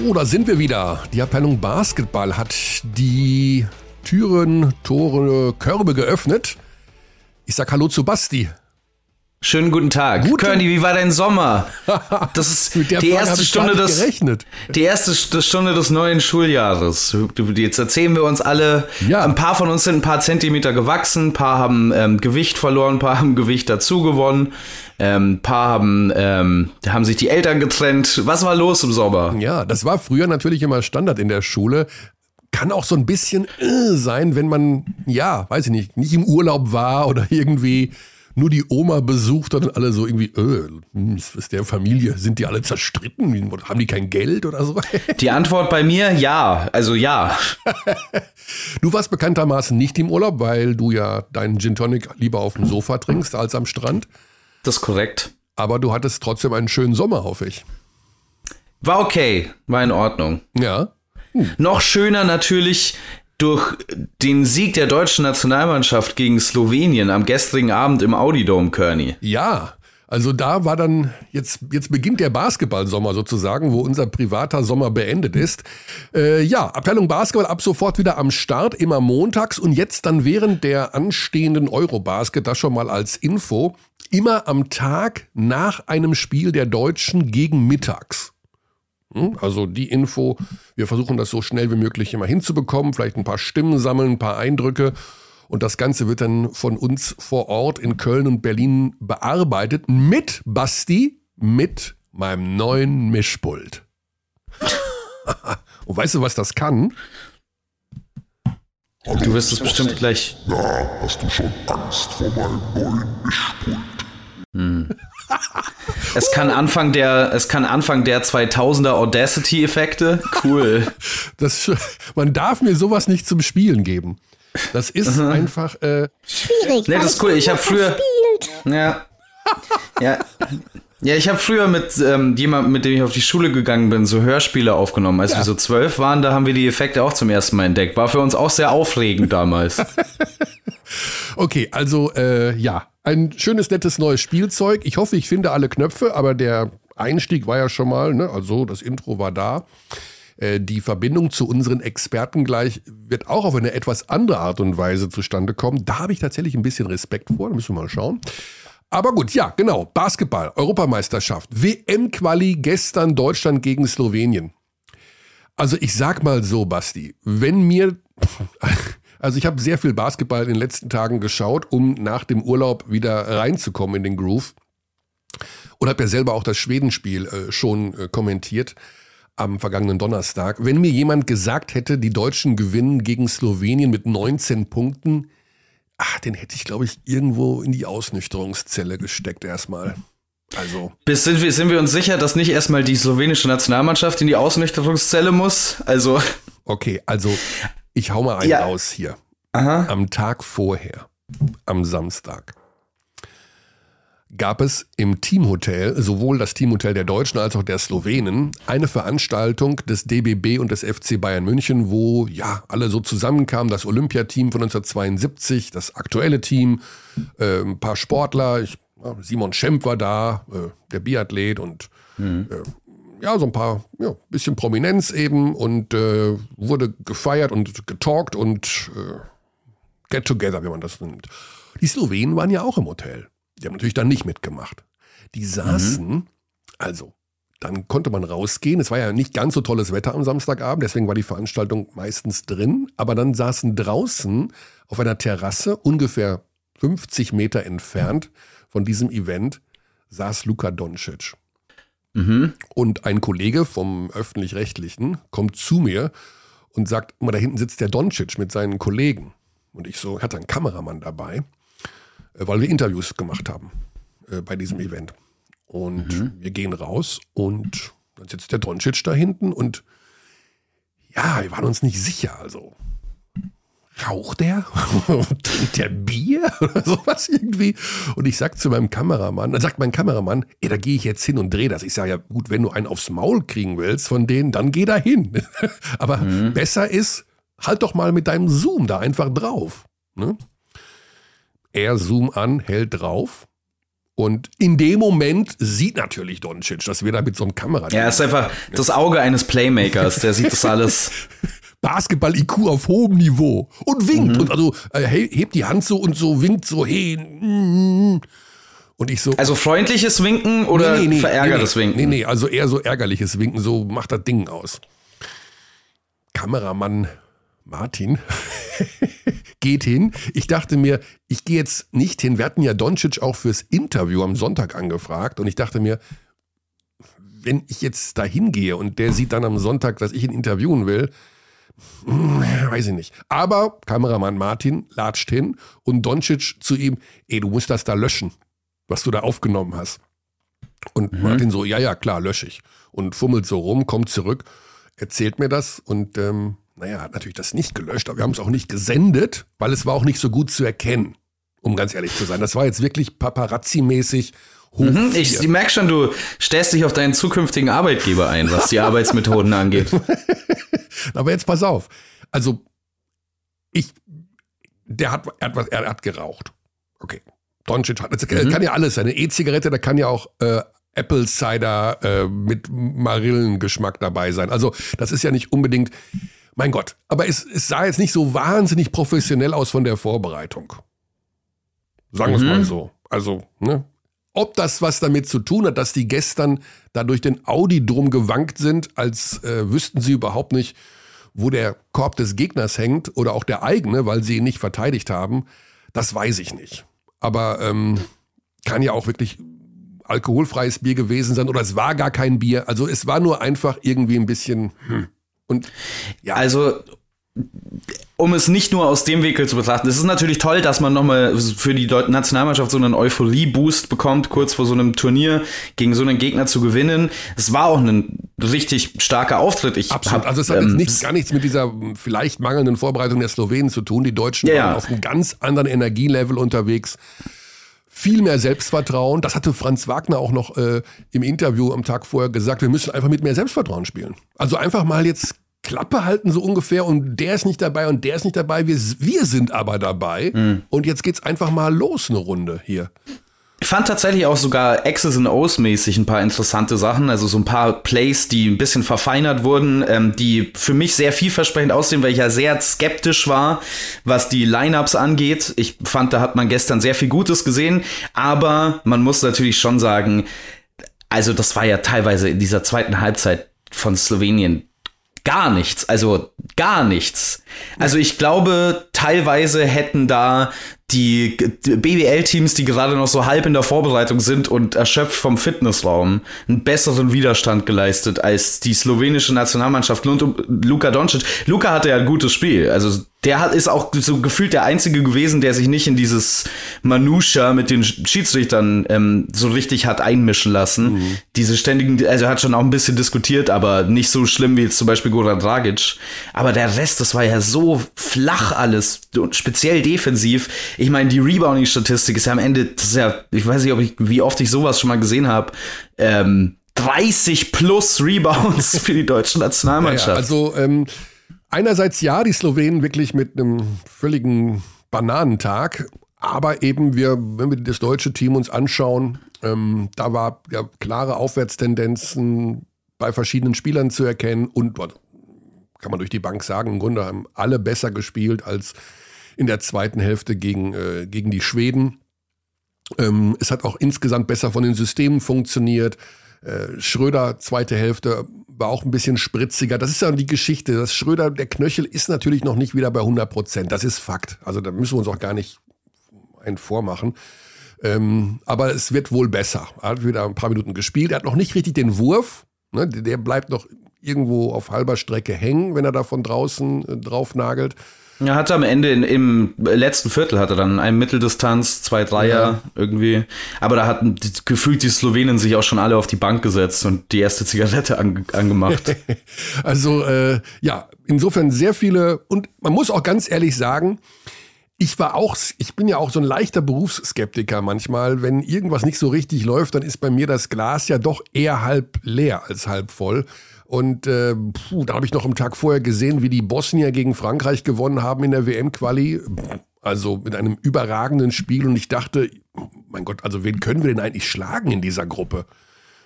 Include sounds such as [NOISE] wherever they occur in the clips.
So, da sind wir wieder. Die Abteilung Basketball hat die Türen, Tore, Körbe geöffnet. Ich sag Hallo zu Basti. Schönen guten Tag. Guten- Körny, wie war dein Sommer? [LAUGHS] Das ist die Frage erste Stunde des gerechnet. die erste St- Stunde des neuen Schuljahres. Jetzt erzählen wir uns alle. Ja. Ein paar von uns sind ein paar Zentimeter gewachsen, ein paar haben ähm, Gewicht verloren, ein paar [LAUGHS] haben Gewicht dazu gewonnen, ähm, ein paar haben ähm, haben sich die Eltern getrennt. Was war los im Sommer? Ja, das war früher natürlich immer Standard in der Schule. Kann auch so ein bisschen äh, sein, wenn man, ja, weiß ich nicht, nicht im Urlaub war oder [LAUGHS] irgendwie nur die Oma besucht hat und alle so irgendwie, äh, hm, was ist der Familie? Sind die alle zerstritten? Haben die kein Geld oder so? Die Antwort bei mir ja, also ja. Du warst bekanntermaßen nicht im Urlaub, weil du ja deinen Gin Tonic lieber auf dem Sofa trinkst als am Strand. Das ist korrekt. Aber du hattest trotzdem einen schönen Sommer, hoffe ich. War okay, war in Ordnung. Ja. Noch schöner natürlich durch den Sieg der deutschen Nationalmannschaft gegen Slowenien am gestrigen Abend im Audidome, Kearney. Ja. Also da war dann, jetzt, jetzt beginnt der Basketballsommer sozusagen, wo unser privater Sommer beendet ist. Äh, ja, Abteilung Basketball ab sofort wieder am Start, immer montags und jetzt dann während der anstehenden Eurobasket, das schon mal als Info, immer am Tag nach einem Spiel der Deutschen gegen mittags. Hm, Also die Info, wir versuchen das so schnell wie möglich immer hinzubekommen, vielleicht ein paar Stimmen sammeln, ein paar Eindrücke. Und das Ganze wird dann von uns vor Ort in Köln und Berlin bearbeitet mit Basti, mit meinem neuen Mischpult. [LAUGHS] und weißt du, was das kann? Du wirst es bestimmt gleich. Na, hast du schon Angst vor meinem neuen Mischpult? Es kann Anfang der, es kann Anfang der 2000er Audacity-Effekte. Cool. Das, man darf mir sowas nicht zum Spielen geben. Das ist einfach, äh, Schwierig. Nee, das ist cool. Ich hab früher- verspielt. Ja. Ja. Ja, ich habe früher mit ähm, jemandem, mit dem ich auf die Schule gegangen bin, so Hörspiele aufgenommen. Als wir so zwölf waren, da haben wir die Effekte auch zum ersten Mal entdeckt. War für uns auch sehr aufregend damals. [LAUGHS] Okay, also äh, ja, ein schönes, nettes neues Spielzeug. Ich hoffe, ich finde alle Knöpfe, aber der Einstieg war ja schon mal, ne? also das Intro war da. Äh, die Verbindung zu unseren Experten gleich wird auch auf eine etwas andere Art und Weise zustande kommen. Da habe ich tatsächlich ein bisschen Respekt vor, da müssen wir mal schauen. Aber gut, ja, genau. Basketball, Europameisterschaft, WM-Quali gestern Deutschland gegen Slowenien. Also ich sag mal so, Basti, wenn mir, [LAUGHS] also ich habe sehr viel Basketball in den letzten Tagen geschaut, um nach dem Urlaub wieder reinzukommen in den Groove. Und habe ja selber auch das Schwedenspiel äh, schon äh, kommentiert am vergangenen Donnerstag. Wenn mir jemand gesagt hätte, die Deutschen gewinnen gegen Slowenien mit 19 Punkten, ach, den hätte ich, glaube ich, irgendwo in die Ausnüchterungszelle gesteckt erstmal. Also. Bis sind wir, sind wir uns sicher, dass nicht erstmal die slowenische Nationalmannschaft in die Ausnüchterungszelle muss? Also, Okay, also ich hau mal einen Ja. raus hier. aha. Am Tag vorher, am Samstag, gab es im Teamhotel, sowohl das Teamhotel der Deutschen als auch der Slowenen, eine Veranstaltung des DBB und des FC Bayern München, wo ja alle so zusammenkamen, das Olympiateam von 1972, das aktuelle Team, äh, ein paar Sportler, ich, Simon Schemp war da, äh, der Biathlet und ja, so ein paar, ja, bisschen Prominenz eben und äh, wurde gefeiert und getalkt und äh, get together, wie man das nennt. Die Slowenen waren ja auch im Hotel. Die haben natürlich dann nicht mitgemacht. Die saßen, also, dann konnte man rausgehen. Es war ja nicht ganz so tolles Wetter am Samstagabend, deswegen war die Veranstaltung meistens drin. Aber dann saßen draußen auf einer Terrasse, ungefähr 50 Meter entfernt von diesem Event, saß Luka Doncic. Mhm. Und ein Kollege vom Öffentlich-Rechtlichen kommt zu mir und sagt, guck mal, da hinten sitzt der Doncic mit seinen Kollegen. Und ich so, hatte einen Kameramann dabei, äh, weil wir Interviews gemacht haben äh, bei diesem Event. Und wir gehen raus und dann sitzt der Doncic da hinten und ja, wir waren uns nicht sicher. Also raucht der? [LAUGHS] Trinkt der Bier? [LAUGHS] Oder sowas irgendwie? Und ich sag zu meinem Kameramann, dann sagt mein Kameramann, ey, da gehe ich jetzt hin und drehe das. Ich sage ja, gut, wenn du einen aufs Maul kriegen willst von denen, dann geh da hin. [LAUGHS] Aber besser ist, halt doch mal mit deinem Zoom da einfach drauf. Ne? Er Zoom an, hält drauf Und in dem Moment sieht natürlich Doncic, dass wir da mit so einem Kamera. Ja, er ist einfach das Auge eines Playmakers, der sieht das alles. Basketball-IQ auf hohem Niveau und winkt mhm. und also äh, hebt die Hand so und so winkt so hey. Mm, und ich so. Also freundliches Winken oder nee, nee, nee, verärgertes Winken? Nee, nee, also eher so ärgerliches Winken, so macht das Ding aus. Kameramann Martin [LAUGHS] geht hin. Ich dachte mir, ich gehe jetzt nicht hin. Wir hatten ja Doncic auch fürs Interview am Sonntag angefragt und ich dachte mir, wenn ich jetzt da hingehe und der sieht dann am Sonntag, dass ich ihn interviewen will, [LAUGHS] weiß ich nicht. Aber Kameramann Martin latscht hin und Doncic zu ihm, ey, du musst das da löschen, was du da aufgenommen hast. Und mhm. Martin so, ja, ja, klar, lösche ich. Und fummelt so rum, kommt zurück, erzählt mir das und ähm, naja, hat natürlich das nicht gelöscht, aber wir haben es auch nicht gesendet, weil es war auch nicht so gut zu erkennen, um ganz ehrlich zu sein. Das war jetzt wirklich paparazzi-mäßig hoch. Mhm, ich, ich merke schon, du stellst dich auf deinen zukünftigen Arbeitgeber ein, was die [LAUGHS] Arbeitsmethoden angeht. Aber jetzt pass auf. Also, ich, der hat, er hat, er hat geraucht. Okay. Doncic hat, das mhm. kann ja alles sein. Eine E-Zigarette, da kann ja auch äh, Apple Cider äh, mit Marillengeschmack dabei sein. Also, das ist ja nicht unbedingt mein Gott, aber es, es sah jetzt nicht so wahnsinnig professionell aus von der Vorbereitung. Sagen wir es mhm. mal so. Also, ne? Ob das was damit zu tun hat, dass die gestern da durch den Audi drum gewankt sind, als äh, wüssten sie überhaupt nicht, wo der Korb des Gegners hängt oder auch der eigene, weil sie ihn nicht verteidigt haben, das weiß ich nicht. Aber ähm, kann ja auch wirklich alkoholfreies Bier gewesen sein oder es war gar kein Bier. Also es war nur einfach irgendwie ein bisschen. Hm. Und ja. Also um es nicht nur aus dem Winkel zu betrachten, es ist natürlich toll, dass man nochmal für die Nationalmannschaft so einen Euphorie-Boost bekommt, kurz vor so einem Turnier gegen so einen Gegner zu gewinnen. Es war auch ein richtig starker Auftritt. Ich Absolut. Hab, also es hat ähm, jetzt nichts, gar nichts mit dieser vielleicht mangelnden Vorbereitung der Slowenen zu tun. Die Deutschen ja, waren auf einem ganz anderen Energielevel unterwegs viel mehr Selbstvertrauen. Das hatte Franz Wagner auch noch äh, im Interview am Tag vorher gesagt. Wir müssen einfach mit mehr Selbstvertrauen spielen. Also einfach mal jetzt Klappe halten so ungefähr und der ist nicht dabei und der ist nicht dabei. Wir, wir sind aber dabei. Mhm. Und jetzt geht's einfach mal los, eine Runde hier. Ich fand tatsächlich auch sogar X's and O's mäßig ein paar interessante Sachen, also so ein paar Plays, die ein bisschen verfeinert wurden, ähm, die für mich sehr vielversprechend aussehen, weil ich ja sehr skeptisch war, was die Lineups angeht. Ich fand, da hat man gestern sehr viel Gutes gesehen, aber man muss natürlich schon sagen, also das war ja teilweise in dieser zweiten Halbzeit von Slowenien gar nichts, also gar nichts. Also ich glaube, teilweise hätten da die BWL-Teams, die gerade noch so halb in der Vorbereitung sind und erschöpft vom Fitnessraum, einen besseren Widerstand geleistet als die slowenische Nationalmannschaft und Luka Doncic. Luka hatte ja ein gutes Spiel, also der hat, ist auch so gefühlt der Einzige gewesen, der sich nicht in dieses Manusha mit den Schiedsrichtern ähm, so richtig hat einmischen lassen. Mhm. Diese ständigen, also er hat schon auch ein bisschen diskutiert, aber nicht so schlimm wie jetzt zum Beispiel Goran Dragic. Aber der Rest, das war ja so flach alles, speziell defensiv. Ich meine, die Rebounding-Statistik ist ja am Ende, das ist ja, ich weiß nicht, ob ich, wie oft ich sowas schon mal gesehen habe. Ähm, 30 plus Rebounds [LAUGHS] für die deutsche Nationalmannschaft. Ja, also ähm, einerseits ja, die Slowenen wirklich mit einem völligen Bananentag, aber eben wir, wenn wir das deutsche Team uns anschauen, ähm, da war ja klare Aufwärtstendenzen bei verschiedenen Spielern zu erkennen und kann man durch die Bank sagen, im Grunde haben alle besser gespielt als in der zweiten Hälfte gegen, äh, gegen die Schweden. Ähm, es hat auch insgesamt besser von den Systemen funktioniert. Äh, Schröder, zweite Hälfte, war auch ein bisschen spritziger. Das ist ja die Geschichte. Das Schröder, der Knöchel ist natürlich noch nicht wieder bei 100 Prozent. Das ist Fakt. Also da müssen wir uns auch gar nicht einen vormachen. Ähm, aber es wird wohl besser. Er hat wieder ein paar Minuten gespielt. Er hat noch nicht richtig den Wurf. Ne? Der bleibt noch irgendwo auf halber Strecke hängen, wenn er da von draußen äh, drauf nagelt. Er hatte am Ende in, im letzten Viertel hatte dann ein Mitteldistanz, zwei Dreier ja. irgendwie. Aber da hatten gefühlt die Slowenen sich auch schon alle auf die Bank gesetzt und die erste Zigarette an, angemacht. [LAUGHS] also äh, ja, insofern sehr viele und man muss auch ganz ehrlich sagen, ich war auch, ich bin ja auch so ein leichter Berufsskeptiker manchmal. Wenn irgendwas nicht so richtig läuft, dann ist bei mir das Glas ja doch eher halb leer als halb voll. Und äh, puh, da habe ich noch am Tag vorher gesehen, wie die Bosnier gegen Frankreich gewonnen haben in der WM-Quali. Also mit einem überragenden Spiel. Und ich dachte, mein Gott, also wen können wir denn eigentlich schlagen in dieser Gruppe?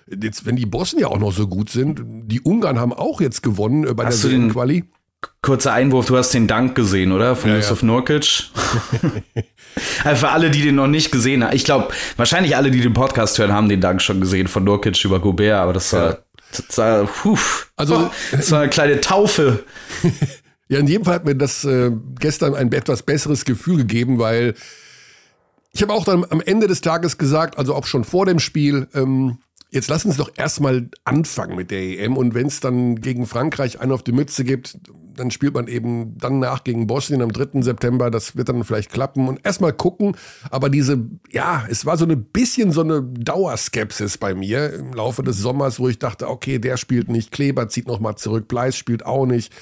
Jetzt, wenn die ja auch noch so gut sind, die Ungarn haben auch jetzt gewonnen äh, bei Hast der du den- Quali. Kurzer Einwurf, du hast den Dank gesehen, oder? Von Ja, Yusuf Nurkic. [LAUGHS] also für alle, die den noch nicht gesehen haben. Ich glaube, wahrscheinlich alle, die den Podcast hören, haben den Dank schon gesehen von Nurkic über Gobert, aber das war, das war, puh, Also- das war eine kleine Taufe. [LAUGHS] Ja, in jedem Fall hat mir das äh, gestern ein etwas besseres Gefühl gegeben, weil ich habe auch dann am Ende des Tages gesagt, also auch schon vor dem Spiel, ähm, jetzt lass uns doch erstmal anfangen mit der EM und wenn es dann gegen Frankreich einen auf die Mütze gibt, dann spielt man eben dann nach gegen Bosnien am 3. September, das wird dann vielleicht klappen und erstmal gucken, aber diese, ja, es war so ein bisschen so eine Dauerskepsis bei mir im Laufe des Sommers, wo ich dachte, okay, der spielt nicht, Kleber zieht nochmal zurück, Bleis spielt auch nicht.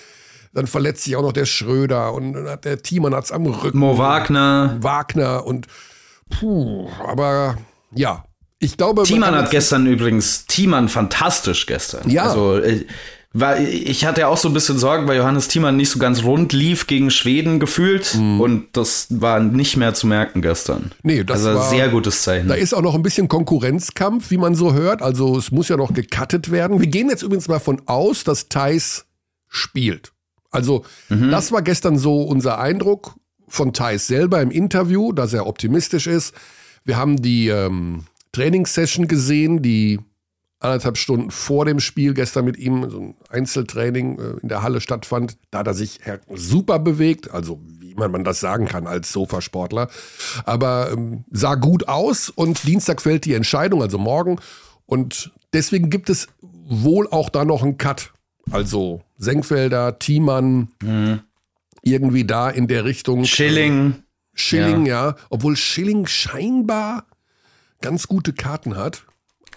Dann verletzt sich auch noch der Schröder und dann hat der Thiemann hat's am Rücken. Mo Wagner. Wagner und puh, aber ja, ich glaube. man Thiemann kann hat gestern übrigens, Thiemann fantastisch gestern. Ja. Also, äh, war, ich hatte ja auch so ein bisschen Sorgen, weil Johannes Thiemann nicht so ganz rund lief gegen Schweden gefühlt. Und das war nicht mehr zu merken gestern. Nee, das also war- sehr gutes Zeichen. Da ist auch noch ein bisschen Konkurrenzkampf, wie man so hört. Also es muss ja noch gecuttet werden. Wir gehen jetzt übrigens mal von aus, dass Thais spielt. Also das war gestern so unser Eindruck von Thais selber im Interview, dass er optimistisch ist. Wir haben die ähm, Trainingssession gesehen, die anderthalb Stunden vor dem Spiel gestern mit ihm so ein Einzeltraining äh, in der Halle stattfand. Da hat er sich super bewegt, also wie man, das sagen kann als Sofasportler. Aber ähm, sah gut aus und Dienstag fällt die Entscheidung, also morgen. Und deswegen gibt es wohl auch da noch einen Cut. Also Senkfelder, Thiemann, irgendwie da in der Richtung. Schilling. Schilling, ja. Obwohl Schilling scheinbar ganz gute Karten hat.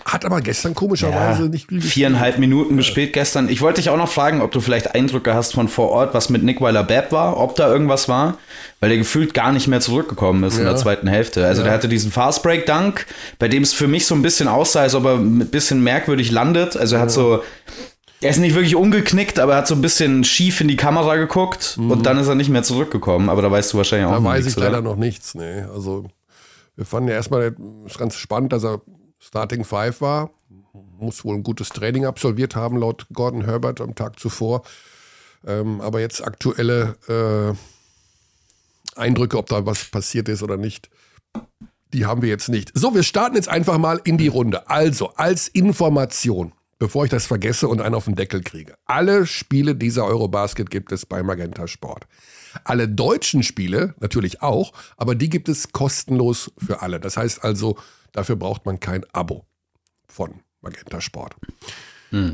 Hat aber gestern komischerweise Ja, nicht viel gespielt. Viereinhalb Minuten gespielt gestern. Ich wollte dich auch noch fragen, ob du vielleicht Eindrücke hast von vor Ort, was mit Nick Weiler-Bepp war, ob da irgendwas war, weil der gefühlt gar nicht mehr zurückgekommen ist in Ja. der zweiten Hälfte. Also der hatte diesen Fastbreak-Dunk, bei dem es für mich so ein bisschen aussah, als ob er ein bisschen merkwürdig landet. Also er hat so, er ist nicht wirklich umgeknickt, aber er hat so ein bisschen schief in die Kamera geguckt und dann ist er nicht mehr zurückgekommen. Aber da weißt du wahrscheinlich auch Da noch weiß nichts, ich leider oder? noch nichts. Nee. Also wir fanden ja erstmal ist ganz spannend, dass er Starting Five war. Muss wohl ein gutes Training absolviert haben, laut Gordon Herbert am Tag zuvor. Ähm, aber jetzt aktuelle äh, Eindrücke, ob da was passiert ist oder nicht, die haben wir jetzt nicht. So, wir starten jetzt einfach mal in die Runde. Also, als Information, bevor ich das vergesse und einen auf den Deckel kriege. Alle Spiele dieser Eurobasket gibt es bei Magenta Sport. Alle deutschen Spiele natürlich auch, aber die gibt es kostenlos für alle. Das heißt also, dafür braucht man kein Abo von Magenta Sport.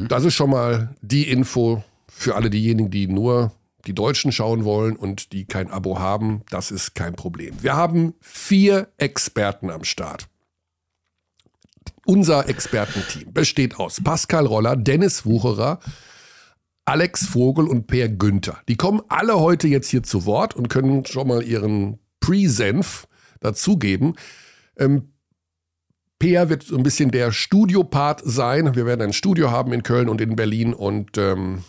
Das ist schon mal die Info für alle diejenigen, die nur die Deutschen schauen wollen und die kein Abo haben. Das ist kein Problem. Wir haben vier Experten am Start. Unser Expertenteam besteht aus Pascal Roller, Dennis Wucherer, Alex Vogel und Per Günther. Die kommen alle heute jetzt hier zu Wort und können schon mal ihren Pre-Senf dazugeben. Ähm, Peer wird so ein bisschen der Studiopart sein. Wir werden ein Studio haben in Köln und in Berlin und ähm,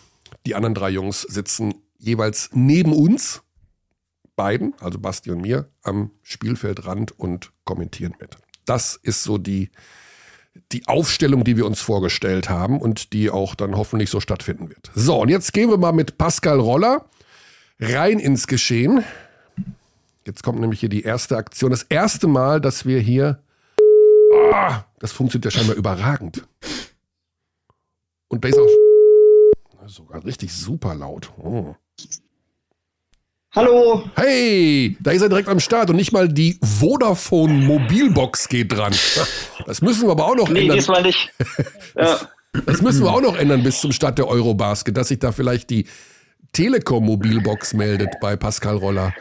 die anderen drei Jungs sitzen jeweils neben uns, beiden, also Basti und mir, am Spielfeldrand und kommentieren mit. Das ist so die, die Aufstellung, die wir uns vorgestellt haben und die auch dann hoffentlich so stattfinden wird. So, und jetzt gehen wir mal mit Pascal Roller rein ins Geschehen. Jetzt kommt nämlich hier die erste Aktion. Das erste Mal, dass wir hier Ah, das funktioniert ja scheinbar überragend. Und da ist auch sogar richtig super laut. Oh. Hallo, Hey, da ist er direkt am Start und nicht mal die Vodafone Mobilbox geht dran. Das müssen wir aber auch noch nee, ändern. diesmal nicht. [LAUGHS] ja. Das müssen wir auch noch ändern bis zum Start der Eurobasket, dass sich da vielleicht die Telekom Mobilbox meldet bei Pascal Roller.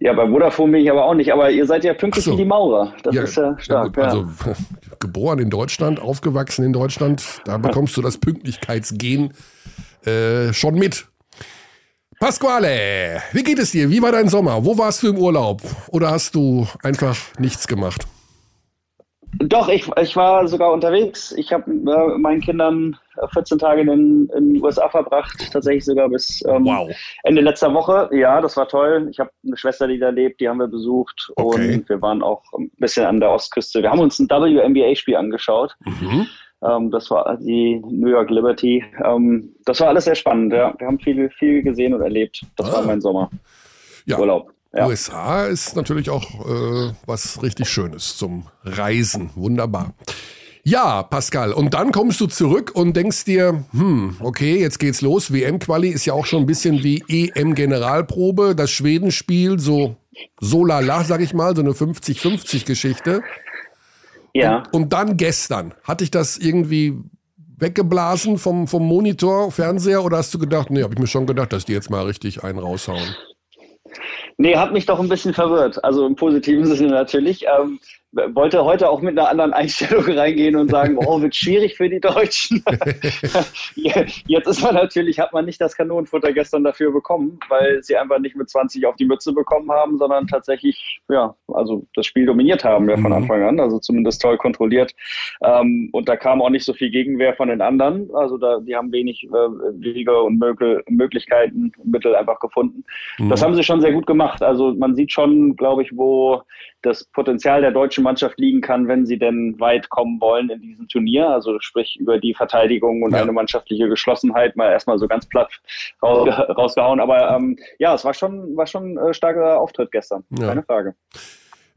ja, bei Vodafone bin ich aber auch nicht, aber ihr seid ja pünktlich so. wie die Maurer. Das ist ja stark. Ja, Also [LAUGHS] geboren in Deutschland, aufgewachsen in Deutschland, da bekommst du das Pünktlichkeitsgen äh, schon mit. Pasquale, wie geht es dir? Wie war dein Sommer? Wo warst du im Urlaub? Oder hast du einfach nichts gemacht? Doch, ich, ich war sogar unterwegs. Ich habe äh, meinen Kindern 14 Tage in, in den USA verbracht, tatsächlich sogar bis ähm, Wow. Ende letzter Woche. Ja, das war toll. Ich habe eine Schwester, die da lebt, die haben wir besucht Okay. und wir waren auch ein bisschen an der Ostküste. Wir haben uns ein WNBA-Spiel angeschaut. Mhm. Ähm, das war die New York Liberty. Ähm, das war alles sehr spannend. Ja. Wir haben viel, viel gesehen und erlebt. Das Ah. war mein Sommer. Ja. Urlaub. Ja. USA ist natürlich auch äh, was richtig Schönes zum Reisen. Wunderbar. Ja, Pascal. Und dann kommst du zurück und denkst dir, hm, okay, jetzt geht's los. WM-Quali ist ja auch schon ein bisschen wie EM-Generalprobe. Das Schwedenspiel, so, so lala, sag ich mal, so eine 50-50-Geschichte. Ja. Und dann gestern, hatte ich das irgendwie weggeblasen vom, vom Monitor, Fernseher, oder hast du gedacht, nee, habe ich mir schon gedacht, dass die jetzt mal richtig einen raushauen? Nee, hat mich doch ein bisschen verwirrt. Also im positiven [LAUGHS] Sinne natürlich. Ähm, wollte heute auch mit einer anderen Einstellung reingehen und sagen, [LAUGHS] oh, wird schwierig für die Deutschen. [LAUGHS] Jetzt ist man natürlich, hat man nicht das Kanonenfutter gestern dafür bekommen, weil sie einfach nicht mit 20 auf die Mütze bekommen haben, sondern tatsächlich, ja, also das Spiel dominiert haben ja von Mhm. Anfang an, also zumindest toll kontrolliert. Ähm, und da kam auch nicht so viel Gegenwehr von den anderen. Also da, die haben wenig äh, Wege und Möglichkeiten, Mittel einfach gefunden. Das haben sie schon sehr gut gemacht. Also man sieht schon, glaube ich, wo das Potenzial der deutschen Mannschaft liegen kann, wenn sie denn weit kommen wollen in diesem Turnier. Also sprich über die Verteidigung und Ja. eine mannschaftliche Geschlossenheit mal erstmal so ganz platt raus, rausgehauen. Aber ähm, ja, es war schon, war schon ein äh, starker Auftritt gestern. Ja. Keine Frage.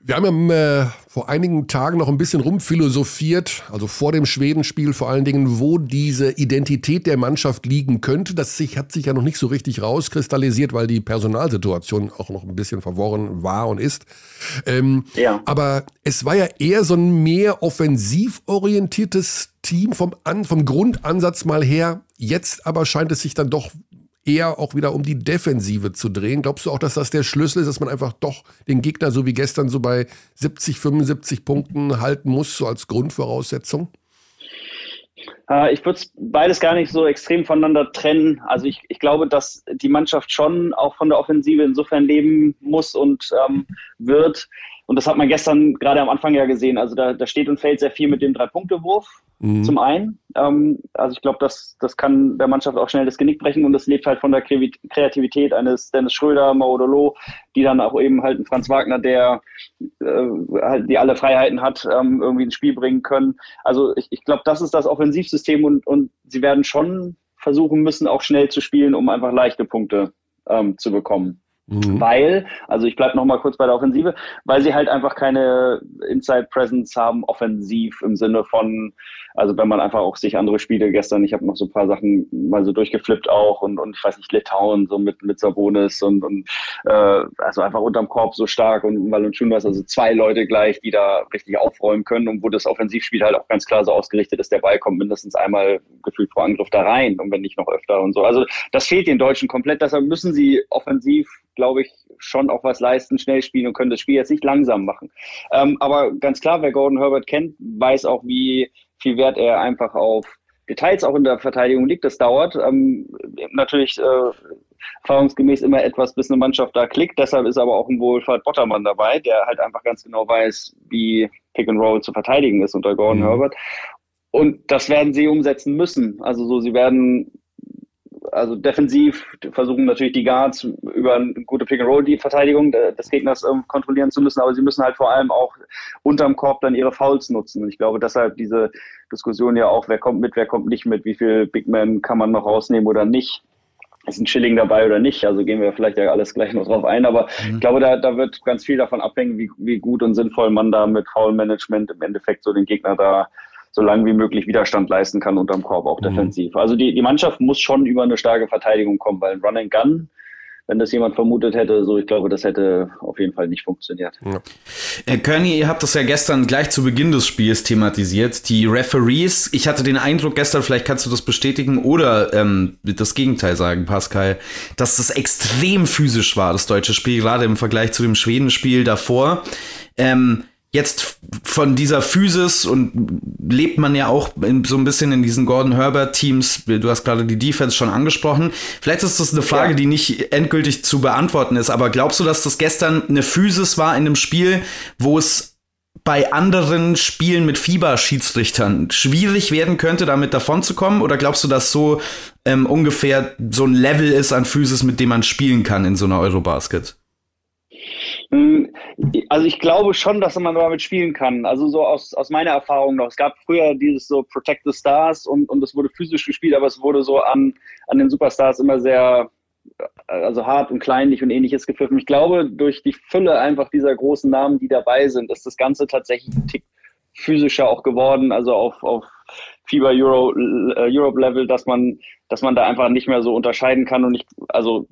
Wir haben ja, äh, vor einigen Tagen noch ein bisschen rumphilosophiert, also vor dem Schwedenspiel vor allen Dingen, wo diese Identität der Mannschaft liegen könnte. Das sich, hat sich ja noch nicht so richtig rauskristallisiert, weil die Personalsituation auch noch ein bisschen verworren war und ist. Ähm, Ja. aber es war ja eher so ein mehr offensiv orientiertes Team vom, An vom Grundansatz mal her. Jetzt aber scheint es sich dann doch eher auch wieder um die Defensive zu drehen. Glaubst du auch, dass das der Schlüssel ist, dass man einfach doch den Gegner so wie gestern so bei 70, 75 Punkten halten muss, so als Grundvoraussetzung? Äh, ich würde beides gar nicht so extrem voneinander trennen. Also ich, ich glaube, dass die Mannschaft schon auch von der Offensive insofern leben muss und ähm, wird. Und das hat man gestern gerade am Anfang ja gesehen. Also da, da steht und fällt sehr viel mit dem Drei-Punkte-Wurf Mhm. zum einen. Ähm, also ich glaube, das, das kann der Mannschaft auch schnell das Genick brechen und es lebt halt von der Kreativität eines Dennis Schröder, Maudolo, die dann auch eben halt einen Franz Wagner, der äh, halt die alle Freiheiten hat, ähm, irgendwie ins Spiel bringen können. Also ich, ich glaube, das ist das Offensivsystem und, und sie werden schon versuchen müssen, auch schnell zu spielen, um einfach leichte Punkte ähm, zu bekommen. Mhm. Weil, also ich bleibe nochmal kurz bei der Offensive, weil sie halt einfach keine Inside Presence haben, offensiv im Sinne von, also wenn man einfach auch sich andere Spiele gestern, ich habe noch so ein paar Sachen mal so durchgeflippt auch und, und ich weiß nicht, Litauen so mit, mit Sabonis und, und äh, also einfach unterm Korb so stark und Valanciunas, also zwei Leute gleich, die da richtig aufräumen können und wo das Offensivspiel halt auch ganz klar so ausgerichtet ist, der Ball kommt mindestens einmal gefühlt vor Angriff da rein und wenn nicht noch öfter und so. Also das fehlt den Deutschen komplett, deshalb müssen sie offensiv glaube ich, schon auch was leisten, schnell spielen und können das Spiel jetzt nicht langsam machen. Ähm, aber ganz klar, wer Gordon Herbert kennt, weiß auch, wie viel Wert er einfach auf Details auch in der Verteidigung liegt. Das dauert ähm, natürlich äh, erfahrungsgemäß immer etwas, bis eine Mannschaft da klickt. Deshalb ist aber auch ein Wohlfahrt Bottermann dabei, der halt einfach ganz genau weiß, wie Pick and Roll zu verteidigen ist unter Gordon Mhm. Herbert. Und das werden sie umsetzen müssen. Also so, sie werden also defensiv versuchen natürlich die Guards über eine gute Pick-and-Roll die Verteidigung des Gegners ähm, kontrollieren zu müssen, aber sie müssen halt vor allem auch unterm Korb dann ihre Fouls nutzen. Und ich glaube, deshalb diese Diskussion ja auch, wer kommt mit, wer kommt nicht mit, wie viel Big Man kann man noch rausnehmen oder nicht. Ist ein Schilling dabei oder nicht? Also gehen wir vielleicht ja alles gleich noch drauf ein, aber Mhm. ich glaube, da, da wird ganz viel davon abhängen, wie, wie gut und sinnvoll man da mit Foul-Management im Endeffekt so den Gegner da so lange wie möglich Widerstand leisten kann unterm Korb, auch Mhm. defensiv. Also die, die Mannschaft muss schon über eine starke Verteidigung kommen, weil ein Run and Gun, wenn das jemand vermutet hätte, so ich glaube, das hätte auf jeden Fall nicht funktioniert. Äh, Kearney, ihr habt das ja gestern gleich zu Beginn des Spiels thematisiert. Die Referees, ich hatte den Eindruck gestern, vielleicht kannst du das bestätigen oder ähm, das Gegenteil sagen, Pascal, dass das extrem physisch war, das deutsche Spiel, gerade im Vergleich zu dem Schwedenspiel davor. Ähm, Jetzt von dieser Physis und lebt man ja auch in, so ein bisschen in diesen Gordon Herbert Teams. Du hast gerade die Defense schon angesprochen. Vielleicht ist das eine Frage, Ja. die nicht endgültig zu beantworten ist. Aber glaubst du, dass das gestern eine Physis war in einem Spiel, wo es bei anderen Spielen mit Fieberschiedsrichtern schwierig werden könnte, damit davonzukommen? Oder glaubst du, dass so ähm, ungefähr so ein Level ist an Physis, mit dem man spielen kann in so einer Eurobasket? Hm, also ich glaube schon, dass man damit spielen kann. Also so aus, aus meiner Erfahrung noch. Es gab früher dieses so Protect the Stars und, und es wurde physisch gespielt, aber es wurde so an, an den Superstars immer sehr also hart und kleinlich und ähnliches gepfiffen. Ich glaube, durch die Fülle einfach dieser großen Namen, die dabei sind, ist das Ganze tatsächlich ein Tick physischer auch geworden, also auf, auf FIBA Euro, äh, Europe Level, dass man, dass man da einfach nicht mehr so unterscheiden kann und ich, also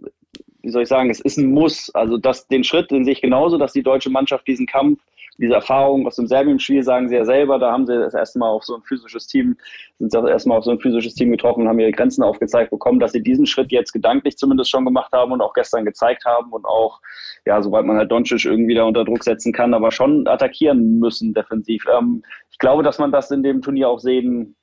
wie soll ich sagen, es ist ein Muss. Also das, den Schritt, den sehe ich genauso, dass die deutsche Mannschaft diesen Kampf, diese Erfahrung aus dem Serbien-Spiel, sagen sie ja selber, da haben sie das erste Mal auf so ein physisches Team, sind das erste Mal auf so ein physisches Team getroffen und haben ihre Grenzen aufgezeigt bekommen, dass sie diesen Schritt jetzt gedanklich zumindest schon gemacht haben und auch gestern gezeigt haben und auch, ja, sobald man halt Doncic irgendwie da unter Druck setzen kann, aber schon attackieren müssen defensiv. Ähm, ich glaube, dass man das in dem Turnier auch sehen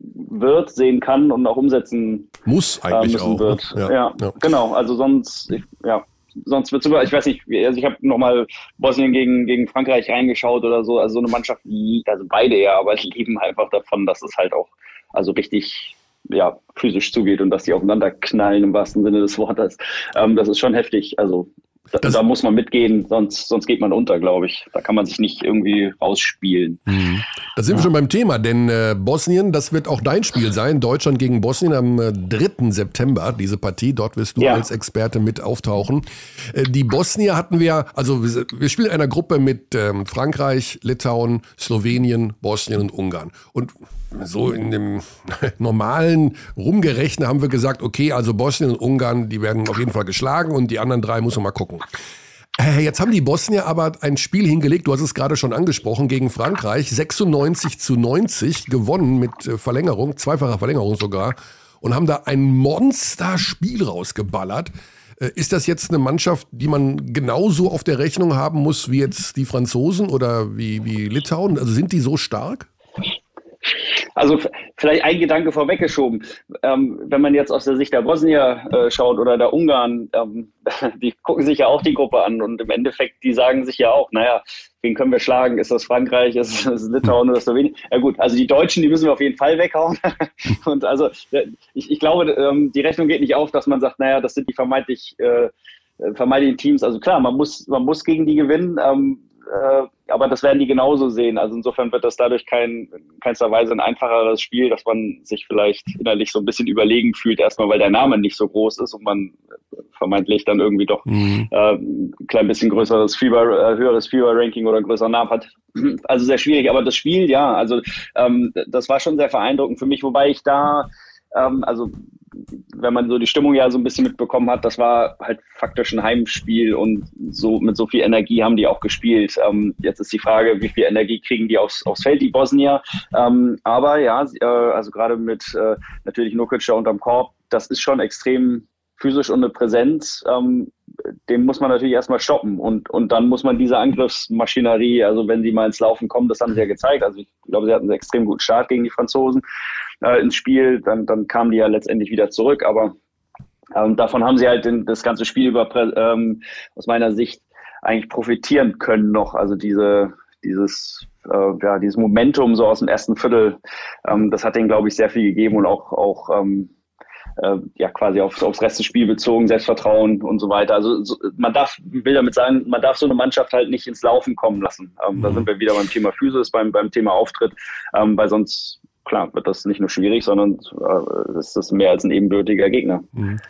wird, sehen kann und auch umsetzen muss eigentlich äh, auch. Ne? Wird. Ja, ja, ja, genau. Also sonst, ja, sonst wird sogar, ich weiß nicht, also ich habe nochmal Bosnien gegen, gegen Frankreich reingeschaut oder so. Also so eine Mannschaft, die, also beide ja, aber die [LAUGHS] leben einfach davon, dass es halt auch also richtig ja, physisch zugeht und dass die aufeinander knallen im wahrsten Sinne des Wortes. Ähm, das ist schon heftig. Also da, da, muss man mitgehen, sonst, sonst geht man unter, glaube ich. Da kann man sich nicht irgendwie rausspielen. Mhm. Da sind ja. wir schon beim Thema, denn äh, Bosnien, das wird auch dein Spiel sein. Deutschland gegen Bosnien am äh, 3. September, diese Partie. Dort wirst du ja. als Experte mit auftauchen. Äh, die Bosnier hatten wir, also wir, wir spielen in einer Gruppe mit ähm, Frankreich, Litauen, Slowenien, Bosnien und Ungarn. Und so in dem [LAUGHS] normalen Rumgerechnen haben wir gesagt, okay, also Bosnien und Ungarn, die werden auf jeden Fall geschlagen und die anderen drei muss man mal gucken. Äh, jetzt haben die Bosnier aber ein Spiel hingelegt, du hast es gerade schon angesprochen, gegen Frankreich, 96 zu 90 gewonnen mit äh, Verlängerung, zweifacher Verlängerung sogar, und haben da ein Monsterspiel rausgeballert. Äh, ist das jetzt eine Mannschaft, die man genauso auf der Rechnung haben muss wie jetzt die Franzosen oder wie, wie Litauen? Also sind die so stark? Also vielleicht ein Gedanke vorweggeschoben. Ähm, wenn man jetzt aus der Sicht der Bosnier äh, schaut oder der Ungarn, ähm, [LAUGHS] die gucken sich ja auch die Gruppe an und im Endeffekt, die sagen sich ja auch, naja, wen können wir schlagen? Ist das Frankreich? Ist [LAUGHS] das Litauen oder Slowenien? Ja gut, also die Deutschen, die müssen wir auf jeden Fall weghauen. [LAUGHS] und also ich, ich glaube, ähm, die Rechnung geht nicht auf, dass man sagt, naja, das sind die vermeintlich äh, vermeintlichen Teams. Also klar, man muss, man muss gegen die gewinnen. Ähm, äh, aber das werden die genauso sehen. Also insofern wird das dadurch kein, keinster Weise ein einfacheres Spiel, dass man sich vielleicht innerlich so ein bisschen überlegen fühlt, erstmal weil der Name nicht so groß ist und man vermeintlich dann irgendwie doch mhm. äh, ein klein bisschen größeres Fieber, äh, höheres Fieber-Ranking oder einen größeren Namen hat. Also sehr schwierig. Aber das Spiel, ja, also ähm, das war schon sehr beeindruckend für mich, wobei ich da ähm, also wenn man so die Stimmung ja so ein bisschen mitbekommen hat, das war halt faktisch ein Heimspiel und so mit so viel Energie haben die auch gespielt. Ähm, jetzt ist die Frage, wie viel Energie kriegen die aufs, aufs Feld, die Bosnier. Ähm, aber ja, äh, also gerade mit äh, natürlich Nukic unterm Korb, das ist schon extrem physisch und eine Präsenz, ähm, den muss man natürlich erstmal stoppen und, und dann muss man diese Angriffsmaschinerie, also wenn sie mal ins Laufen kommen, das haben sie ja gezeigt. Also ich glaube, sie hatten einen extrem guten Start gegen die Franzosen äh, ins Spiel, dann, dann kamen die ja letztendlich wieder zurück, aber ähm, davon haben sie halt den, das ganze Spiel über ähm, aus meiner Sicht eigentlich profitieren können noch. Also diese, dieses, äh, ja, dieses Momentum so aus dem ersten Viertel, ähm, das hat denen, glaube ich, sehr viel gegeben und auch, auch ähm, äh, ja quasi aufs, aufs Rest des Spiels bezogen, Selbstvertrauen und so weiter. Also so, man darf, will damit sagen, man darf so eine Mannschaft halt nicht ins Laufen kommen lassen. Ähm, mhm. Da sind wir wieder beim Thema Physis, beim, beim Thema Auftritt, ähm, weil sonst klar wird das nicht nur schwierig, sondern äh, das ist mehr als ein ebenbürtiger Gegner. Mhm.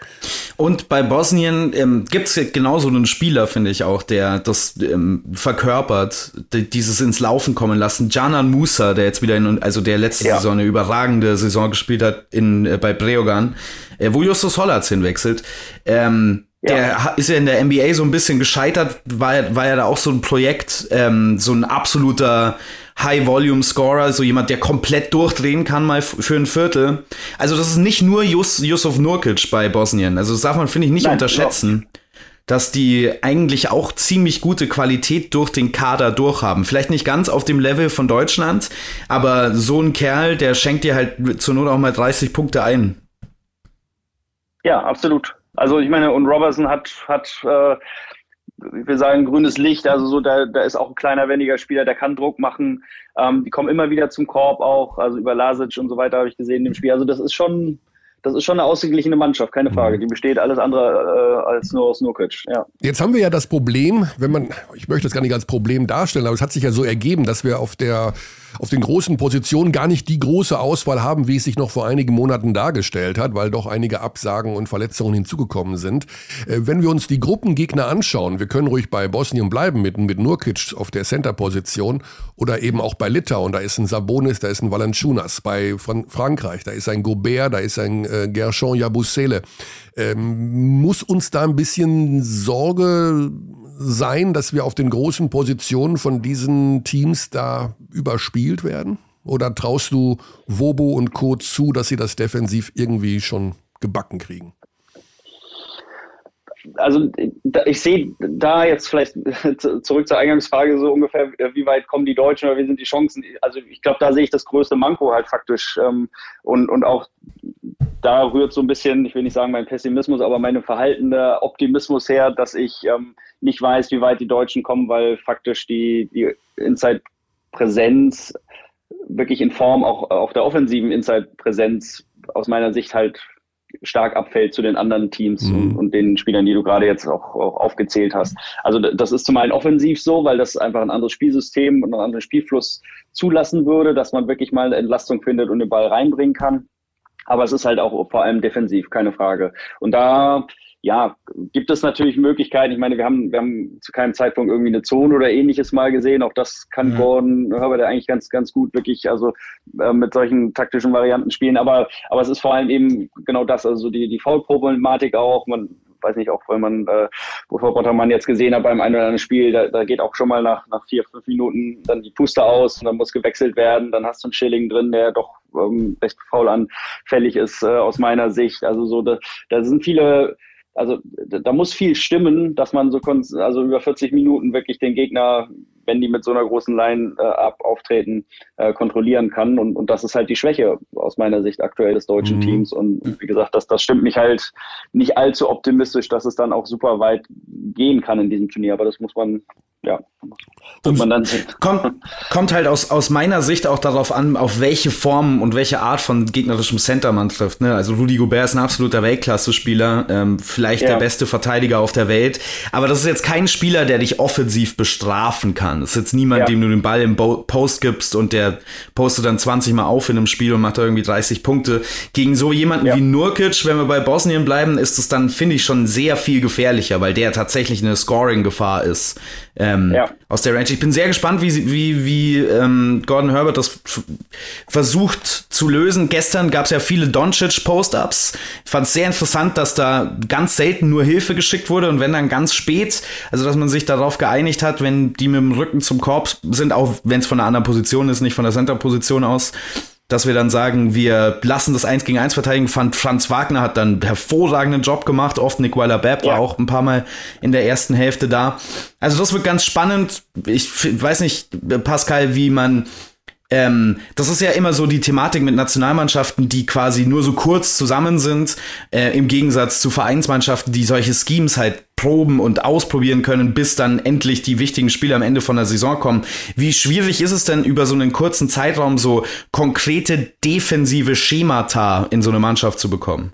Und bei Bosnien ähm, gibt es genauso einen Spieler, finde ich auch, der das ähm, verkörpert, dieses ins Laufen kommen lassen. Janan Musa, der jetzt wieder in, also der letzte ja. Saison eine überragende Saison gespielt hat in, äh, bei Breogan, äh, wo Justus Hollatz hinwechselt. Ähm, ja. Der ist ja in der NBA so ein bisschen gescheitert, war, war ja da auch so ein Projekt, ähm, so ein absoluter High-Volume-Scorer, so jemand, der komplett durchdrehen kann mal für ein Viertel. Also das ist nicht nur Jus Yusuf Nurkic bei Bosnien. Also das darf man, finde ich, nicht Nein, unterschätzen. Ja. Dass die eigentlich auch ziemlich gute Qualität durch den Kader durchhaben. Vielleicht nicht ganz auf dem Level von Deutschland, aber so ein Kerl, der schenkt dir halt zur Not auch mal 30 Punkte ein. Ja, absolut. Also ich meine, und Robertson hat, hat äh, will sagen, grünes Licht. Also so, da, da ist auch ein kleiner, wendiger Spieler, der kann Druck machen. Ähm, die kommen immer wieder zum Korb auch, also über Lasic und so weiter habe ich gesehen im Spiel. Also das ist schon, das ist schon eine ausgeglichene Mannschaft, keine Frage. Mhm. Die besteht alles andere äh, als nur aus Nurkic. Ja. Jetzt haben wir ja das Problem, wenn man, ich möchte das gar nicht als Problem darstellen, aber es hat sich ja so ergeben, dass wir auf der auf den großen Positionen gar nicht die große Auswahl haben, wie es sich noch vor einigen Monaten dargestellt hat, weil doch einige Absagen und Verletzungen hinzugekommen sind. Äh, wenn wir uns die Gruppengegner anschauen, wir können ruhig bei Bosnien bleiben mit, mit Nurkic auf der Center-Position oder eben auch bei Litauen, da ist ein Sabonis, da ist ein Valanciunas, bei Frankreich, da ist ein Gobert, da ist ein äh, Gershon Yabusele. Ähm, muss uns da ein bisschen Sorge sein, dass wir auf den großen Positionen von diesen Teams da überspielt werden? Oder traust du Wobo und Co. zu, dass sie das defensiv irgendwie schon gebacken kriegen? also ich sehe da jetzt vielleicht [LAUGHS] zurück zur Eingangsfrage so ungefähr, wie weit kommen die Deutschen oder wie sind die Chancen? Also ich glaube, da sehe ich das größte Manko halt faktisch ähm, und, und auch da rührt so ein bisschen, ich will nicht sagen mein Pessimismus, aber meine verhaltene Optimismus her, dass ich ähm, nicht weiß, wie weit die Deutschen kommen, weil faktisch die, die Inside-Präsenz wirklich in Form auch auf der offensiven Inside-Präsenz aus meiner Sicht halt stark abfällt zu den anderen Teams mhm. und, und, den Spielern, die du gerade jetzt auch, auch, aufgezählt hast. Also das ist zum einen offensiv so, weil das einfach ein anderes Spielsystem und einen anderen Spielfluss zulassen würde, dass man wirklich mal eine Entlastung findet und den Ball reinbringen kann. Aber es ist halt auch vor allem defensiv, keine Frage. Und da ja, gibt es natürlich Möglichkeiten. Ich meine, wir haben, wir haben zu keinem Zeitpunkt irgendwie eine Zone oder ähnliches mal gesehen. Auch das kann ja. Gordon Herbert eigentlich ganz, ganz gut wirklich, also äh, mit solchen taktischen Varianten spielen. Aber, aber es ist vor allem eben genau das, also die, die Foul-Problematik auch. Man weiß nicht, auch wenn man, äh, bevor Bottermann jetzt gesehen hat beim einen oder anderen Spiel, da, da geht auch schon mal nach, nach vier, fünf Minuten dann die Puste aus und dann muss gewechselt werden. Dann hast du einen Schilling drin, der doch ähm, recht faul anfällig ist äh, aus meiner Sicht. Also so, da, da sind viele also da muss viel stimmen, dass man so also über 40 Minuten wirklich den Gegner, wenn die mit so einer großen Line äh, ab auftreten, äh, kontrollieren kann. Und, und das ist halt die Schwäche aus meiner Sicht aktuell des deutschen mhm. Teams. Und wie gesagt, das, das stimmt mich halt nicht allzu optimistisch, dass es dann auch super weit gehen kann in diesem Turnier. Aber das muss man ja, und man dann [LAUGHS] kommt, kommt halt aus, aus meiner Sicht auch darauf an, auf welche Form und welche Art von gegnerischem Center man trifft. Ne? Also Rudy Gobert ist ein absoluter Weltklasse-Spieler, ähm, vielleicht ja. der beste Verteidiger auf der Welt, aber das ist jetzt kein Spieler, der dich offensiv bestrafen kann. Das ist jetzt niemand, ja. dem du den Ball im Bo Post gibst und der postet dann 20 Mal auf in einem Spiel und macht da irgendwie 30 Punkte. Gegen so jemanden ja. wie Nurkic, wenn wir bei Bosnien bleiben, ist es dann, finde ich, schon sehr viel gefährlicher, weil der tatsächlich eine Scoring-Gefahr ist ähm, ja. aus der Range. Ich bin sehr gespannt, wie, wie, wie ähm, Gordon Herbert das versucht zu lösen. Gestern gab es ja viele Doncic-Post-Ups. Ich fand es sehr interessant, dass da ganz selten nur Hilfe geschickt wurde und wenn dann ganz spät, also dass man sich darauf geeinigt hat, wenn die mit dem Rücken zum Korb sind, auch wenn es von einer anderen Position ist, nicht von der Center-Position aus, dass wir dann sagen, wir lassen das eins gegen eins verteidigen. Fand Franz Wagner hat dann einen hervorragenden Job gemacht. Oft Nick Weiler-Bepp ja. war auch ein paar Mal in der ersten Hälfte da. Also das wird ganz spannend. Ich weiß nicht, Pascal, wie man ähm, das ist ja immer so die Thematik mit Nationalmannschaften, die quasi nur so kurz zusammen sind, äh, im Gegensatz zu Vereinsmannschaften, die solche Schemes halt proben und ausprobieren können, bis dann endlich die wichtigen Spiele am Ende von der Saison kommen. Wie schwierig ist es denn über so einen kurzen Zeitraum so konkrete defensive Schemata in so eine Mannschaft zu bekommen?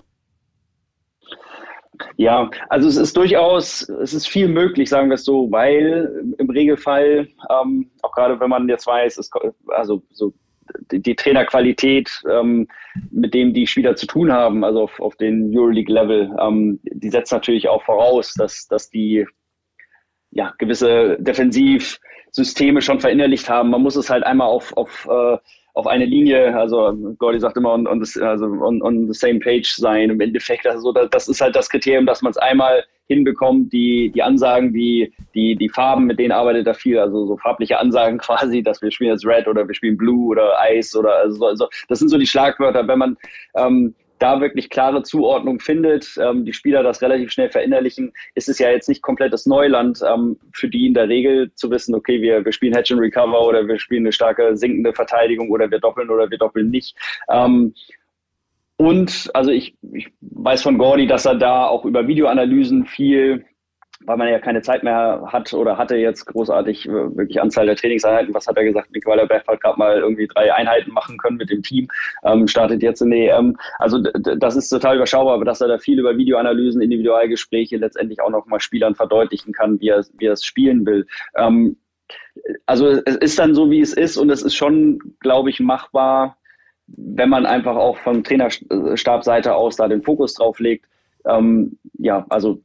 Ja, also es ist durchaus, es ist viel möglich, sagen wir es so, weil im Regelfall, ähm, auch gerade wenn man jetzt weiß, es, also so die, die Trainerqualität, ähm, mit dem die Spieler zu tun haben, also auf, auf den Euroleague-Level, ähm, die setzt natürlich auch voraus, dass, dass die ja, gewisse Defensivsysteme schon verinnerlicht haben. Man muss es halt einmal auf, auf äh, auf eine Linie, also Gordy sagt immer, on, on, the, also on, on the same page sein im Endeffekt. Also das, ist halt das Kriterium, dass man es einmal hinbekommt, die, die Ansagen, die, die, die Farben, mit denen arbeitet er viel, also so farbliche Ansagen [LAUGHS] quasi, dass wir spielen jetzt Red oder wir spielen Blue oder Ice oder also, also das sind so die Schlagwörter, wenn man ähm, da wirklich klare Zuordnung findet, ähm, die Spieler das relativ schnell verinnerlichen, ist es ja jetzt nicht komplettes Neuland ähm, für die in der Regel zu wissen, okay, wir, wir spielen Hedge and Recover oder wir spielen eine starke sinkende Verteidigung oder wir doppeln oder wir doppeln nicht. Ähm, und also ich, ich weiß von Gordy, dass er da auch über Videoanalysen viel weil man ja keine Zeit mehr hat oder hatte jetzt großartig äh, wirklich Anzahl der Trainingseinheiten. Was hat er gesagt? Nikolai Berg hat gerade mal irgendwie drei Einheiten machen können mit dem Team, ähm, startet jetzt in der EM. Also das ist total überschaubar, aber dass er da viel über Videoanalysen, Individualgespräche letztendlich auch noch mal Spielern verdeutlichen kann, wie er, wie er es spielen will. Ähm, also es ist dann so, wie es ist und es ist schon, glaube ich, machbar, wenn man einfach auch vom Trainerstabseite aus da den Fokus drauf legt ähm, ja, also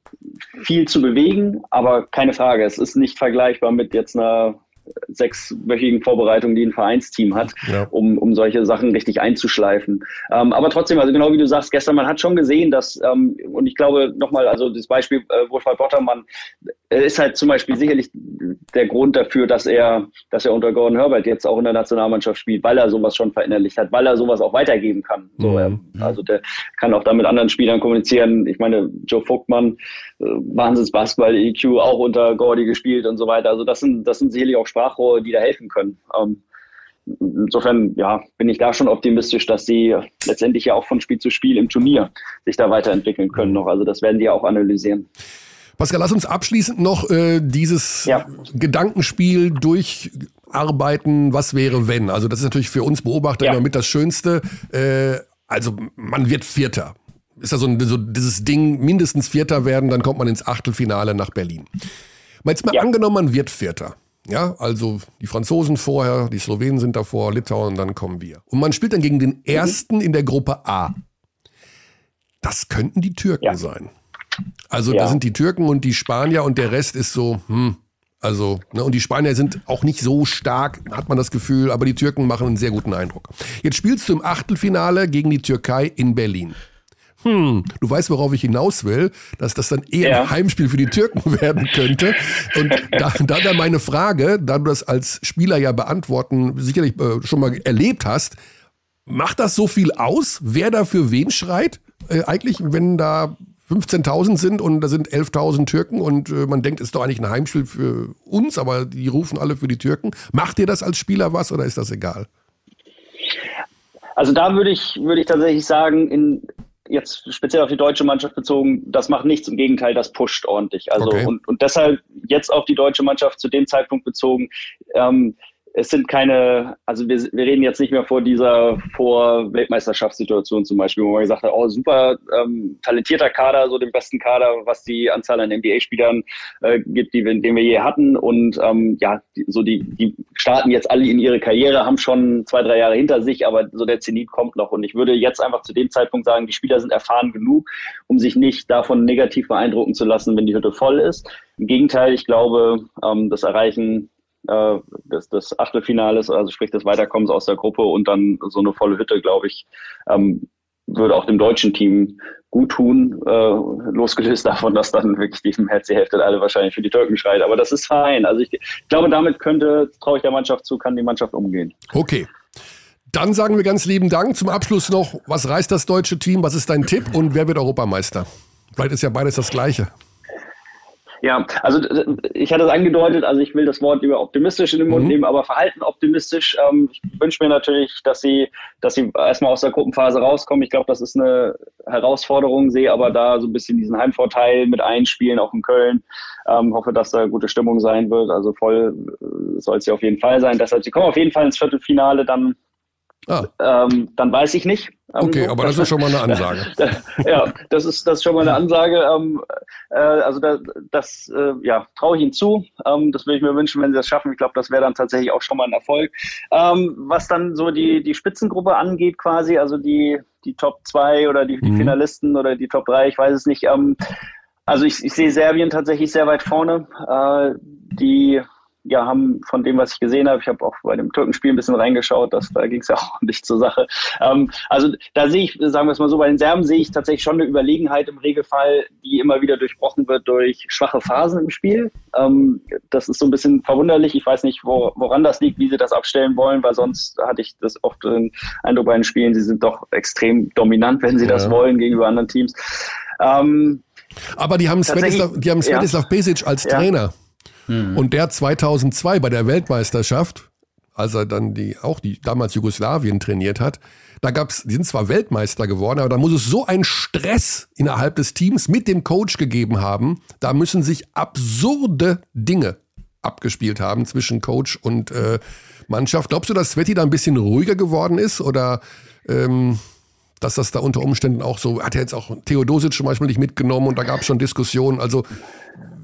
viel zu bewegen, aber keine Frage, es ist nicht vergleichbar mit jetzt einer sechswöchigen Vorbereitung, die ein Vereinsteam hat, ja. um, um solche Sachen richtig einzuschleifen. Ähm, aber trotzdem, also genau wie du sagst, gestern, man hat schon gesehen, dass, ähm, und ich glaube nochmal, also das Beispiel äh, Wolfgang Bottermann ist halt zum Beispiel sicherlich der Grund dafür, dass er, dass er unter Gordon Herbert jetzt auch in der Nationalmannschaft spielt, weil er sowas schon verinnerlicht hat, weil er sowas auch weitergeben kann. So, mhm. äh, also der kann auch da mit anderen Spielern kommunizieren. Ich meine, Joe Vogtmann, äh, Wahnsinns Basketball, EQ, auch unter Gordy gespielt und so weiter. Also das sind, das sind sicherlich auch Sprachrohre, die da helfen können. Ähm, insofern, ja, bin ich da schon optimistisch, dass sie letztendlich ja auch von Spiel zu Spiel im Turnier sich da weiterentwickeln können noch. Also das werden die auch analysieren. Pascal, lass uns abschließend noch äh, dieses ja. Gedankenspiel durcharbeiten, was wäre, wenn. Also das ist natürlich für uns Beobachter ja. immer mit das Schönste. Äh, also man wird Vierter. Ist ja so, ein, so dieses Ding, mindestens Vierter werden, dann kommt man ins Achtelfinale nach Berlin. Mal jetzt mal ja. angenommen, man wird Vierter. Ja, also die Franzosen vorher, die Slowenen sind davor, Litauen dann kommen wir. Und man spielt dann gegen den ersten in der Gruppe A. Das könnten die Türken ja. sein. Also ja. da sind die Türken und die Spanier und der Rest ist so, hm, also, ne, und die Spanier sind auch nicht so stark, hat man das Gefühl, aber die Türken machen einen sehr guten Eindruck. Jetzt spielst du im Achtelfinale gegen die Türkei in Berlin hm, du weißt, worauf ich hinaus will, dass das dann eher ja. ein Heimspiel für die Türken [LAUGHS] werden könnte. Und da, da dann meine Frage, da du das als Spieler ja beantworten sicherlich äh, schon mal erlebt hast, macht das so viel aus, wer da für wen schreit? Äh, eigentlich, wenn da 15.000 sind und da sind 11.000 Türken und äh, man denkt, ist doch eigentlich ein Heimspiel für uns, aber die rufen alle für die Türken. Macht dir das als Spieler was oder ist das egal? Also da würde ich, würde ich tatsächlich sagen, in, jetzt speziell auf die deutsche Mannschaft bezogen, das macht nichts, im Gegenteil, das pusht ordentlich. Also okay. und, und deshalb jetzt auf die deutsche Mannschaft zu dem Zeitpunkt bezogen, ähm, es sind keine, also wir, wir reden jetzt nicht mehr vor dieser Vor-Weltmeisterschaftssituation zum Beispiel, wo man gesagt hat, oh super ähm, talentierter Kader, so den besten Kader, was die Anzahl an NBA-Spielern äh, gibt, die wir, den wir je hatten. Und ähm, ja, so die, die starten jetzt alle in ihre Karriere, haben schon zwei, drei Jahre hinter sich, aber so der Zenit kommt noch. Und ich würde jetzt einfach zu dem Zeitpunkt sagen, die Spieler sind erfahren genug, um sich nicht davon negativ beeindrucken zu lassen, wenn die Hütte voll ist. Im Gegenteil, ich glaube, ähm, das Erreichen äh, des, des Achtelfinales, also sprich des Weiterkommens aus der Gruppe und dann so eine volle Hütte, glaube ich, ähm, würde auch dem deutschen Team gut tun, äh, losgelöst davon, dass dann wirklich die Herz die Hälfte alle wahrscheinlich für die Türken schreit. Aber das ist fein. Also ich, ich glaube, damit könnte, traue ich der Mannschaft zu, kann die Mannschaft umgehen. Okay. Dann sagen wir ganz lieben Dank. Zum Abschluss noch, was reißt das deutsche Team? Was ist dein Tipp und wer wird Europameister? Vielleicht ist ja beides das Gleiche. Ja, also ich hatte es angedeutet, also ich will das Wort lieber optimistisch in den Mund mhm. nehmen, aber verhalten optimistisch. Ähm, ich wünsche mir natürlich, dass sie, dass sie erstmal aus der Gruppenphase rauskommen. Ich glaube, das ist eine Herausforderung, sehe aber da so ein bisschen diesen Heimvorteil mit einspielen, auch in Köln. Ähm, hoffe, dass da gute Stimmung sein wird. Also voll äh, soll es ja auf jeden Fall sein. Deshalb, sie kommen auf jeden Fall ins Viertelfinale dann Ah. Ähm, dann weiß ich nicht. Ähm, okay, aber das ist schon mal eine Ansage. [LAUGHS] ja, das ist, das ist schon mal eine Ansage. Ähm, äh, also da, das äh, ja, traue ich Ihnen zu. Ähm, das würde ich mir wünschen, wenn Sie das schaffen. Ich glaube, das wäre dann tatsächlich auch schon mal ein Erfolg. Ähm, was dann so die, die Spitzengruppe angeht, quasi, also die, die Top 2 oder die, die mhm. Finalisten oder die Top 3, ich weiß es nicht. Ähm, also ich, ich sehe Serbien tatsächlich sehr weit vorne. Äh, die ja, haben von dem, was ich gesehen habe, ich habe auch bei dem Türkenspiel ein bisschen reingeschaut, dass, da ging es ja [LAUGHS] auch nicht zur Sache. Ähm, also da sehe ich, sagen wir es mal so, bei den Serben sehe ich tatsächlich schon eine Überlegenheit im Regelfall, die immer wieder durchbrochen wird durch schwache Phasen im Spiel. Ähm, das ist so ein bisschen verwunderlich. Ich weiß nicht, wo, woran das liegt, wie sie das abstellen wollen, weil sonst hatte ich das oft den Eindruck bei den Spielen, sie sind doch extrem dominant, wenn sie ja. das wollen gegenüber anderen Teams. Ähm, aber die haben Svetislav, die haben Svetislav ja. Pesic als Trainer. Mhm. Und der 2002 bei der Weltmeisterschaft als er dann die, auch die damals Jugoslawien trainiert hat. Da gab's, die sind zwar Weltmeister geworden, aber da muss es so einen Stress innerhalb des Teams mit dem Coach gegeben haben. Da müssen sich absurde Dinge abgespielt haben zwischen Coach und äh, Mannschaft. Glaubst du, dass Sveti da ein bisschen ruhiger geworden ist oder ähm, dass das da unter Umständen auch so, hat er jetzt auch Theodosic zum Beispiel nicht mitgenommen und da gab es schon Diskussionen. Also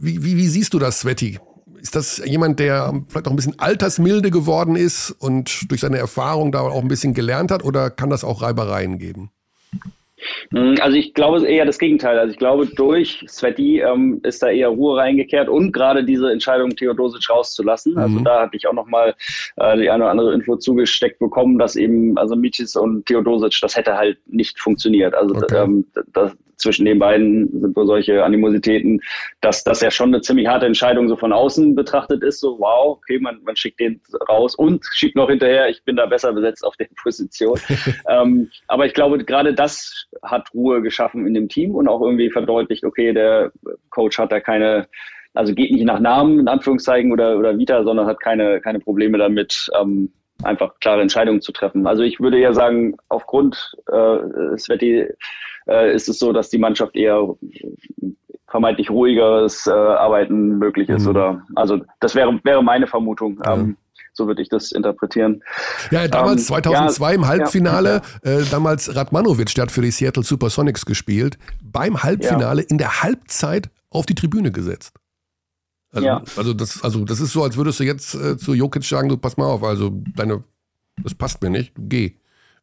wie, wie, wie siehst du das, Sveti? Ist das jemand, der vielleicht auch ein bisschen altersmilde geworden ist und durch seine Erfahrung da auch ein bisschen gelernt hat oder kann das auch Reibereien geben? Mm, also ich glaube eher das Gegenteil. Also ich glaube, durch Sveti ähm, ist da eher Ruhe reingekehrt und gerade diese Entscheidung, Theodosic rauszulassen. Also mhm. da hatte ich auch nochmal äh, die eine oder andere Info zugesteckt bekommen, dass eben also Micis und Theodosic, das hätte halt nicht funktioniert. Also okay. ähm, das, zwischen den beiden sind wohl solche Animositäten, dass das ja schon eine ziemlich harte Entscheidung so von außen betrachtet ist. So, wow, okay, man, man schickt den raus und schiebt noch hinterher, ich bin da besser besetzt auf der [LAUGHS] Position. [LAUGHS] ähm, aber ich glaube, gerade das hat Ruhe geschaffen in dem Team und auch irgendwie verdeutlicht, okay, der Coach hat da keine also geht nicht nach Namen in Anführungszeichen oder, oder Vita, sondern hat keine, keine Probleme damit, ähm, einfach klare Entscheidungen zu treffen. Also ich würde ja sagen, aufgrund äh, Sveti äh, ist es so, dass die Mannschaft eher vermeintlich ruhigeres äh, Arbeiten möglich ist. Mhm. Oder also das wäre, wäre meine Vermutung. Ja. Ähm, so würde ich das interpretieren. Ja, damals ähm, 2002 ja, im Halbfinale, ja. äh, damals Radmanovic, der hat für die Seattle Supersonics gespielt, beim Halbfinale in der Halbzeit auf die Tribüne gesetzt. Also, ja. also, das, also das ist so, als würdest du jetzt äh, zu Jokic sagen, du pass mal auf, also deine, das passt mir nicht, geh.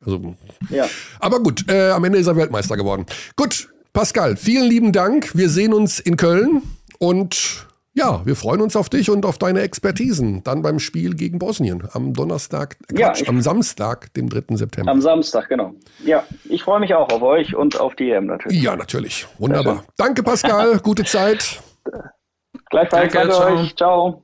Also, ja. Aber gut, äh, am Ende ist er Weltmeister geworden. Gut, Pascal, vielen lieben Dank. Wir sehen uns in Köln und ja, wir freuen uns auf dich und auf deine Expertisen. Dann beim Spiel gegen Bosnien am Donnerstag, Quatsch, ja, am Samstag, dem 3. September. Am Samstag, genau. Ja, ich freue mich auch auf euch und auf die EM natürlich. Ja, natürlich. Wunderbar. Danke, Pascal. [LAUGHS] Gute Zeit. Gleichfalls. Danke, ciao. euch. Ciao.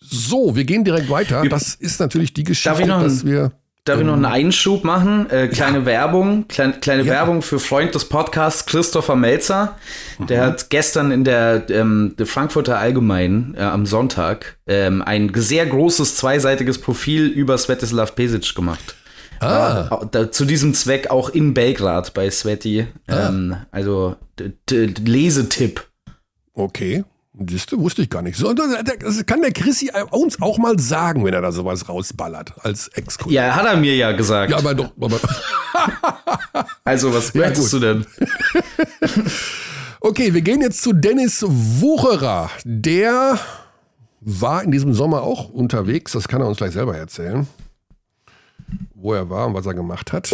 So, wir gehen direkt weiter. Das ist natürlich die Geschichte, dass wir. Darf ich noch einen ähm, Einschub machen? Äh, kleine ja. Werbung, kleine, kleine ja. Werbung für Freund des Podcasts Christopher Melzer. Der mhm. hat gestern in der, ähm, der Frankfurter Allgemein äh, am Sonntag ähm, ein sehr großes zweiseitiges Profil über Svetislav Pesic gemacht. Ah. Äh, da, zu diesem Zweck auch in Belgrad bei Sveti. Ah. Ähm, also Lesetipp. Okay. Das wusste ich gar nicht. Das kann der Chrissy uns auch mal sagen, wenn er da sowas rausballert als ex -Kollege. Ja, hat er mir ja gesagt. Ja, aber doch. Aber [LAUGHS] also, was ja, möchtest du denn? [LAUGHS] okay, wir gehen jetzt zu Dennis Wucherer. Der war in diesem Sommer auch unterwegs. Das kann er uns gleich selber erzählen. Wo er war und was er gemacht hat.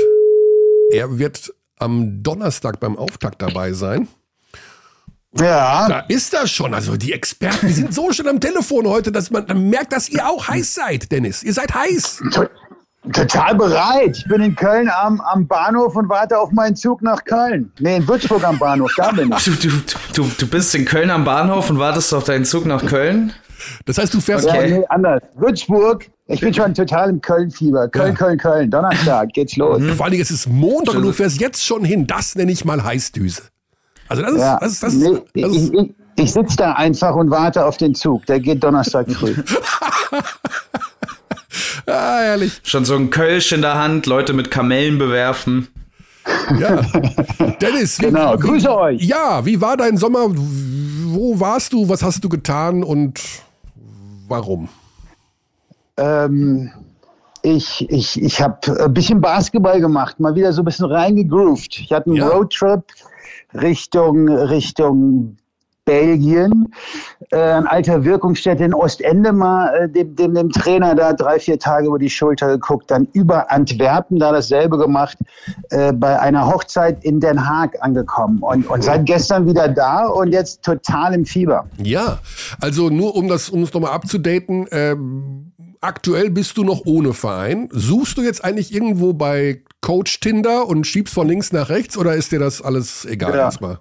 Er wird am Donnerstag beim Auftakt dabei sein. Ja. Da ist das schon. Also die Experten, die sind so schon am Telefon heute, dass man dann merkt, dass ihr auch heiß seid, Dennis. Ihr seid heiß. Total bereit. Ich bin in Köln am, am Bahnhof und warte auf meinen Zug nach Köln. Nee, in Würzburg am Bahnhof, da bin ich. [LAUGHS] Du, du, du, du bist in Köln am Bahnhof und wartest auf deinen Zug nach Köln? Das heißt, du fährst. Okay. Ja, nee, anders. Würzburg. Ich bin schon total im Köln-Fieber. Köln, ja. Köln, Köln. Donnerstag geht's los. Mhm. Vor allen Dingen, es ist Montag und du fährst jetzt schon hin. Das nenne ich mal Heißdüse. Also das ist, ja. das ist, das, nee, das ist, ich, ich, ich sitze da einfach und warte auf den Zug. Der geht Donnerstag früh. [LAUGHS] ah, herrlich. Schon so ein Kölsch in der Hand, Leute mit Kamellen bewerfen. Ja. [LAUGHS] Dennis, wie, genau. Grüße wie, euch. Ja, wie war dein Sommer? Wo warst du? Was hast du getan und warum? Ähm, ich ich, ich habe ein bisschen Basketball gemacht, mal wieder so ein bisschen reingegroovt. Ich hatte einen ja. Roadtrip Richtung, Richtung Belgien, äh, ein alter Wirkungsstätte in Ostende mal äh, dem, dem, dem Trainer da drei, vier Tage über die Schulter geguckt, dann über Antwerpen da dasselbe gemacht, äh, bei einer Hochzeit in Den Haag angekommen und, und seit gestern wieder da und jetzt total im Fieber. Ja, also nur um das, um es nochmal abzudaten, ähm aktuell bist du noch ohne Verein. Suchst du jetzt eigentlich irgendwo bei Coach Tinder und schiebst von links nach rechts oder ist dir das alles egal ja. erstmal?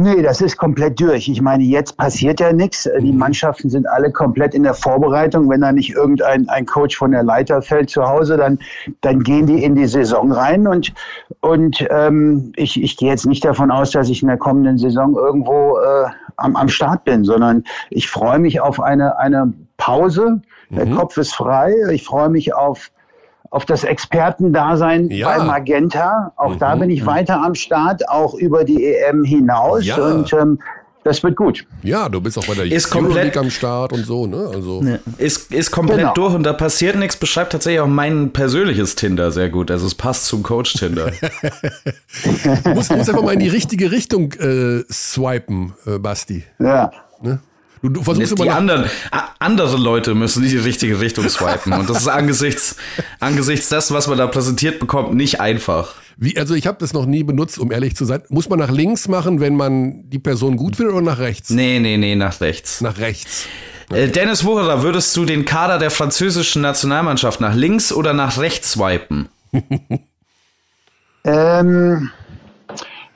Nee, das ist komplett durch. Ich meine, jetzt passiert ja nichts. Die mhm. Mannschaften sind alle komplett in der Vorbereitung. Wenn da nicht irgendein ein Coach von der Leiter fällt zu Hause, dann, dann gehen die in die Saison rein. Und, und ähm, ich, ich gehe jetzt nicht davon aus, dass ich in der kommenden Saison irgendwo äh, am, am Start bin, sondern ich freue mich auf eine, eine Pause. Der Mhm. Kopf ist frei. Ich freue mich auf, auf das Expertendasein Ja. bei Magenta. Auch da Mhm. bin ich weiter am Start, auch über die EM hinaus. Ja. Und ähm, das wird gut. Ja, du bist auch bei der Ist komplett- am Start und so, ne? Also Ist, ist komplett Genau. durch und da passiert nichts. Beschreibt tatsächlich auch mein persönliches Tinder sehr gut. Also es passt zum Coach Tinder. [LAUGHS] du musst, musst einfach mal in die richtige Richtung äh, swipen, äh, Basti. Ja. Du, du versuchst immer die anderen, andere Leute müssen in die richtige Richtung swipen. Und das ist angesichts, [LAUGHS] angesichts dessen, was man da präsentiert bekommt, nicht einfach. wie, also ich habe das noch nie benutzt, um ehrlich zu sein. Muss man nach links machen, wenn man die Person gut findet oder nach rechts? Nee, nee, nee, nach rechts. Nach rechts. Äh, Dennis Wucherer, würdest du den Kader der französischen Nationalmannschaft nach links oder nach rechts swipen? [LAUGHS] [LAUGHS] Ähm,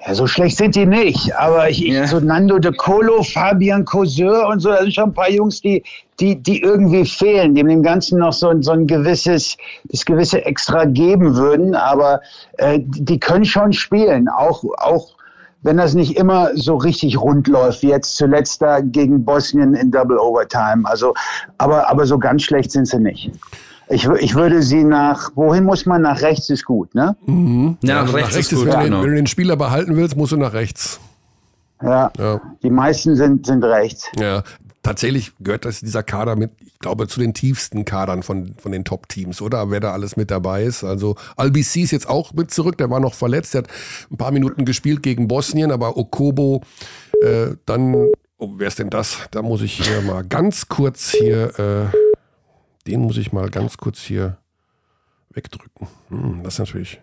ja, so schlecht sind die nicht. Aber ich, Ja. so Nando de Colo, Fabian Causeur und so, da sind schon ein paar Jungs, die, die, die irgendwie fehlen, die dem Ganzen noch so, ein- so ein gewisses, das gewisse Extra geben würden. Aber äh, die können schon spielen, auch, auch wenn das nicht immer so richtig rund läuft, wie jetzt zuletzt da gegen Bosnien in Double Overtime. Also, aber, aber so ganz schlecht sind sie nicht. Ich, ich würde sie nach, wohin muss man? Nach rechts ist gut, ne? Ja, Also nach rechts ist gut, wenn, du, genau. den- wenn du den Spieler behalten willst, musst du nach rechts. Ja. Ja. Die meisten sind, sind rechts. Ja, tatsächlich gehört das dieser Kader mit, ich glaube, zu den tiefsten Kadern von, von den Top-Teams, oder? Wer da alles mit dabei ist. Also Albisi ist jetzt auch mit zurück, der war noch verletzt, der hat ein paar Minuten gespielt gegen Bosnien, aber Okobo, äh, dann, oh, wer ist denn das? Da muss ich hier mal ganz kurz hier, äh, den muss ich mal ganz kurz hier wegdrücken. Hm, das ist natürlich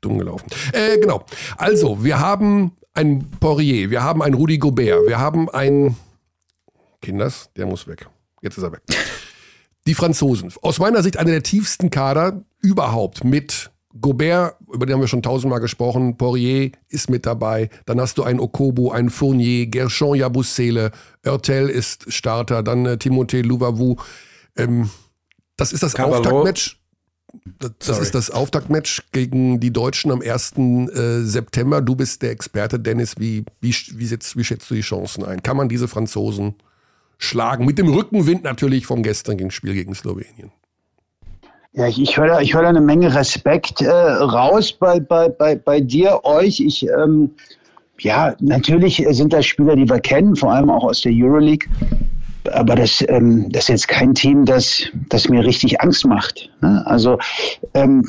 dumm gelaufen. Äh, genau. Also, wir haben einen Poirier, wir haben einen Rudi Gobert, wir haben einen Kinders, der muss weg. Jetzt ist er weg. Die Franzosen. Aus meiner Sicht einer der tiefsten Kader überhaupt mit Gobert, über den haben wir schon tausendmal gesprochen, Poirier ist mit dabei, dann hast du einen Okobo, einen Fournier, Gershon Yabusele, Oertel ist Starter, dann äh, Timothée Louvavu. Ähm, das ist das Cavallo. Auftaktmatch. Das, Sorry. ist das Auftaktmatch gegen die Deutschen am 1. Äh, September. Du bist der Experte, Dennis. Wie, wie, wie, setzt, wie schätzt du die Chancen ein? Kann man diese Franzosen schlagen? Mit dem Rückenwind natürlich vom gestrigen Spiel gegen Slowenien. Ja, ich, ich höre da, ich höre da eine Menge Respekt äh, raus bei, bei, bei, bei dir, euch. Ich, ähm, ja, natürlich sind das Spieler, die wir kennen, vor allem auch aus der Euroleague. Aber das, ähm, das ist jetzt kein Team, das, das mir richtig Angst macht. Ne? Also ähm,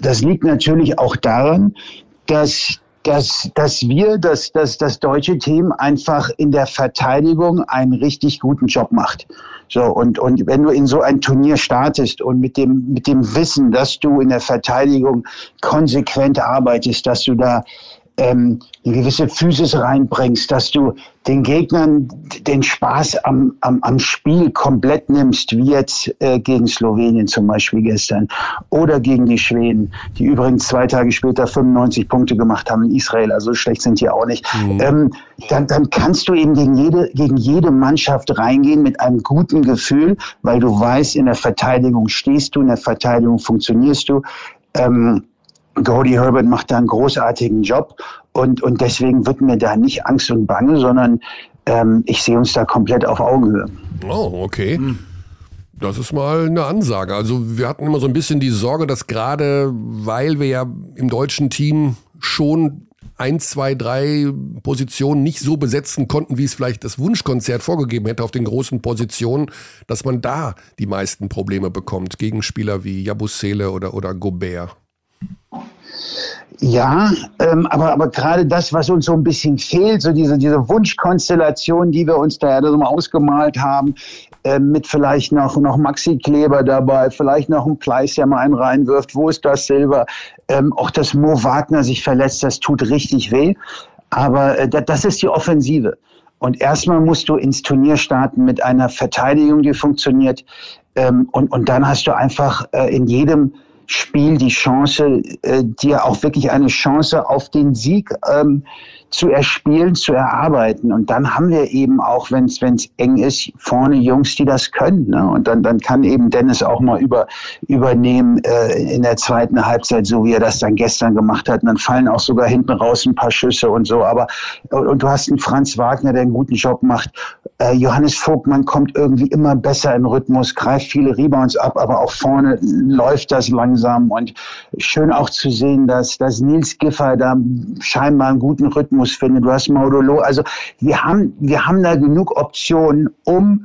das liegt natürlich auch daran, dass, dass, dass wir, dass, dass das deutsche Team einfach in der Verteidigung einen richtig guten Job macht. So, und, und wenn du in so ein Turnier startest und mit dem, mit dem Wissen, dass du in der Verteidigung konsequent arbeitest, dass du da ähm, eine gewisse Physis reinbringst, dass du den Gegnern den Spaß am, am, am Spiel komplett nimmst, wie jetzt äh, gegen Slowenien zum Beispiel gestern oder gegen die Schweden, die übrigens zwei Tage später 95 Punkte gemacht haben in Israel, also schlecht sind die auch nicht. Ähm, dann, dann kannst du eben gegen jede, gegen jede Mannschaft reingehen mit einem guten Gefühl, weil du weißt, in der Verteidigung stehst du, in der Verteidigung funktionierst du. Ähm, Cody Herbert macht da einen großartigen Job und, und deswegen wird mir da nicht Angst und Bange, sondern ähm, ich sehe uns da komplett auf Augenhöhe. Oh, okay. Das ist mal eine Ansage. Also wir hatten immer so ein bisschen die Sorge, dass gerade weil wir ja im deutschen Team schon ein, zwei, drei Positionen nicht so besetzen konnten, wie es vielleicht das Wunschkonzert vorgegeben hätte auf den großen Positionen, dass man da die meisten Probleme bekommt gegen Spieler wie Jabusele oder, oder Gobert. Ja, ähm, aber, aber gerade das, was uns so ein bisschen fehlt, so diese, diese Wunschkonstellation, die wir uns da ja mal ausgemalt haben, äh, mit vielleicht noch, noch Maxi Kleber dabei, vielleicht noch ein Pleiss, der mal einen reinwirft, wo ist das Silber? Ähm, auch dass Mo Wagner sich verletzt, das tut richtig weh. Aber äh, das, das ist die Offensive. Und erstmal musst du ins Turnier starten mit einer Verteidigung, die funktioniert. Ähm, und, und dann hast du einfach äh, in jedem Spiel die Chance, äh, dir auch wirklich eine Chance auf den Sieg ähm, zu erspielen, zu erarbeiten. Und dann haben wir eben auch, wenn es eng ist, vorne Jungs, die das können. Ne? Und dann, dann kann eben Dennis auch mal über, übernehmen äh, in der zweiten Halbzeit, so wie er das dann gestern gemacht hat. Und dann fallen auch sogar hinten raus ein paar Schüsse und so. Aber und, und du hast einen Franz Wagner, der einen guten Job macht. Äh, Johannes Vogtmann kommt irgendwie immer besser in Rhythmus, greift viele Rebounds ab, aber auch vorne läuft das langsam und schön auch zu sehen, dass, dass Nils Giffer da scheinbar einen guten Rhythmus findet. Du hast Maudolo, also wir haben, wir haben da genug Optionen, um,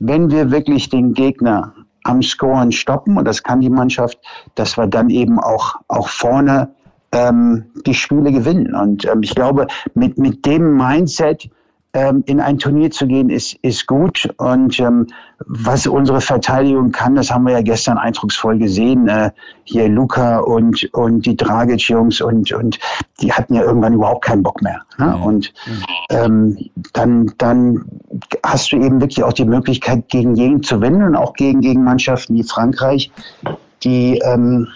wenn wir wirklich den Gegner am Scoren stoppen, und das kann die Mannschaft, dass wir dann eben auch, auch vorne ähm, die Spiele gewinnen. Und ähm, ich glaube, mit, mit dem Mindset, ähm, in ein Turnier zu gehen, ist, ist gut. Und ähm, was unsere Verteidigung kann, das haben wir ja gestern eindrucksvoll gesehen. Äh, hier Luca und, und die Dragic-Jungs und, und die hatten ja irgendwann überhaupt keinen Bock mehr. Ne? Mhm. Und ähm, dann, dann hast du eben wirklich auch die Möglichkeit, gegen jeden zu gewinnen und auch gegen, gegen Mannschaften wie Frankreich, die, ähm,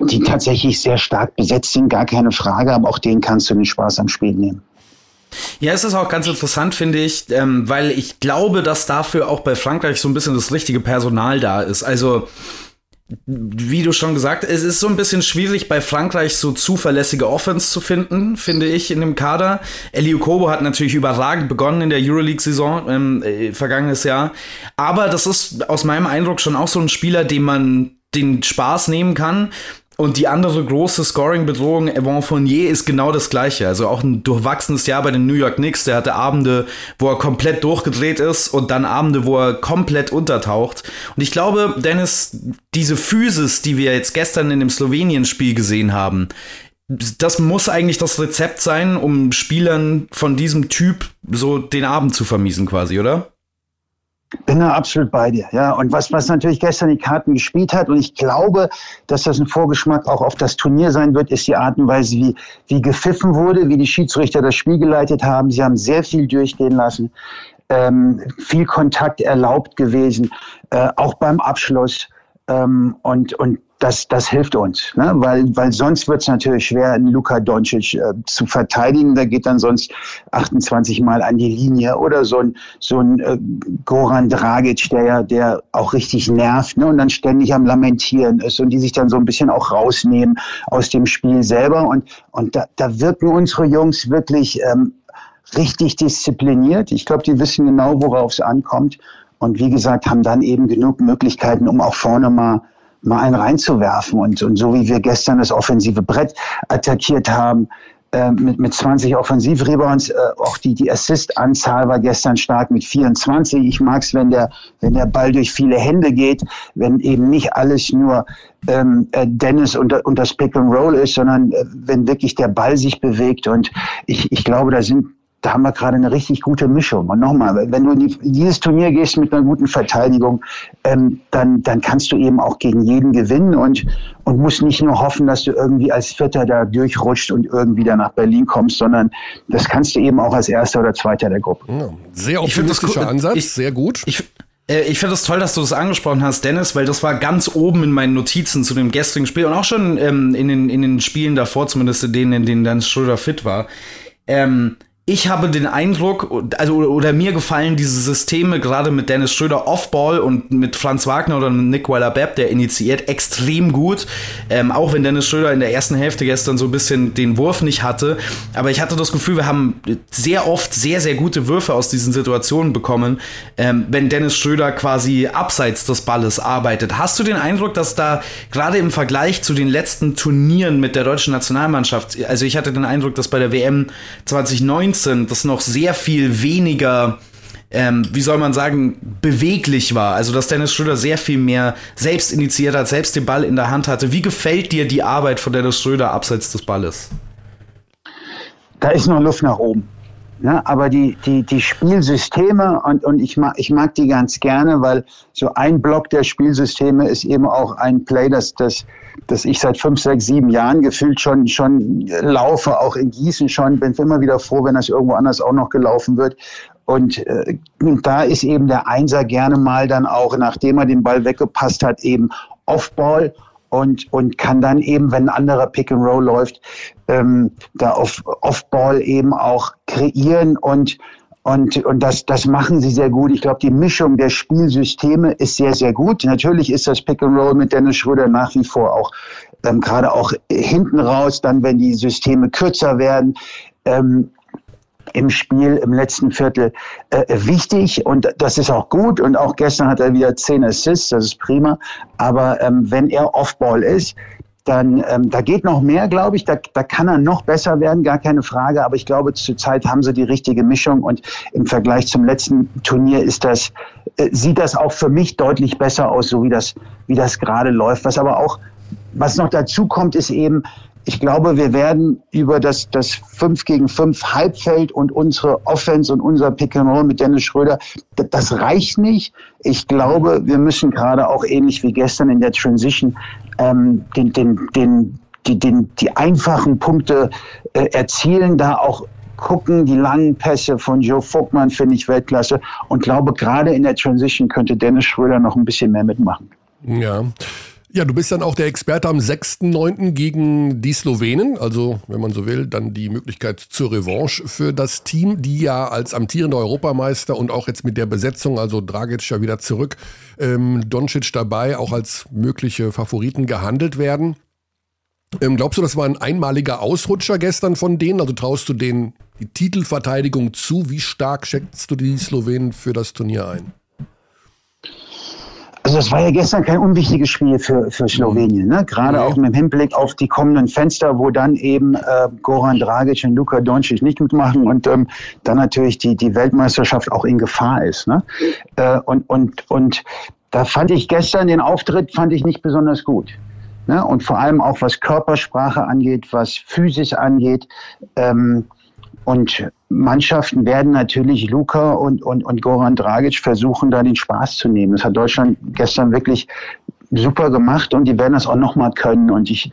die tatsächlich sehr stark besetzt sind, gar keine Frage, aber auch denen kannst du den Spaß am Spiel nehmen. Ja, es ist auch ganz interessant, finde ich, ähm, weil ich glaube, dass dafür auch bei Frankreich so ein bisschen das richtige Personal da ist. Also, wie du schon gesagt, es ist so ein bisschen schwierig bei Frankreich so zuverlässige Offense zu finden, finde ich, in dem Kader. Elio Kobo hat natürlich überragend begonnen in der Euroleague-Saison ähm, äh, vergangenes Jahr. Aber das ist aus meinem Eindruck schon auch so ein Spieler, dem man den Spaß nehmen kann und die andere große Scoring-Bedrohung, Evan Fournier, ist genau das gleiche. Also auch ein durchwachsenes Jahr bei den New York Knicks. Der hatte Abende, wo er komplett durchgedreht ist und dann Abende, wo er komplett untertaucht. Und ich glaube, Dennis, diese Physis, die wir jetzt gestern in dem Slowenien-Spiel gesehen haben, das muss eigentlich das Rezept sein, um Spielern von diesem Typ so den Abend zu vermiesen, quasi, oder? Bin da absolut bei dir, ja. Und was, was natürlich gestern die Karten gespielt hat, und ich glaube, dass das ein Vorgeschmack auch auf das Turnier sein wird, ist die Art und Weise, wie, wie gepfiffen wurde, wie die Schiedsrichter das Spiel geleitet haben. Sie haben sehr viel durchgehen lassen, ähm, viel Kontakt erlaubt gewesen, äh, auch beim Abschluss. Ähm, und, und das, das hilft uns, ne? weil, weil sonst wird es natürlich schwer, einen Luka Doncic äh, zu verteidigen. Da geht dann sonst 28 Mal an die Linie oder so ein, so ein äh, Goran Dragic, der der auch richtig nervt ne? und dann ständig am Lamentieren ist und die sich dann so ein bisschen auch rausnehmen aus dem Spiel selber. Und, und da, da wirken unsere Jungs wirklich ähm, richtig diszipliniert. Ich glaube, die wissen genau, worauf es ankommt. Und wie gesagt, haben dann eben genug Möglichkeiten, um auch vorne mal mal einen reinzuwerfen. Und, und so wie wir gestern das offensive Brett attackiert haben, äh, mit, mit 20 Offensivrebounds, äh, auch die, die Assist-Anzahl war gestern stark mit 24. Ich mag es, wenn der, wenn der Ball durch viele Hände geht, wenn eben nicht alles nur ähm, äh, Dennis und, und das Pick and Roll ist, sondern äh, wenn wirklich der Ball sich bewegt. Und ich, ich glaube, da sind da haben wir gerade eine richtig gute Mischung. Und nochmal, wenn du in dieses Turnier gehst mit einer guten Verteidigung, ähm, dann, dann kannst du eben auch gegen jeden gewinnen und, und musst nicht nur hoffen, dass du irgendwie als Vierter da durchrutscht und irgendwie da nach Berlin kommst, sondern das kannst du eben auch als Erster oder Zweiter der Gruppe. Ja, sehr optimistischer Ansatz, ich, sehr gut. Ich, äh, ich finde es toll, dass du das angesprochen hast, Dennis, weil das war ganz oben in meinen Notizen zu dem gestrigen Spiel und auch schon ähm, in, den, in den Spielen davor, zumindest in denen, in denen Dennis Schröder fit war. Ähm, ich habe den Eindruck, also oder mir gefallen diese Systeme gerade mit Dennis Schröder Offball und mit Franz Wagner oder mit Nick Weiler-Bepp, der initiiert, extrem gut. Ähm, auch wenn Dennis Schröder in der ersten Hälfte gestern so ein bisschen den Wurf nicht hatte. Aber ich hatte das Gefühl, wir haben sehr oft sehr, sehr gute Würfe aus diesen Situationen bekommen, ähm, wenn Dennis Schröder quasi abseits des Balles arbeitet. Hast du den Eindruck, dass da gerade im Vergleich zu den letzten Turnieren mit der deutschen Nationalmannschaft, also ich hatte den Eindruck, dass bei der WM 2019 19 das noch sehr viel weniger ähm, wie soll man sagen, beweglich war. Also, dass Dennis Schröder sehr viel mehr selbst initiiert hat, selbst den Ball in der Hand hatte. Wie gefällt dir die Arbeit von Dennis Schröder abseits des Balles? Da ist noch Luft nach oben. Ja, aber die, die, die Spielsysteme und, und ich, mag, ich mag die ganz gerne, weil so ein Block der Spielsysteme ist eben auch ein Play, das, das dass ich seit fünf, sechs, sieben Jahren gefühlt schon, schon laufe, auch in Gießen schon. Bin immer wieder froh, wenn das irgendwo anders auch noch gelaufen wird. Und äh, da ist eben der Einser gerne mal dann auch, nachdem er den Ball weggepasst hat, eben Offball und, und kann dann eben, wenn ein anderer Pick and Roll läuft, ähm, da Offball eben auch kreieren und und, und das, das machen sie sehr gut. Ich glaube, die Mischung der Spielsysteme ist sehr, sehr gut. Natürlich ist das Pick and Roll mit Dennis Schröder nach wie vor auch ähm, gerade auch hinten raus, dann wenn die Systeme kürzer werden. Ähm, im Spiel im letzten Viertel äh, wichtig und das ist auch gut und auch gestern hat er wieder zehn Assists, das ist prima. Aber ähm, wenn er Offball ist, dann ähm, da geht noch mehr, glaube ich. Da, da kann er noch besser werden, gar keine Frage. Aber ich glaube, zurzeit haben sie die richtige Mischung und im Vergleich zum letzten Turnier ist das äh, sieht das auch für mich deutlich besser aus, so wie das wie das gerade läuft. Was aber auch was noch dazu kommt, ist eben ich glaube, wir werden über das, das 5 gegen 5 Halbfeld und unsere Offense und unser Pick and Roll mit Dennis Schröder, das reicht nicht. Ich glaube, wir müssen gerade auch ähnlich wie gestern in der Transition ähm, den, den, den, die, den, die einfachen Punkte äh, erzielen, da auch gucken, die langen Pässe von Joe Vogtmann finde ich Weltklasse und glaube, gerade in der Transition könnte Dennis Schröder noch ein bisschen mehr mitmachen. Ja. Ja, du bist dann auch der Experte am 6.9. gegen die Slowenen. Also, wenn man so will, dann die Möglichkeit zur Revanche für das Team, die ja als amtierender Europameister und auch jetzt mit der Besetzung, also Dragic ja wieder zurück, ähm, Doncic dabei, auch als mögliche Favoriten gehandelt werden. Ähm, glaubst du, das war ein einmaliger Ausrutscher gestern von denen? Also traust du denen die Titelverteidigung zu? Wie stark schätzt du die Slowenen für das Turnier ein? Also das war ja gestern kein unwichtiges Spiel für, für Slowenien, ne? gerade auch mit Hinblick auf die kommenden Fenster, wo dann eben äh, Goran Dragic und Luka Doncic nicht mitmachen und ähm, dann natürlich die, die Weltmeisterschaft auch in Gefahr ist. Ne? Äh, und, und, und da fand ich gestern den Auftritt fand ich nicht besonders gut. Ne? Und vor allem auch was Körpersprache angeht, was Physis angeht. Ähm, und Mannschaften werden natürlich Luca und, und, und Goran Dragic versuchen, da den Spaß zu nehmen. Das hat Deutschland gestern wirklich super gemacht und die werden das auch nochmal können. Und ich,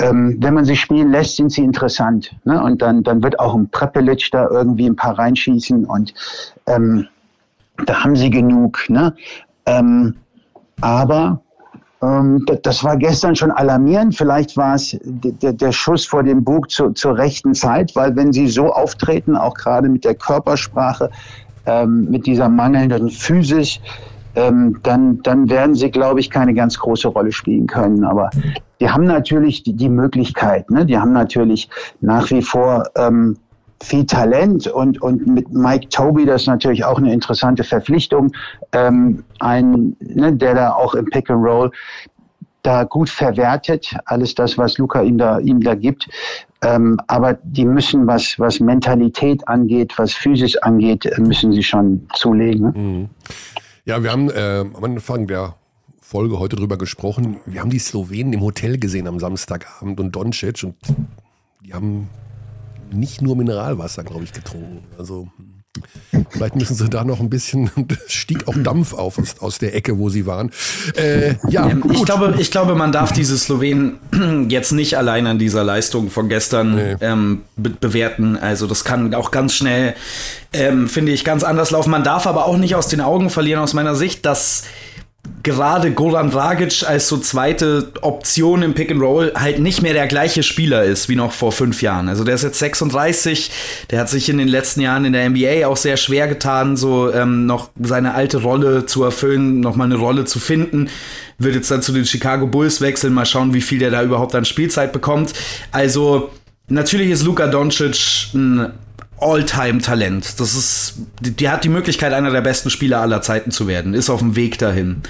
ähm, wenn man sie spielen lässt, sind sie interessant. Ne? Und dann, dann wird auch ein Prepelic da irgendwie ein paar reinschießen und ähm, da haben sie genug. Ne? Ähm, aber das war gestern schon alarmierend. Vielleicht war es der Schuss vor dem Bug zur, zur rechten Zeit, weil wenn sie so auftreten, auch gerade mit der Körpersprache, ähm, mit dieser mangelnden Physis, ähm, dann, dann werden sie, glaube ich, keine ganz große Rolle spielen können. Aber die haben natürlich die, Möglichkeit. Ne? Die haben natürlich nach wie vor ähm, viel Talent und, und mit Mike Toby, das ist natürlich auch eine interessante Verpflichtung, ähm, ein, ne, der da auch im Pick and Roll da gut verwertet, alles das, was Luca ihm da, ihm da gibt. Ähm, aber die müssen, was, was Mentalität angeht, was Physis angeht, müssen sie schon zulegen. Ne? Mhm. Ja, wir haben äh, am Anfang der Folge heute drüber gesprochen. Wir haben die Slowenen im Hotel gesehen am Samstagabend und Doncic und die haben nicht nur Mineralwasser, glaube ich, getrunken. Also vielleicht müssen sie da noch ein bisschen, [LAUGHS] stieg auch Dampf auf aus, aus der Ecke, wo sie waren. Äh, ja, ähm, ich, glaube, ich glaube, man darf diese Slowenen [CLEARS THROAT] jetzt nicht allein an dieser Leistung von gestern nee. ähm, be bewerten. Also das kann auch ganz schnell, ähm, finde ich, ganz anders laufen. Man darf aber auch nicht aus den Augen verlieren, aus meiner Sicht, dass gerade Goran Dragic als so zweite Option im Pick and Roll halt nicht mehr der gleiche Spieler ist wie noch vor fünf Jahren. Also der ist jetzt 36, der hat sich in den letzten Jahren in der NBA auch sehr schwer getan, so ähm, noch seine alte Rolle zu erfüllen, noch mal eine Rolle zu finden. Wird jetzt dann zu den Chicago Bulls wechseln, mal schauen, wie viel der da überhaupt an Spielzeit bekommt. Also natürlich ist Luka Doncic ein All-Time-Talent. Das ist, die, die, hat die Möglichkeit, einer der besten Spieler aller Zeiten zu werden. Ist auf dem Weg dahin.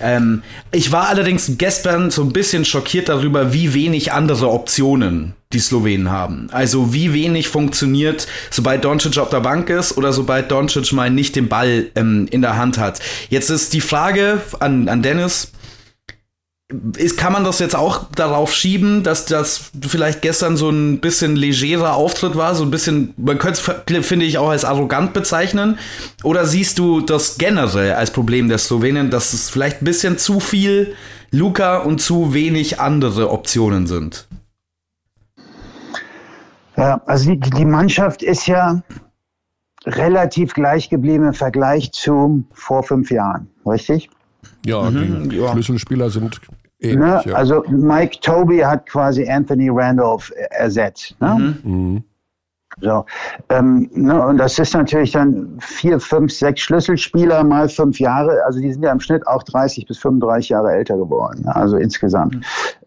Ähm, ich war allerdings gestern so ein bisschen schockiert darüber, wie wenig andere Optionen die Slowenen haben. Also wie wenig funktioniert, sobald Doncic auf der Bank ist oder sobald Doncic mal nicht den Ball ähm, in der Hand hat. Jetzt ist die Frage an, an Dennis, ist, kann man das jetzt auch darauf schieben, dass das vielleicht gestern so ein bisschen legerer Auftritt war, so ein bisschen, man könnte es, finde ich, auch als arrogant bezeichnen? Oder siehst du das generell als Problem der Slowenien, dass es vielleicht ein bisschen zu viel Luca und zu wenig andere Optionen sind? Ja, also die, die Mannschaft ist ja relativ gleich geblieben im Vergleich zu vor fünf Jahren, richtig? Ja, mhm, die ja. Schlüsselspieler sind ähnlich. Ne? Ja. Also Mike Toby hat quasi Anthony Randolph ersetzt. Ne? Mhm. mhm. So, ähm, ne, und das ist natürlich dann vier, fünf, sechs Schlüsselspieler mal fünf Jahre. Also die sind ja im Schnitt auch 30 bis 35 Jahre älter geworden. Ne? Also insgesamt. Mhm.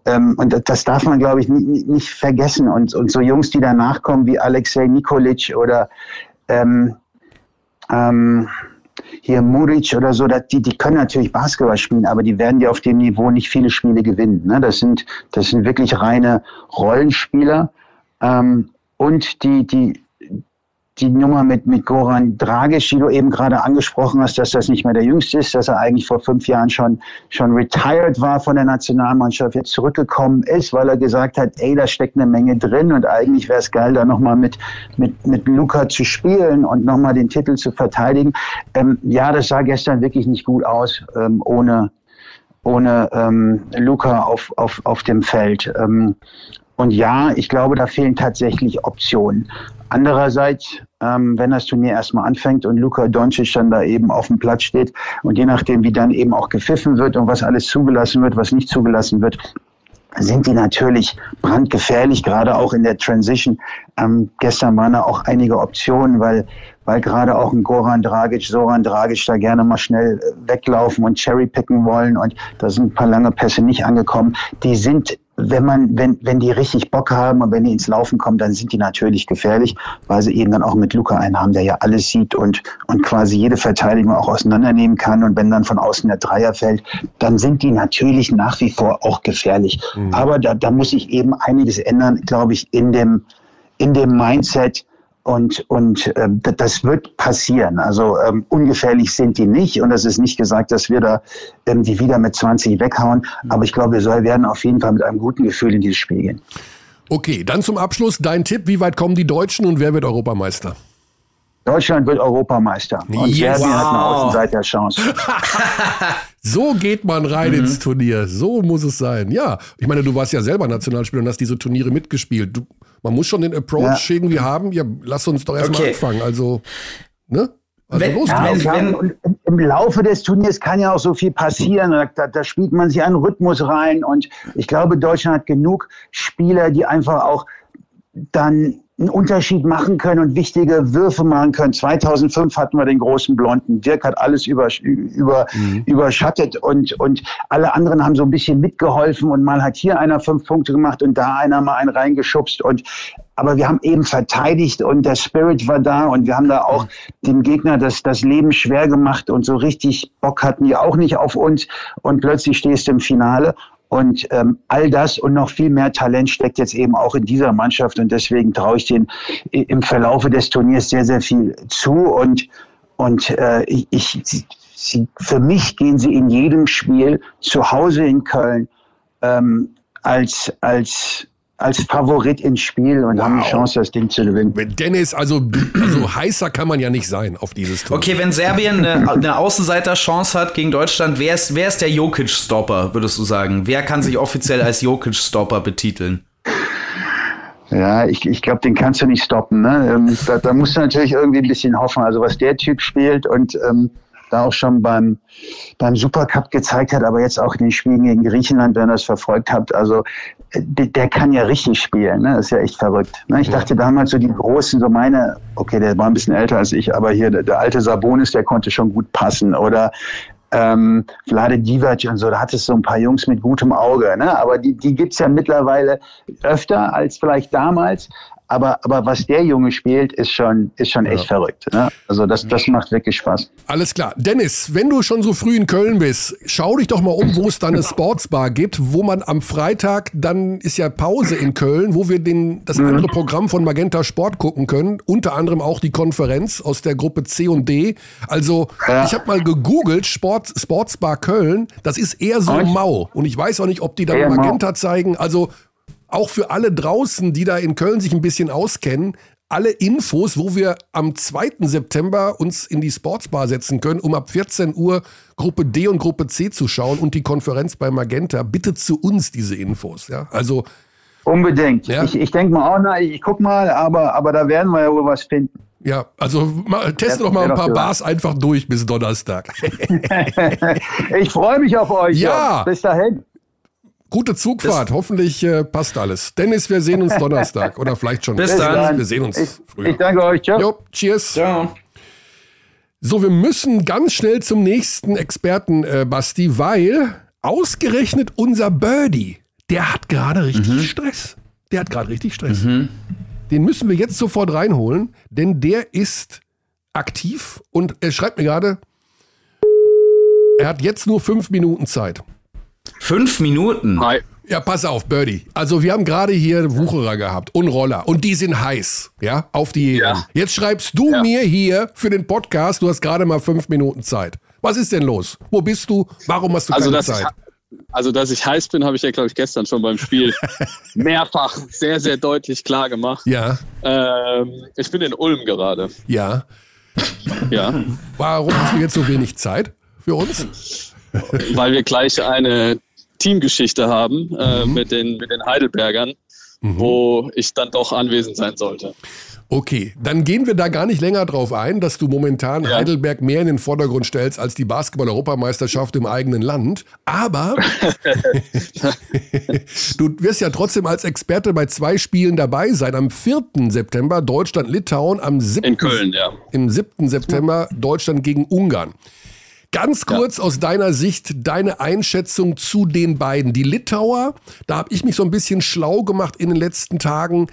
ähm, und das darf man, glaube ich, nicht, nicht vergessen. Und, und so Jungs, die danach kommen, wie Alexei Nikolic oder ähm, ähm, hier Muric oder so, die, die können natürlich Basketball spielen, aber die werden ja auf dem Niveau nicht viele Spiele gewinnen. Ne? Das, sind, das sind wirklich reine Rollenspieler. Ähm, und die, die, die Nummer mit, mit Goran Dragic, die du eben gerade angesprochen hast, dass das nicht mehr der Jüngste ist, dass er eigentlich vor fünf Jahren schon, schon retired war von der Nationalmannschaft, jetzt zurückgekommen ist, weil er gesagt hat, ey, da steckt eine Menge drin und eigentlich wäre es geil, da nochmal mit, mit, mit Luca zu spielen und nochmal den Titel zu verteidigen. Ähm, ja, das sah gestern wirklich nicht gut aus, ähm, ohne, ohne ähm, Luca auf, auf, auf dem Feld. Ähm, und ja, ich glaube, da fehlen tatsächlich Optionen. Andererseits, ähm, wenn das Turnier erstmal anfängt und Luka Doncic dann da eben auf dem Platz steht und je nachdem, wie dann eben auch gepfiffen wird und was alles zugelassen wird, was nicht zugelassen wird, sind die natürlich brandgefährlich, gerade auch in der Transition. Ähm, gestern waren da auch einige Optionen, weil, weil gerade auch ein Goran Dragic, Soran Dragic da gerne mal schnell äh, weglaufen und cherrypicken wollen und da sind ein paar lange Pässe nicht angekommen. Die sind wenn man, wenn, wenn die richtig Bock haben und wenn die ins Laufen kommen, dann sind die natürlich gefährlich, weil sie eben dann auch mit Luca einen haben, der ja alles sieht und, und quasi jede Verteidigung auch auseinandernehmen kann. Und wenn dann von außen der Dreier fällt, dann sind die natürlich nach wie vor auch gefährlich. Mhm. Aber da, da muss sich eben einiges ändern, glaube ich, in dem, in dem Mindset, und, und äh, das wird passieren. Also ähm, ungefährlich sind die nicht. Und es ist nicht gesagt, dass wir da ähm, die wieder mit 20 weghauen. Aber ich glaube, wir soll, werden auf jeden Fall mit einem guten Gefühl in dieses Spiel gehen. Okay, dann zum Abschluss dein Tipp. Wie weit kommen die Deutschen und wer wird Europameister? Deutschland wird Europameister. Und yes. Serbien wow. hat eine Außenseiterchance. [LAUGHS] so geht man rein mhm. ins Turnier. So muss es sein. Ja, ich meine, du warst ja selber Nationalspieler und hast diese Turniere mitgespielt. Du, man muss schon den Approach ja. irgendwie haben. Ja, lass uns doch erstmal okay. anfangen. Also, ne? Also wenn, los, ja, wenn, wenn, Im Laufe des Turniers kann ja auch so viel passieren. Da, da, spielt man sich einen Rhythmus rein. Und ich glaube, Deutschland hat genug Spieler, die einfach auch dann einen Unterschied machen können und wichtige Würfe machen können. 2005 hatten wir den großen Blonden. Dirk hat alles über, über, mhm. überschattet und, und alle anderen haben so ein bisschen mitgeholfen und mal hat hier einer fünf Punkte gemacht und da einer mal einen reingeschubst und aber wir haben eben verteidigt und der Spirit war da und wir haben da auch dem Gegner das, das Leben schwer gemacht und so richtig Bock hatten die auch nicht auf uns und plötzlich stehst du im Finale und ähm, all das und noch viel mehr Talent steckt jetzt eben auch in dieser Mannschaft. Und deswegen traue ich den im Verlaufe des Turniers sehr, sehr viel zu. Und, und äh, ich, sie, für mich gehen sie in jedem Spiel zu Hause in Köln ähm, als, als als Favorit ins Spiel und wow. haben die Chance, das Ding zu gewinnen. Dennis, also, also heißer kann man ja nicht sein auf dieses Tor. Okay, wenn Serbien eine, eine Außenseiter-Chance hat gegen Deutschland, wer ist, wer ist der Jokic-Stopper, würdest du sagen? Wer kann sich offiziell als Jokic-Stopper betiteln? Ja, ich, ich glaube, den kannst du nicht stoppen. Ne? Ähm, da, da musst du natürlich irgendwie ein bisschen hoffen. Also was der Typ spielt und ähm, da auch schon beim, beim Supercup gezeigt hat, aber jetzt auch in den Spielen gegen Griechenland, wenn ihr das verfolgt habt. Also der, der kann ja richtig spielen, ne? Das ist ja echt verrückt. Ne? Ich ja. dachte damals so die Großen, so meine, okay, der war ein bisschen älter als ich, aber hier der, der alte Sabonis, der konnte schon gut passen. Oder ähm, Vlade Divac und so, da hat es so ein paar Jungs mit gutem Auge, ne? aber die, die gibt's ja mittlerweile öfter als vielleicht damals aber, aber was der Junge spielt, ist schon, ist schon echt ja. verrückt. Ne? Also das, das macht wirklich Spaß. Alles klar. Dennis, wenn du schon so früh in Köln bist, schau dich doch mal um, wo es da eine Sportsbar gibt, wo man am Freitag, dann ist ja Pause in Köln, wo wir den, das mhm. andere Programm von Magenta Sport gucken können. Unter anderem auch die Konferenz aus der Gruppe C und D. Also ja. ich habe mal gegoogelt, Sport, Sportsbar Köln, das ist eher so mau. Und ich weiß auch nicht, ob die dann Magenta mau. zeigen. Also auch für alle draußen, die da in Köln sich ein bisschen auskennen, alle Infos, wo wir am 2. September uns in die Sportsbar setzen können, um ab 14 Uhr Gruppe D und Gruppe C zu schauen und die Konferenz bei Magenta. Bitte zu uns diese Infos. Ja, also unbedingt. Ja? Ich, ich denke mal, oh nein, ich guck mal, aber, aber da werden wir ja wohl was finden. Ja, also mal, teste doch mal ein paar Bars einfach durch bis Donnerstag. [LAUGHS] [LAUGHS] ich freue mich auf euch. Ja. Bis dahin. Gute Zugfahrt. Das Hoffentlich äh, passt alles. Dennis, wir sehen uns Donnerstag. Oder vielleicht schon. Bis dann. Wir sehen uns ich, früher. Ich danke euch. Ciao. Jo, cheers. Ciao. So, wir müssen ganz schnell zum nächsten Experten, äh, Basti, weil ausgerechnet unser Birdie, der hat gerade richtig Mhm. Stress. Der hat gerade richtig Stress. Den müssen wir jetzt sofort reinholen, denn der ist aktiv und er schreibt mir gerade, er hat jetzt nur fünf Minuten Zeit. Fünf Minuten. Hi. Ja, pass auf, Birdie. Also wir haben gerade hier Wucherer gehabt und Roller und die sind heiß, ja, auf die EM. Ja. Jetzt schreibst du Ja. mir hier für den Podcast, du hast gerade mal fünf Minuten Zeit. Was ist denn los? Wo bist du? Warum hast du Also keine dass, ich, Zeit? also, dass ich heiß bin, habe ich ja, glaube ich, gestern schon beim Spiel [LAUGHS] mehrfach sehr, sehr deutlich klar gemacht. Ja, Ähm, ich bin in Ulm gerade. ja. Ja, Warum hast du jetzt so wenig Zeit für uns? Weil wir gleich eine Teamgeschichte haben äh, Mhm. mit, den, mit den Heidelbergern, wo ich dann doch anwesend sein sollte. Okay, dann gehen wir da gar nicht länger drauf ein, dass du momentan Ja. Heidelberg mehr in den Vordergrund stellst als die Basketball-Europameisterschaft im eigenen Land. Aber [LAUGHS] du wirst ja trotzdem als Experte bei zwei Spielen dabei sein. Am 4. September Deutschland-Litauen, am 7. In Köln, ja. im 7. September Deutschland gegen Ungarn. Ganz kurz aus deiner Sicht deine Einschätzung zu den beiden. Die Litauer, da habe ich mich so ein bisschen schlau gemacht in den letzten Tagen.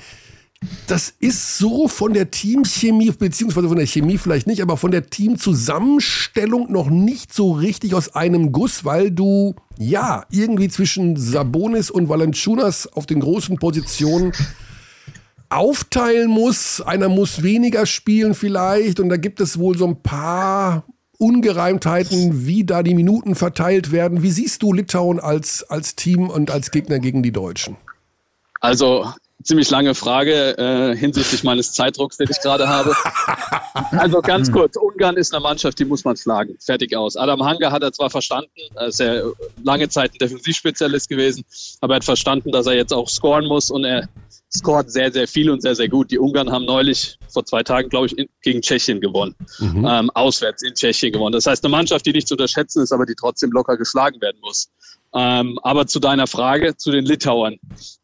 Das ist so von der Teamchemie, beziehungsweise von der Chemie vielleicht nicht, aber von der Teamzusammenstellung noch nicht so richtig aus einem Guss, weil du ja irgendwie zwischen Sabonis und Valanciunas auf den großen Positionen aufteilen muss. Einer muss weniger spielen vielleicht und da gibt es wohl so ein paar Ungereimtheiten, wie da die Minuten verteilt werden. Wie siehst du Litauen als, als Team und als Gegner gegen die Deutschen? Also ziemlich lange Frage äh, hinsichtlich meines Zeitdrucks, den ich gerade habe. [LAUGHS] Also ganz kurz, Ungarn ist eine Mannschaft, die muss man schlagen. Fertig aus. Adam Hanga hat er zwar verstanden, er ist ja lange Zeit ein Defensivspezialist gewesen, aber er hat verstanden, dass er jetzt auch scoren muss und er scoret sehr, sehr viel und sehr, sehr gut. Die Ungarn haben neulich, vor zwei Tagen, glaube ich, in, gegen Tschechien gewonnen. Ähm, auswärts in Tschechien gewonnen. Das heißt, eine Mannschaft, die nicht zu unterschätzen ist, aber die trotzdem locker geschlagen werden muss. Ähm, aber zu deiner Frage, zu den Litauern.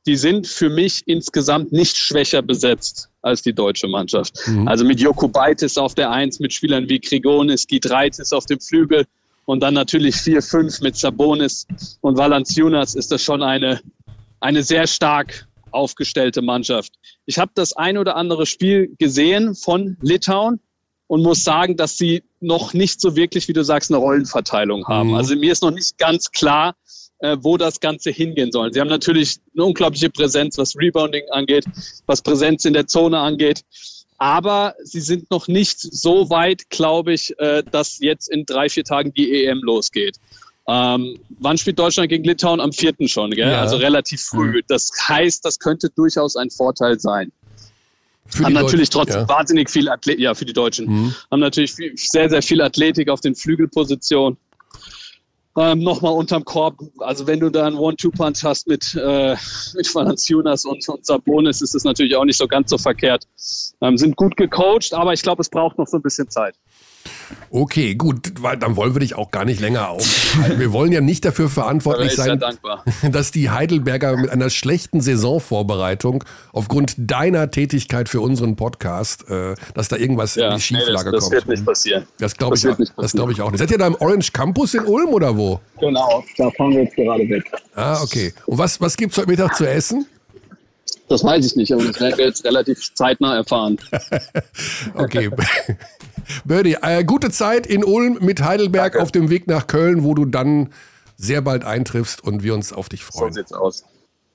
Die sind für mich insgesamt nicht schwächer besetzt als die deutsche Mannschaft. Also mit Jokubaitis auf der Eins, mit Spielern wie Grigonis, Gidreitis auf dem Flügel und dann natürlich 4-5 mit Sabonis und Valanciunas ist das schon eine, eine sehr stark aufgestellte Mannschaft. Ich habe das ein oder andere Spiel gesehen von Litauen und muss sagen, dass sie noch nicht so wirklich, wie du sagst, eine Rollenverteilung haben. Mhm. Also mir ist noch nicht ganz klar, äh, wo das Ganze hingehen soll. Sie haben natürlich eine unglaubliche Präsenz, was Rebounding angeht, was Präsenz in der Zone angeht. Aber sie sind noch nicht so weit, glaube ich, äh, dass jetzt in drei, vier Tagen die EM losgeht. Ähm, wann spielt Deutschland gegen Litauen? Am vierten schon, gell? Ja. also relativ früh. Das heißt, das könnte durchaus ein Vorteil sein Für haben natürlich Deutschen, trotzdem ja. wahnsinnig viel Athletik, ja, für die Deutschen, Mhm. haben natürlich viel, sehr, sehr viel Athletik auf den Flügelpositionen. Ähm, Nochmal unterm Korb, also wenn du da einen One-Two-Punch hast mit, äh, mit Valanciunas und, und Sabonis, ist das natürlich auch nicht so ganz so verkehrt. Ähm, sind gut gecoacht, aber ich glaube, es braucht noch so ein bisschen Zeit. Okay, gut, weil dann wollen wir dich auch gar nicht länger aufhalten. Wir wollen ja nicht dafür verantwortlich sein, [LAUGHS] dass die Heidelberger mit einer schlechten Saisonvorbereitung aufgrund deiner Tätigkeit für unseren Podcast, äh, dass da irgendwas Ja, in die nee, das, Schieflage das kommt. wird nicht passieren. Das glaube ich, das glaub ich auch nicht. Seid ihr da im Orange Campus in Ulm oder wo? Genau, da fahren wir jetzt gerade weg. Ah, okay. Und was, was gibt's heute Mittag zu essen? Das weiß ich nicht, aber das werden wir jetzt relativ zeitnah erfahren. [LAUGHS] Okay. [LAUGHS] Birdie, äh, gute Zeit in Ulm mit Heidelberg auf dem Weg nach Köln, wo du dann sehr bald eintriffst und wir uns auf dich So freuen. sieht's aus.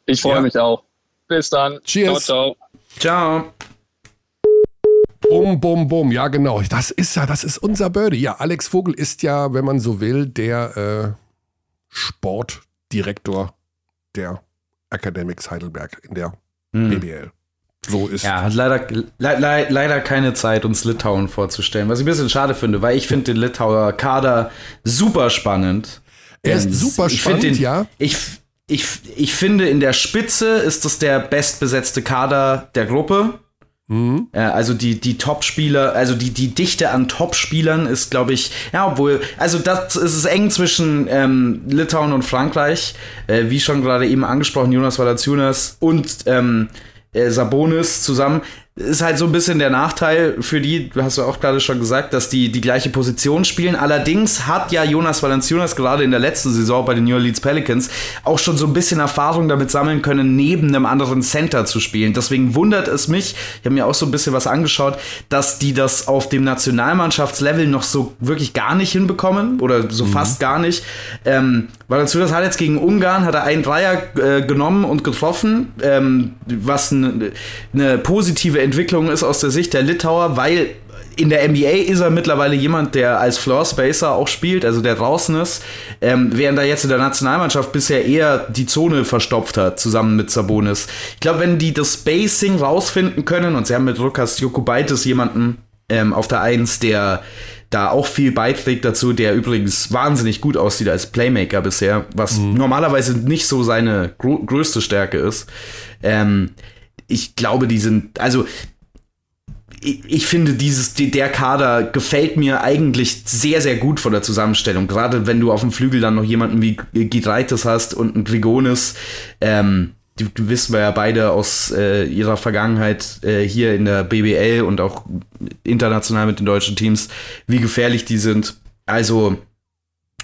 Ich freue Ja. mich auch. Bis dann. Cheers. Ciao, ciao. Ciao. Bum, bum, bum. Ja, genau. Das ist ja, das ist unser Birdie. Ja, Alex Vogel ist ja, wenn man so will, der äh, Sportdirektor der Academics Heidelberg in der BBL. So ist Ja, hat leider, le le leider keine Zeit, uns Litauen vorzustellen. Was ich ein bisschen schade finde, weil ich finde den Litauer Kader super spannend. Er ist super ich spannend, den, ja. Ich, ich, ich finde, in der Spitze ist das der bestbesetzte Kader der Gruppe. Mhm. Äh, also die, die Top-Spieler, also die, die Dichte an Top-Spielern ist, glaube ich, ja, obwohl, also das ist es eng zwischen ähm, Litauen und Frankreich, äh, wie schon gerade eben angesprochen, Jonas Valanciunas und ähm, äh, Sabonis zusammen. Ist halt so ein bisschen der Nachteil für die, hast du auch gerade schon gesagt, dass die die gleiche Position spielen. Allerdings hat ja Jonas Valanciunas gerade in der letzten Saison bei den New Orleans Pelicans auch schon so ein bisschen Erfahrung damit sammeln können, neben einem anderen Center zu spielen. Deswegen wundert es mich, ich habe mir auch so ein bisschen was angeschaut, dass die das auf dem Nationalmannschaftslevel noch so wirklich gar nicht hinbekommen oder so mhm. fast gar nicht. Ähm, Valanciunas hat jetzt gegen Ungarn, hat er einen Dreier äh, genommen und getroffen, ähm, was eine ne positive Entwicklung ist aus der Sicht der Litauer, weil in der NBA ist er mittlerweile jemand, der als Floor Spacer auch spielt, also der draußen ist, ähm, während er jetzt in der Nationalmannschaft bisher eher die Zone verstopft hat, zusammen mit Sabonis. Ich glaube, wenn die das Spacing rausfinden können, und sie haben mit Lukas Jokubaitis jemanden ähm, auf der Eins, der da auch viel beiträgt dazu, der übrigens wahnsinnig gut aussieht als Playmaker bisher, was mhm. normalerweise nicht so seine größte Stärke ist. Ähm, ich glaube, die sind, also ich, ich finde, dieses, der Kader gefällt mir eigentlich sehr, sehr gut von der Zusammenstellung. Gerade wenn du auf dem Flügel dann noch jemanden wie Gidreites hast und einen Grigonis, ähm, die, die wissen wir ja beide aus äh, ihrer Vergangenheit äh, hier in der BBL und auch international mit den deutschen Teams, wie gefährlich die sind. Also,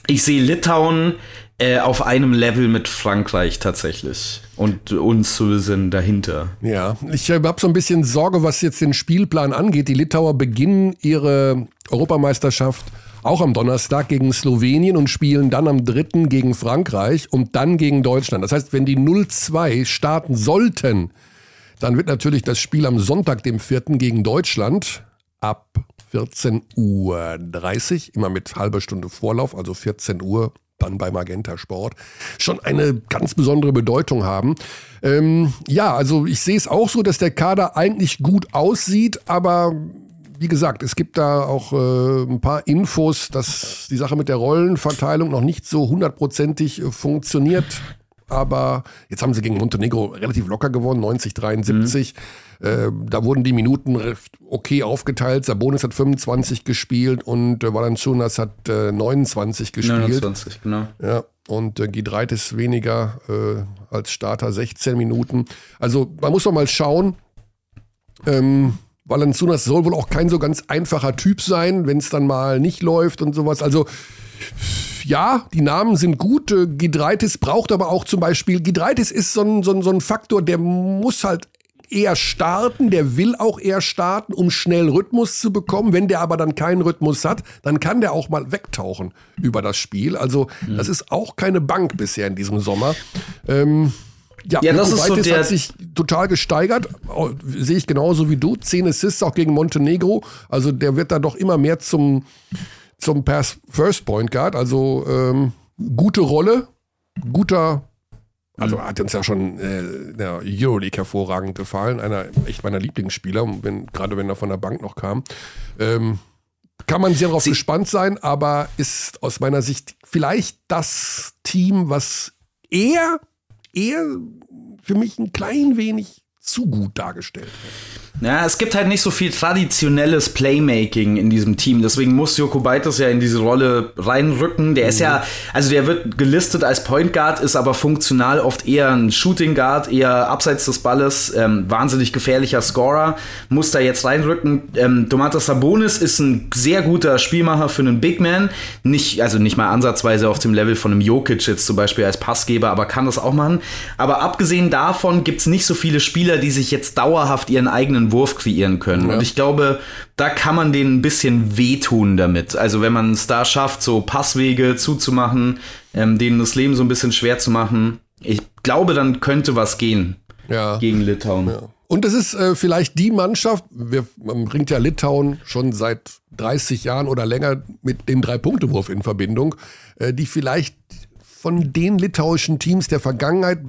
ich sehe Litauen äh, auf einem Level mit Frankreich tatsächlich. Und uns sind dahinter. Ja, ich äh, habe so ein bisschen Sorge, was jetzt den Spielplan angeht. Die Litauer beginnen ihre Europameisterschaft auch am Donnerstag gegen Slowenien und spielen dann am 3. gegen Frankreich und dann gegen Deutschland. Das heißt, wenn die 0-2 starten sollten, dann wird natürlich das Spiel am Sonntag, dem 4. gegen Deutschland ab 14.30 Uhr, immer mit halber Stunde Vorlauf, also 14 Uhr dann bei Magenta Sport, schon eine ganz besondere Bedeutung haben. Ähm, ja, also ich sehe es auch so, dass der Kader eigentlich gut aussieht, aber wie gesagt, es gibt da auch äh, ein paar Infos, dass die Sache mit der Rollenverteilung noch nicht so hundertprozentig äh, funktioniert. Aber jetzt haben sie gegen Montenegro relativ locker gewonnen, 90, 73. Mhm. Äh, da wurden die Minuten okay aufgeteilt. Sabonis hat 25 gespielt und äh, Valanciunas hat äh, 29 gespielt. 29, genau. Ja, und äh, Gidreit ist weniger äh, als Starter, 16 Minuten. Also man muss doch mal schauen. Ähm, Valanciunas soll wohl auch kein so ganz einfacher Typ sein, wenn es dann mal nicht läuft und sowas. Also ja, die Namen sind gut. Äh, Gidreitis braucht aber auch zum Beispiel, Gidreitis ist so ein, so, ein, so ein Faktor, der muss halt eher starten, der will auch eher starten, um schnell Rhythmus zu bekommen. Wenn der aber dann keinen Rhythmus hat, dann kann der auch mal wegtauchen über das Spiel. Also das ist auch keine Bank bisher in diesem Sommer. Ähm, ja, ja das ist so der hat sich total gesteigert. Sehe ich genauso wie du. Zehn Assists auch gegen Montenegro. Also der wird da doch immer mehr zum, zum Pass First Point Guard. Also ähm, gute Rolle, guter. Also hat uns ja schon äh, der Euroleague hervorragend gefallen. Einer echt meiner Lieblingsspieler, wenn, gerade wenn er von der Bank noch kam. Ähm, kann man sehr darauf gespannt sein, aber ist aus meiner Sicht vielleicht das Team, was eher eher für mich ein klein wenig zu gut dargestellt wird. Ja, es gibt halt nicht so viel traditionelles Playmaking in diesem Team. Deswegen muss Joko Beites ja in diese Rolle reinrücken. Der mhm. ist ja, also der wird gelistet als Point Guard, ist aber funktional oft eher ein Shooting Guard, eher abseits des Balles, ähm, wahnsinnig gefährlicher Scorer. Muss da jetzt reinrücken. Ähm, Domantas Sabonis ist ein sehr guter Spielmacher für einen Big Man. Nicht, also nicht mal ansatzweise auf dem Level von einem Jokic jetzt zum Beispiel als Passgeber, aber kann das auch machen. Aber abgesehen davon gibt's nicht so viele Spieler, die sich jetzt dauerhaft ihren eigenen einen Wurf kreieren können. Ja. Und ich glaube, da kann man denen ein bisschen wehtun damit. Also wenn man es da schafft, so Passwege zuzumachen, ähm, denen das Leben so ein bisschen schwer zu machen, ich glaube, dann könnte was gehen ja. gegen Litauen. Ja. Und es ist äh, vielleicht die Mannschaft, wir, man bringt ja Litauen schon seit 30 Jahren oder länger mit dem Drei-Punkte-Wurf in Verbindung, äh, die vielleicht von den litauischen Teams der Vergangenheit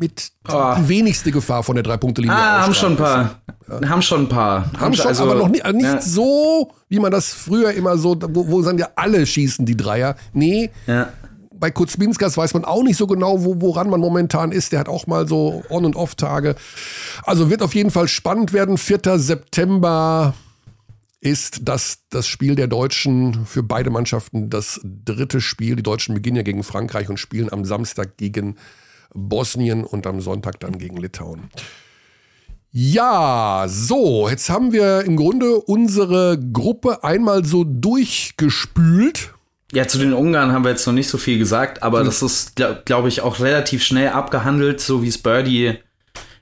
mit oh. die wenigste Gefahr von der Drei-Punkte-Linie Ah, haben schon ein paar. Ja. Haben schon ein paar. Haben, haben schon, also, aber noch nicht, nicht ja. so, wie man das früher immer so, wo, wo dann ja alle schießen, die Dreier. Nee. Ja. Bei Kuzminskas weiß man auch nicht so genau, wo, woran man momentan ist. Der hat auch mal so On- und Off-Tage. Also wird auf jeden Fall spannend werden. 4. September ist das das Spiel der Deutschen für beide Mannschaften das dritte Spiel. Die Deutschen beginnen ja gegen Frankreich und spielen am Samstag gegen Bosnien und am Sonntag dann gegen Litauen. Ja, so, jetzt haben wir im Grunde unsere Gruppe einmal so durchgespült. Ja, zu den Ungarn haben wir jetzt noch nicht so viel gesagt, aber das ist, glaube glaub ich, auch relativ schnell abgehandelt, so wie es Birdie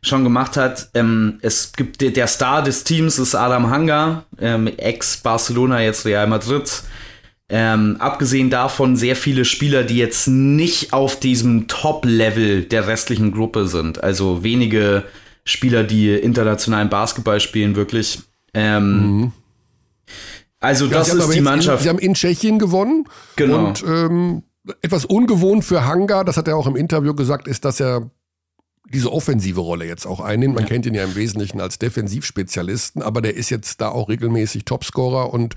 schon gemacht hat. Ähm, es gibt der Star des Teams ist Adam Hanga, ähm, ex-Barcelona, jetzt Real Madrid. Ähm, abgesehen davon sehr viele Spieler, die jetzt nicht auf diesem Top-Level der restlichen Gruppe sind. Also wenige Spieler, die internationalen Basketball spielen, wirklich. Ähm, mhm. Also ja, das ist die Mannschaft. In, sie haben in Tschechien gewonnen. Genau. Und ähm, etwas ungewohnt für Hanga, das hat er auch im Interview gesagt, ist, dass er diese offensive Rolle jetzt auch einnimmt. Man ja. kennt ihn ja im Wesentlichen als Defensivspezialisten, aber der ist jetzt da auch regelmäßig Topscorer und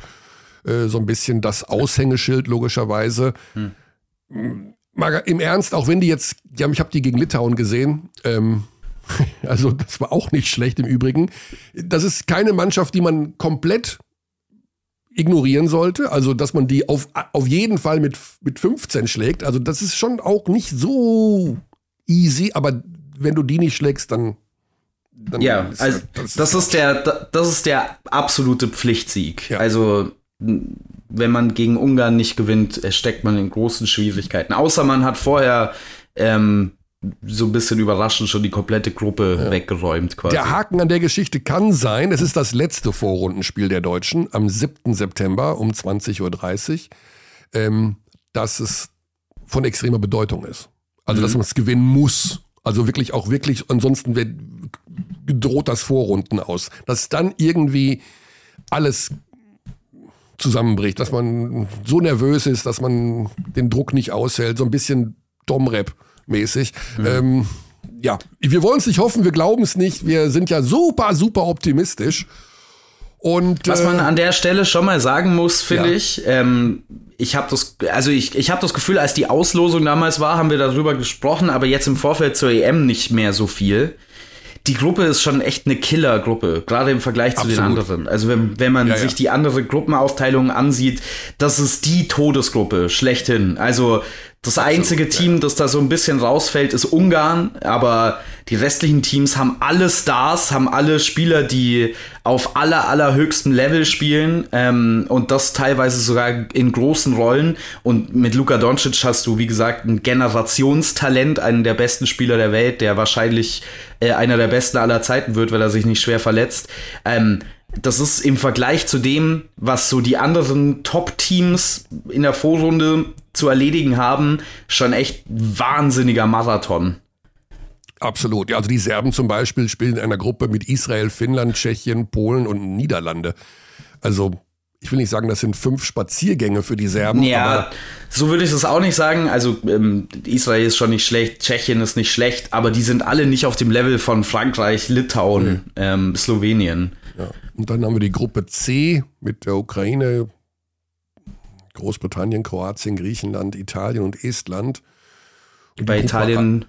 äh, so ein bisschen das Aushängeschild logischerweise. Hm. Im Ernst, auch wenn die jetzt, ja, ich habe die gegen Litauen gesehen, ähm, [LAUGHS] also das war auch nicht schlecht im Übrigen. Das ist keine Mannschaft, die man komplett ignorieren sollte. Also, dass man die auf, auf jeden Fall mit, mit 15 schlägt. Also, das ist schon auch nicht so easy, aber wenn du die nicht schlägst, dann. dann ja, also das, das, ist der, das ist der absolute Pflichtsieg. Ja. Also, wenn man gegen Ungarn nicht gewinnt, steckt man in großen Schwierigkeiten. Außer man hat vorher ähm, so ein bisschen überraschend schon die komplette Gruppe ja. weggeräumt quasi. Der Haken an der Geschichte kann sein, es ist das letzte Vorrundenspiel der Deutschen am 7. September um 20.30 Uhr, ähm, dass es von extremer Bedeutung ist. Also, mhm. dass man es gewinnen muss. Also wirklich auch wirklich, ansonsten wird, droht das Vorrunden aus. Dass dann irgendwie alles zusammenbricht, dass man so nervös ist, dass man den Druck nicht aushält, so ein bisschen Domrep mäßig. Mhm. Ähm, ja, wir wollen es nicht hoffen, wir glauben es nicht. Wir sind ja super, super optimistisch. Und, Was man äh, an der Stelle schon mal sagen muss, finde ja. ich, ähm, ich habe das, also ich, ich habe das Gefühl, als die Auslosung damals war, haben wir darüber gesprochen, aber jetzt im Vorfeld zur EM nicht mehr so viel die Gruppe ist schon echt eine Killer-Gruppe, gerade im Vergleich zu Absolut. den anderen. Also wenn, wenn man ja, sich ja. die andere Gruppenaufteilung ansieht, das ist die Todesgruppe schlechthin. Also das einzige Absolut, Team, das da so ein bisschen rausfällt, ist Ungarn, aber die restlichen Teams haben alle Stars, haben alle Spieler, die auf aller, allerhöchstem Level spielen ähm, und das teilweise sogar in großen Rollen. Und mit Luka Doncic hast du, wie gesagt, ein Generationstalent, einen der besten Spieler der Welt, der wahrscheinlich äh, einer der besten aller Zeiten wird, weil er sich nicht schwer verletzt. Ähm, das ist im Vergleich zu dem, was so die anderen Top-Teams in der Vorrunde zu erledigen haben, schon echt wahnsinniger Marathon. Absolut. Ja, also die Serben zum Beispiel spielen in einer Gruppe mit Israel, Finnland, Tschechien, Polen und Niederlande. Also ich will nicht sagen, das sind fünf Spaziergänge für die Serben. Ja, so würde ich das auch nicht sagen. Also ähm, Israel ist schon nicht schlecht, Tschechien ist nicht schlecht, aber die sind alle nicht auf dem Level von Frankreich, Litauen, mhm. ähm, Slowenien. Ja. Und dann haben wir die Gruppe C mit der Ukraine, Großbritannien, Kroatien, Griechenland, Italien und Estland. Und bei Italien,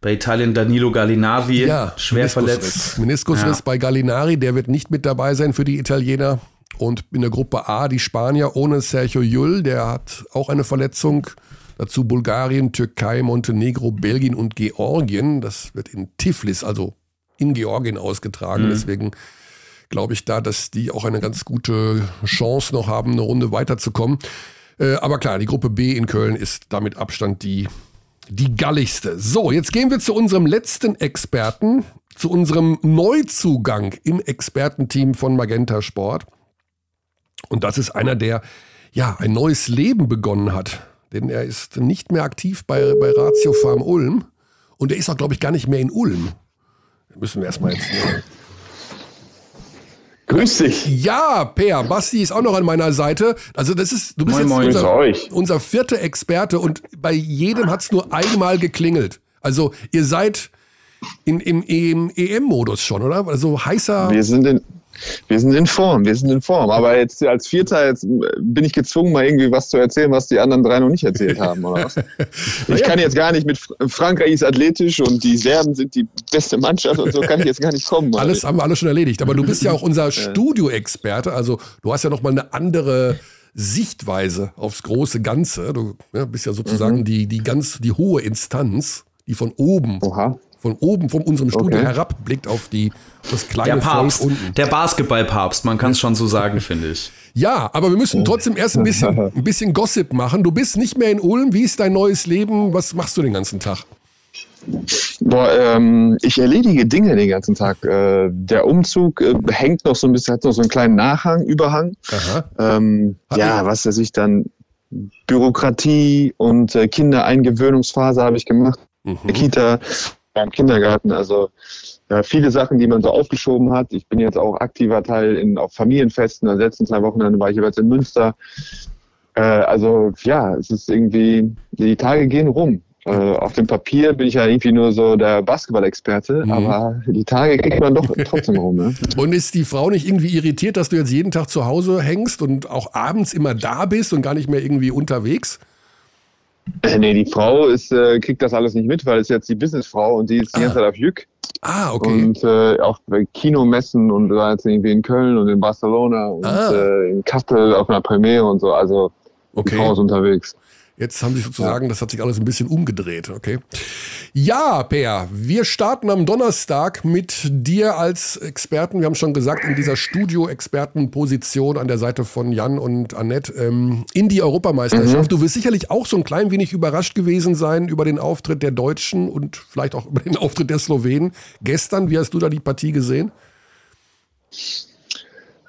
bei Italien Danilo Gallinari, ja, schwer verletzt. Meniskusriss ja. bei Gallinari, der wird nicht mit dabei sein für die Italiener. Und in der Gruppe A die Spanier ohne Sergio Llull, der hat auch eine Verletzung. Dazu Bulgarien, Türkei, Montenegro, Belgien und Georgien. Das wird in Tiflis, also in Georgien ausgetragen. Mhm. Deswegen glaube ich da, dass die auch eine ganz gute Chance noch haben, eine Runde weiterzukommen. Äh, aber klar, die Gruppe B in Köln ist damit Abstand die, die galligste. So, jetzt gehen wir zu unserem letzten Experten, zu unserem Neuzugang im Expertenteam von Magenta Sport. Und das ist einer, der ja ein neues Leben begonnen hat. Denn er ist nicht mehr aktiv bei, bei Ratio Farm Ulm. Und er ist auch, glaube ich, gar nicht mehr in Ulm. Müssen wir erstmal jetzt. Grüß dich. Ja, Per, Basti ist auch noch an meiner Seite. Also das ist, du bist moin, jetzt moin. Unser, unser vierter Experte und bei jedem hat es nur einmal geklingelt. Also ihr seid in, im, im EM-Modus schon, oder? Also heißer. Wir sind in, wir sind in Form, wir sind in Form. Aber jetzt als Vierter jetzt bin ich gezwungen, mal irgendwie was zu erzählen, was die anderen drei noch nicht erzählt haben, oder was? [LAUGHS] Ich kann jetzt gar nicht mit Frankreich ist athletisch und die Serben sind die beste Mannschaft und so kann ich jetzt gar nicht kommen. Alles haben wir alles schon erledigt. Aber du bist ja auch unser [LAUGHS] Studio-Experte. Also du hast ja noch mal eine andere Sichtweise aufs große Ganze. Du ja, bist ja sozusagen mhm. die, die ganz, die hohe Instanz, die von oben Oha von oben, von unserem Studio Okay. herabblickt auf die das Der kleine Papst, Volk unten. der Basketballpapst, man kann es schon so sagen, finde ich. Ja, aber wir müssen trotzdem erst ein bisschen, [LAUGHS] ein bisschen Gossip machen. Du bist nicht mehr in Ulm. Wie ist dein neues Leben? Was machst du den ganzen Tag? Boah, ähm, ich erledige Dinge den ganzen Tag. Äh, der Umzug äh, hängt noch so ein bisschen, hat noch so einen kleinen Nachhang, Überhang. Ähm, Hat ja, er- was weiß ich dann, Bürokratie und äh, Kindereingewöhnungsphase habe ich gemacht. Mhm. Kita, beim Kindergarten, also ja, viele Sachen, die man so aufgeschoben hat. Ich bin jetzt auch aktiver Teil in auf Familienfesten. Also letzten zwei Wochen war ich jeweils in Münster. Äh, also ja, es ist irgendwie, die Tage gehen rum. Äh, auf dem Papier bin ich ja irgendwie nur so der Basketball-Experte, Mhm. aber die Tage kriegt man doch trotzdem rum. Ne? [LAUGHS] Und ist die Frau nicht irgendwie irritiert, dass du jetzt jeden Tag zu Hause hängst und auch abends immer da bist und gar nicht mehr irgendwie unterwegs? Äh, Nee, die Frau ist, äh, kriegt das alles nicht mit, weil es jetzt die Businessfrau und die ist die ganze Zeit auf Jück Ah, okay. und äh, auch bei Kinomessen und war jetzt irgendwie in Köln und in Barcelona und Ah. äh, in Kassel auf einer Premiere und so. Also die Frau Okay. ist unterwegs. Jetzt haben sich sozusagen, das hat sich alles ein bisschen umgedreht, okay? Ja, Per, wir starten am Donnerstag mit dir als Experten. Wir haben schon gesagt, in dieser Studio-Expertenposition an der Seite von Jan und Annette ähm, in die Europameisterschaft. Du wirst sicherlich auch so ein klein wenig überrascht gewesen sein über den Auftritt der Deutschen und vielleicht auch [LAUGHS] über den Auftritt der Slowenen. Gestern, wie hast du da die Partie gesehen?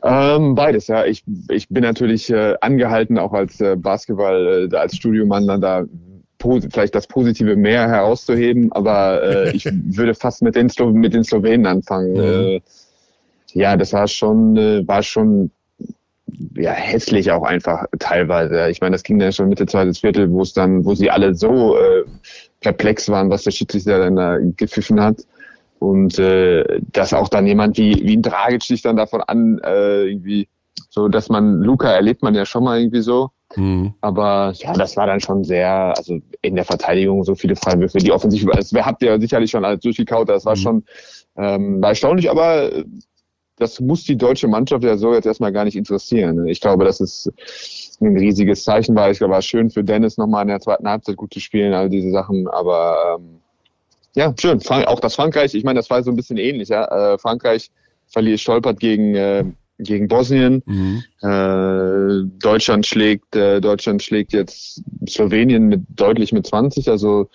Ähm, beides, ja. Ich, ich bin natürlich äh, angehalten, auch als äh, Basketball, äh, als Studiomann dann da vielleicht das Positive mehr herauszuheben, aber äh, ich [LAUGHS] würde fast mit den, Slo mit den Slowenen anfangen. Mhm. Äh, ja, das war schon, äh, war schon ja, hässlich auch einfach teilweise. Ich meine, das ging dann schon Mitte zweites Viertel, wo es dann, wo sie alle so äh, perplex waren, was der Schiedsrichter dann da gepfiffen hat. Und äh, dass auch dann jemand wie, wie ein Dragic sich dann davon an, äh, irgendwie, so dass man, Luca erlebt man ja schon mal irgendwie so. Aber ja, das war dann schon sehr, also in der Verteidigung so viele Freiwürfe, die offensiv, das habt ihr sicherlich schon alles durchgekaut, das war Mhm. schon ähm, war erstaunlich, aber äh, das muss die deutsche Mannschaft ja so jetzt erstmal gar nicht interessieren. ne? Ich glaube, das ist ein riesiges Zeichen war. Ich glaube, war schön für Dennis nochmal in der zweiten Halbzeit gut zu spielen, all diese Sachen, aber ähm, ja, schön. Frank auch das Frankreich, ich meine, das war so ein bisschen ähnlich, ja. Äh, Frankreich verliert, stolpert gegen, äh, gegen Bosnien. Äh, Deutschland schlägt, äh, Deutschland schlägt jetzt Slowenien mit deutlich mit 20. Also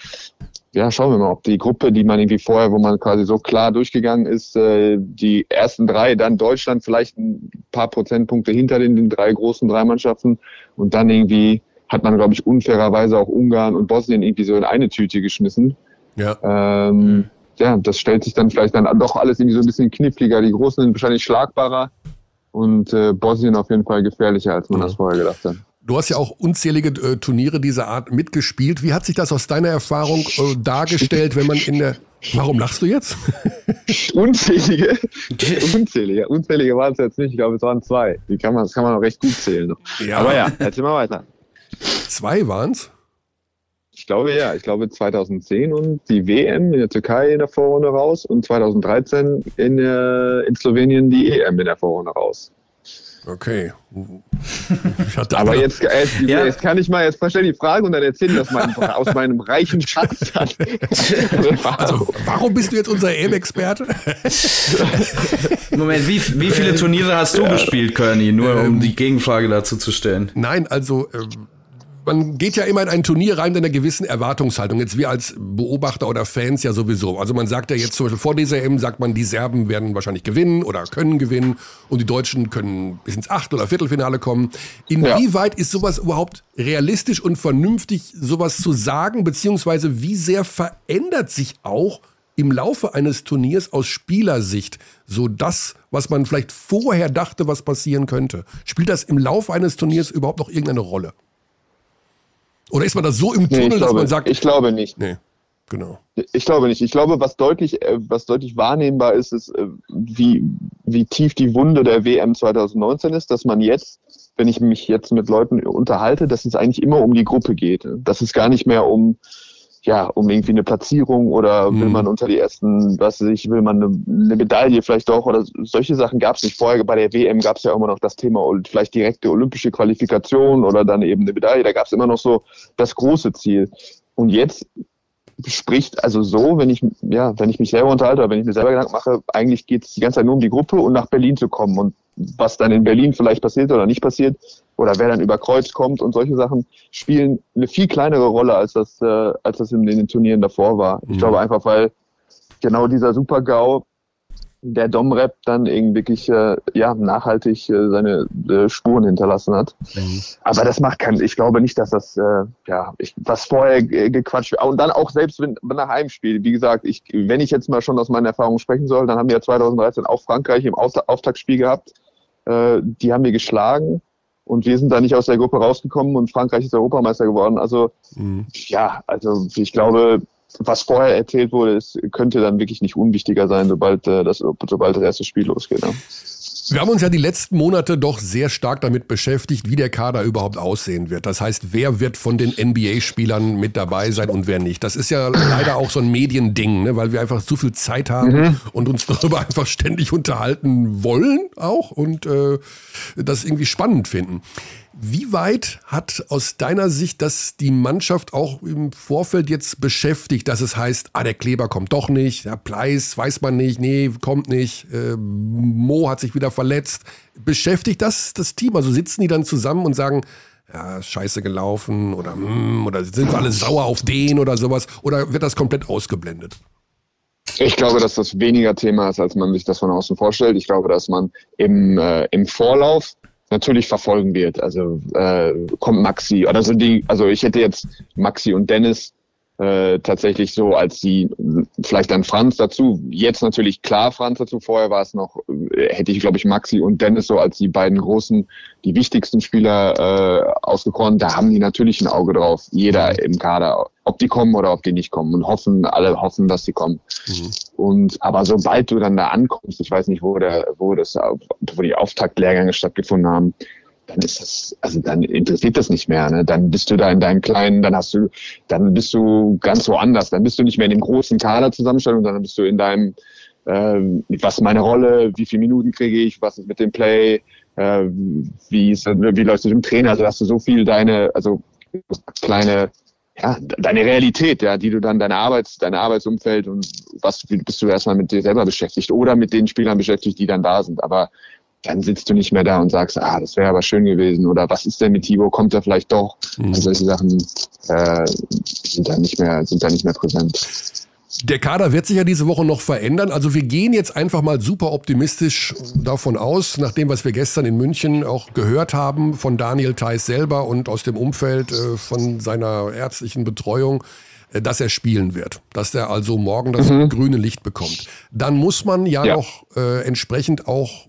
ja, schauen wir mal, ob die Gruppe, die man irgendwie vorher, wo man quasi so klar durchgegangen ist, äh, die ersten drei, dann Deutschland vielleicht ein paar Prozentpunkte hinter den, den drei großen drei Mannschaften und dann irgendwie hat man, glaube ich, unfairerweise auch Ungarn und Bosnien irgendwie so in eine Tüte geschmissen. Ja. Ähm, ja, das stellt sich dann vielleicht dann doch alles irgendwie so ein bisschen kniffliger. Die Großen sind wahrscheinlich schlagbarer und äh, Bosnien auf jeden Fall gefährlicher, als man Ja. das vorher gedacht hat. Du hast ja auch unzählige äh, Turniere dieser Art mitgespielt. Wie hat sich das aus deiner Erfahrung äh, dargestellt, wenn man in der... [LAUGHS] Warum lachst du jetzt? [LAUGHS] [LAUGHS] Unzählige, unzählige, unzählige waren es jetzt nicht. Ich glaube, es waren zwei. Die kann man, das kann man auch recht gut zählen. Ja. Aber ja, erzähl mal weiter. Zwei waren's? Ich glaube ja, ich glaube 2010 und die WM in der Türkei in der Vorrunde raus und 2013 in, äh, in Slowenien die EM in der Vorrunde raus. Okay. [LAUGHS] Ich hatte Aber jetzt, jetzt, Ja. jetzt kann ich mal, jetzt stell die Frage und dann erzähle ich das mein, aus meinem reichen Schatz. Also, warum bist du jetzt unser EM-Experte? [LAUGHS] Moment, wie, wie viele Turniere hast du gespielt, Kearney? Nur um die Gegenfrage dazu zu stellen. Nein, also ähm, man geht ja immer in ein Turnier rein mit einer gewissen Erwartungshaltung. Jetzt wir als Beobachter oder Fans ja sowieso. Also man sagt ja jetzt zum Beispiel vor dieser EM, sagt man, die Serben werden wahrscheinlich gewinnen oder können gewinnen und die Deutschen können bis ins Acht- oder Viertelfinale kommen. Inwieweit ist sowas überhaupt realistisch und vernünftig, sowas zu sagen, beziehungsweise wie sehr verändert sich auch im Laufe eines Turniers aus Spielersicht so das, was man vielleicht vorher dachte, was passieren könnte? Spielt das im Laufe eines Turniers überhaupt noch irgendeine Rolle? Oder ist man da so im Nee, Tunnel, ich, dass glaube, man sagt, ich glaube nicht. nee, genau. Ich glaube nicht. Ich glaube, was deutlich, äh, was deutlich wahrnehmbar ist, ist, äh, wie, wie tief die Wunde der WM 2019 ist, dass man jetzt, wenn ich mich jetzt mit Leuten unterhalte, dass es eigentlich immer um die Gruppe geht. Dass es gar nicht mehr um, ja, um irgendwie eine Platzierung oder will Mhm. man unter die ersten, was weiß ich, will man eine, eine Medaille vielleicht auch oder solche Sachen gab es nicht. Vorher bei der WM gab es ja immer noch das Thema und vielleicht direkte olympische Qualifikation oder dann eben eine Medaille. Da gab es immer noch so das große Ziel. Und jetzt spricht also so, wenn ich, ja, wenn ich mich selber unterhalte oder wenn ich mir selber Gedanken mache, eigentlich geht es die ganze Zeit nur um die Gruppe und nach Berlin zu kommen und was dann in Berlin vielleicht passiert oder nicht passiert oder wer dann über Kreuz kommt und solche Sachen spielen eine viel kleinere Rolle, als das, äh, als das in den Turnieren davor war. Ich Mhm. glaube einfach, weil genau dieser Super-GAU der Dom-Rap dann irgendwie wirklich äh, ja, nachhaltig äh, seine äh, Spuren hinterlassen hat. Aber das macht keinen, ich glaube nicht, dass das, äh, ja, ich, was vorher äh, gequatscht wird. Und dann auch selbst wenn, nach einem Spiel, wie gesagt, ich, wenn ich jetzt mal schon aus meiner Erfahrung sprechen soll, dann haben wir ja 2013 auch Frankreich im Auft Auftaktspiel gehabt. Äh, die haben wir geschlagen und wir sind da nicht aus der Gruppe rausgekommen und Frankreich ist Europameister geworden. Also Mhm. ja, also ich glaube, was vorher erzählt wurde, ist, könnte dann wirklich nicht unwichtiger sein, sobald äh, das, sobald das erste Spiel losgeht. Ne? Wir haben uns ja die letzten Monate doch sehr stark damit beschäftigt, wie der Kader überhaupt aussehen wird. Das heißt, wer wird von den NBA-Spielern mit dabei sein und wer nicht. Das ist ja leider auch so ein Mediending, ne? weil wir einfach zu viel Zeit haben und uns [LAUGHS] darüber einfach ständig unterhalten wollen auch und äh, das irgendwie spannend finden. Wie weit hat aus deiner Sicht das die Mannschaft auch im Vorfeld jetzt beschäftigt, dass es heißt, ah, der Kleber kommt doch nicht, der Pleis weiß man nicht, nee, kommt nicht, äh, Mo hat sich wieder verletzt. Beschäftigt das das Team? Also sitzen die dann zusammen und sagen, ja, scheiße gelaufen oder, mm, oder sind wir alle sauer auf den oder sowas? Oder wird das komplett ausgeblendet? Ich glaube, dass das weniger Thema ist, als man sich das von außen vorstellt. Ich glaube, dass man im, äh, im Vorlauf natürlich verfolgen wird. Also äh, kommt Maxi oder so die, also ich hätte jetzt Maxi und Dennis äh, tatsächlich so als die vielleicht dann Franz dazu. Jetzt natürlich klar Franz dazu. Vorher war es noch, äh, hätte ich glaube ich Maxi und Dennis so als die beiden großen, die wichtigsten Spieler äh, ausgekoren. Da haben die natürlich ein Auge drauf. Jeder im Kader, ob die kommen oder ob die nicht kommen und hoffen, alle hoffen, dass sie kommen. Und aber sobald du dann da ankommst, ich weiß nicht, wo der, wo das, wo die Auftaktlehrgänge stattgefunden haben, dann ist das, also dann interessiert das nicht mehr. Ne? Dann bist du da in deinem kleinen, dann hast du, dann bist du ganz woanders. Dann bist du nicht mehr in dem großen Kader Zusammenstellung, sondern bist du in deinem, ähm, was ist meine Rolle, wie viele Minuten kriege ich, was ist mit dem Play, äh, wie ist, wie läuft es mit dem Trainer? Also hast du so viel deine, also kleine ja, deine Realität, ja, die du dann deine Arbeits, dein Arbeitsumfeld und was bist du erstmal mit dir selber beschäftigt oder mit den Spielern beschäftigt, die dann da sind. Aber dann sitzt du nicht mehr da und sagst, ah, das wäre aber schön gewesen oder was ist denn mit Tibo, kommt er vielleicht doch? Also solche Sachen äh, sind da nicht mehr, sind da nicht mehr präsent. Der Kader wird sich ja diese Woche noch verändern. Also wir gehen jetzt einfach mal super optimistisch davon aus, nach dem, was wir gestern in München auch gehört haben von Daniel Theiss selber und aus dem Umfeld äh, von seiner ärztlichen Betreuung, äh, dass er spielen wird. Dass er also morgen das grüne Licht bekommt. Dann muss man ja, Ja. noch äh, entsprechend auch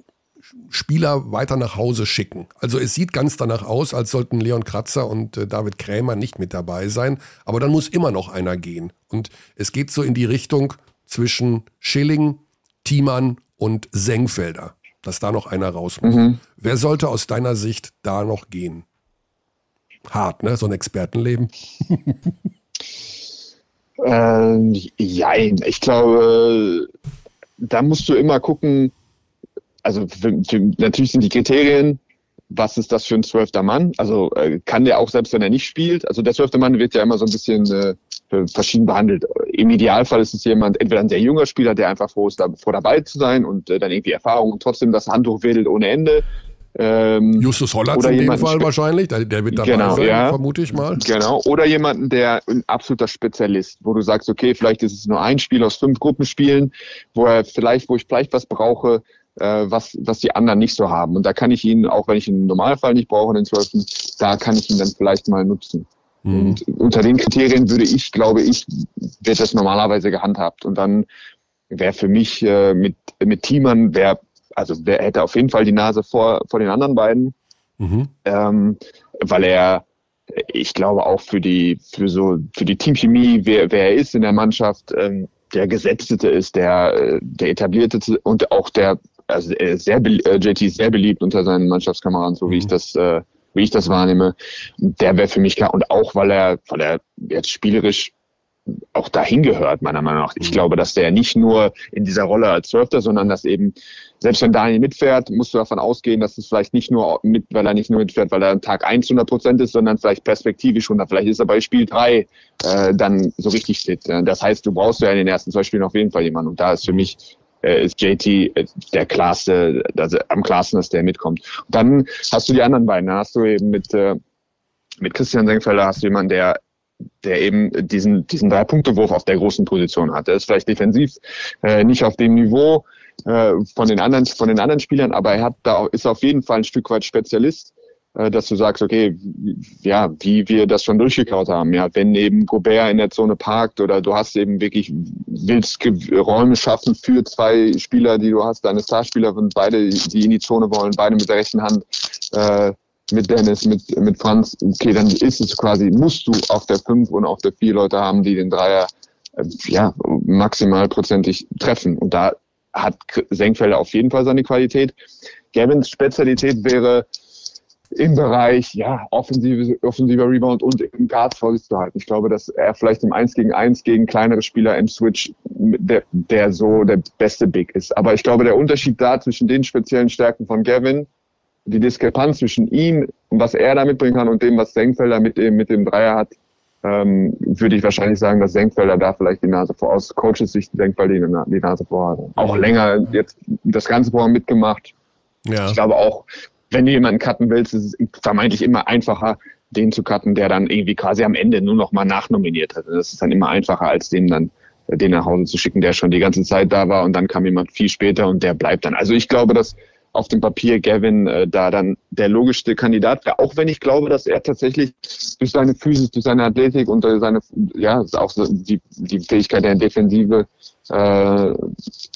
Spieler weiter nach Hause schicken. Also es sieht ganz danach aus, als sollten Leon Kratzer und äh, David Krämer nicht mit dabei sein. Aber dann muss immer noch einer gehen. Und es geht so in die Richtung zwischen Schilling, Thiemann und Senkfelder, dass da noch einer raus muss. Wer sollte aus deiner Sicht da noch gehen? Hart, ne? So ein Expertenleben. [LAUGHS] Ähm, jein, ich glaube, da musst du immer gucken, also für, für, natürlich sind die Kriterien, was ist das für ein zwölfter Mann? Also äh, kann der auch, selbst wenn er nicht spielt, also der zwölfte Mann wird ja immer so ein bisschen äh, verschieden behandelt. Im Idealfall ist es jemand, entweder ein sehr junger Spieler, der einfach froh ist, da, vor dabei zu sein und äh, dann irgendwie Erfahrung und trotzdem das Handtuch wedelt ohne Ende. Ähm, Justus Hollatz Oder in dem Fall spe- wahrscheinlich. Der, der wird dabei Genau, sein, ja. vermute ich mal. Genau. Oder jemanden, der ein absoluter Spezialist, wo du sagst, okay, vielleicht ist es nur ein Spiel aus fünf Gruppenspielen, wo er vielleicht, wo ich vielleicht was brauche, äh, was, was die anderen nicht so haben. Und da kann ich ihn, auch wenn ich ihn im Normalfall nicht brauche, den zwölften, da kann ich ihn dann vielleicht mal nutzen. Und unter den Kriterien würde ich, glaube ich, wird das normalerweise gehandhabt. Und dann wäre für mich äh, mit, mit Teamern, wer, also wer hätte auf jeden Fall die Nase vor, vor den anderen beiden Mhm. ähm, weil er, ich glaube auch für die, für so, für die Teamchemie, wer, wer er ist in der Mannschaft, ähm, der Gesetzte ist, der, äh, der etablierte und auch der, also er ist sehr, äh, JT ist sehr beliebt unter seinen Mannschaftskameraden, so wie ich das, äh, wie ich das wahrnehme. Der wäre für mich klar und auch, weil er, weil er jetzt spielerisch auch dahin gehört, meiner Meinung nach. Ich Mhm. glaube, dass der nicht nur in dieser Rolle als Zwölfter, sondern dass eben, selbst wenn Daniel mitfährt, musst du davon ausgehen, dass es vielleicht nicht nur mit, weil er nicht nur mitfährt, weil er an Tag 1 100 Prozent ist, sondern vielleicht perspektivisch 100. Vielleicht ist er bei Spiel 3 äh, dann so richtig fit. Äh, Das heißt, du brauchst ja in den ersten zwei Spielen auf jeden Fall jemanden. Und da ist für mich äh, ist JT äh, der klarste, also am klarsten, dass der mitkommt. Und dann hast du die anderen beiden. Da hast du eben mit, äh, mit Christian Senkfelder hast du jemanden, der der eben diesen, diesen Drei-Punkte-Wurf auf der großen Position hat. Der ist vielleicht defensiv äh, nicht auf dem Niveau äh, von, den anderen, von den anderen Spielern, aber er hat da ist auf jeden Fall ein Stück weit Spezialist, dass du sagst, okay, ja, wie wir das schon durchgekaut haben. Ja, wenn eben Gobert in der Zone parkt oder du hast eben wirklich, willst Räume schaffen für zwei Spieler, die du hast, deine Starspieler und beide, die in die Zone wollen, beide mit der rechten Hand, äh, mit Dennis, mit, mit Franz, okay, dann ist es quasi, musst du auf der 5 und auf der 4 Leute haben, die den Dreier äh, ja, maximal prozentig treffen. Und da hat Senkfelder auf jeden Fall seine Qualität. Gavins Spezialität wäre im Bereich ja, offensive, offensiver Rebound und im Guard vorzuhalten. Ich glaube, dass er vielleicht im 1 gegen 1 gegen kleinere Spieler im Switch der, der so der beste Big ist. Aber ich glaube, der Unterschied da zwischen den speziellen Stärken von Gavin die Diskrepanz zwischen ihm und was er da mitbringen kann und dem, was Senkfelder mit dem, mit dem Dreier hat, ähm, würde ich wahrscheinlich sagen, dass Senkfelder da vielleicht die Nase vor, aus Coaches Sicht Senkfelder die, die Nase vor hat. Auch länger jetzt das ganze Programm mitgemacht. Ja. Ich glaube auch, wenn du jemanden cutten willst, ist es vermeintlich immer einfacher, den zu cutten, der dann irgendwie quasi am Ende nur noch mal nachnominiert hat. Das ist dann immer einfacher, als dem dann äh, den nach Hause zu schicken, der schon die ganze Zeit da war und dann kam jemand viel später und der bleibt dann. Also ich glaube, dass auf dem Papier Gavin äh, da dann der logischste Kandidat wäre, auch wenn ich glaube, dass er tatsächlich durch seine Physis, durch seine Athletik und durch seine, ja, auch die, die Fähigkeit der Defensive äh,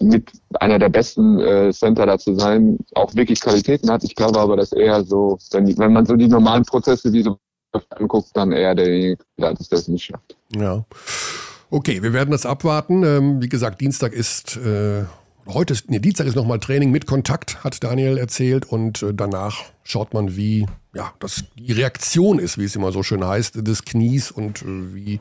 mit einer der besten äh, Center da zu sein, auch wirklich Qualitäten hat. Ich glaube aber, dass er so, wenn, wenn man so die normalen Prozesse wie so anguckt, dann eher derjenige der es nicht schafft. Ja. Okay, wir werden das abwarten. Ähm, wie gesagt, Dienstag ist, äh, heute ist, nee, Dienstag ist nochmal Training mit Kontakt, hat Daniel erzählt. Und äh, danach schaut man, wie, ja, das die Reaktion ist, wie es immer so schön heißt, des Knies und äh, wie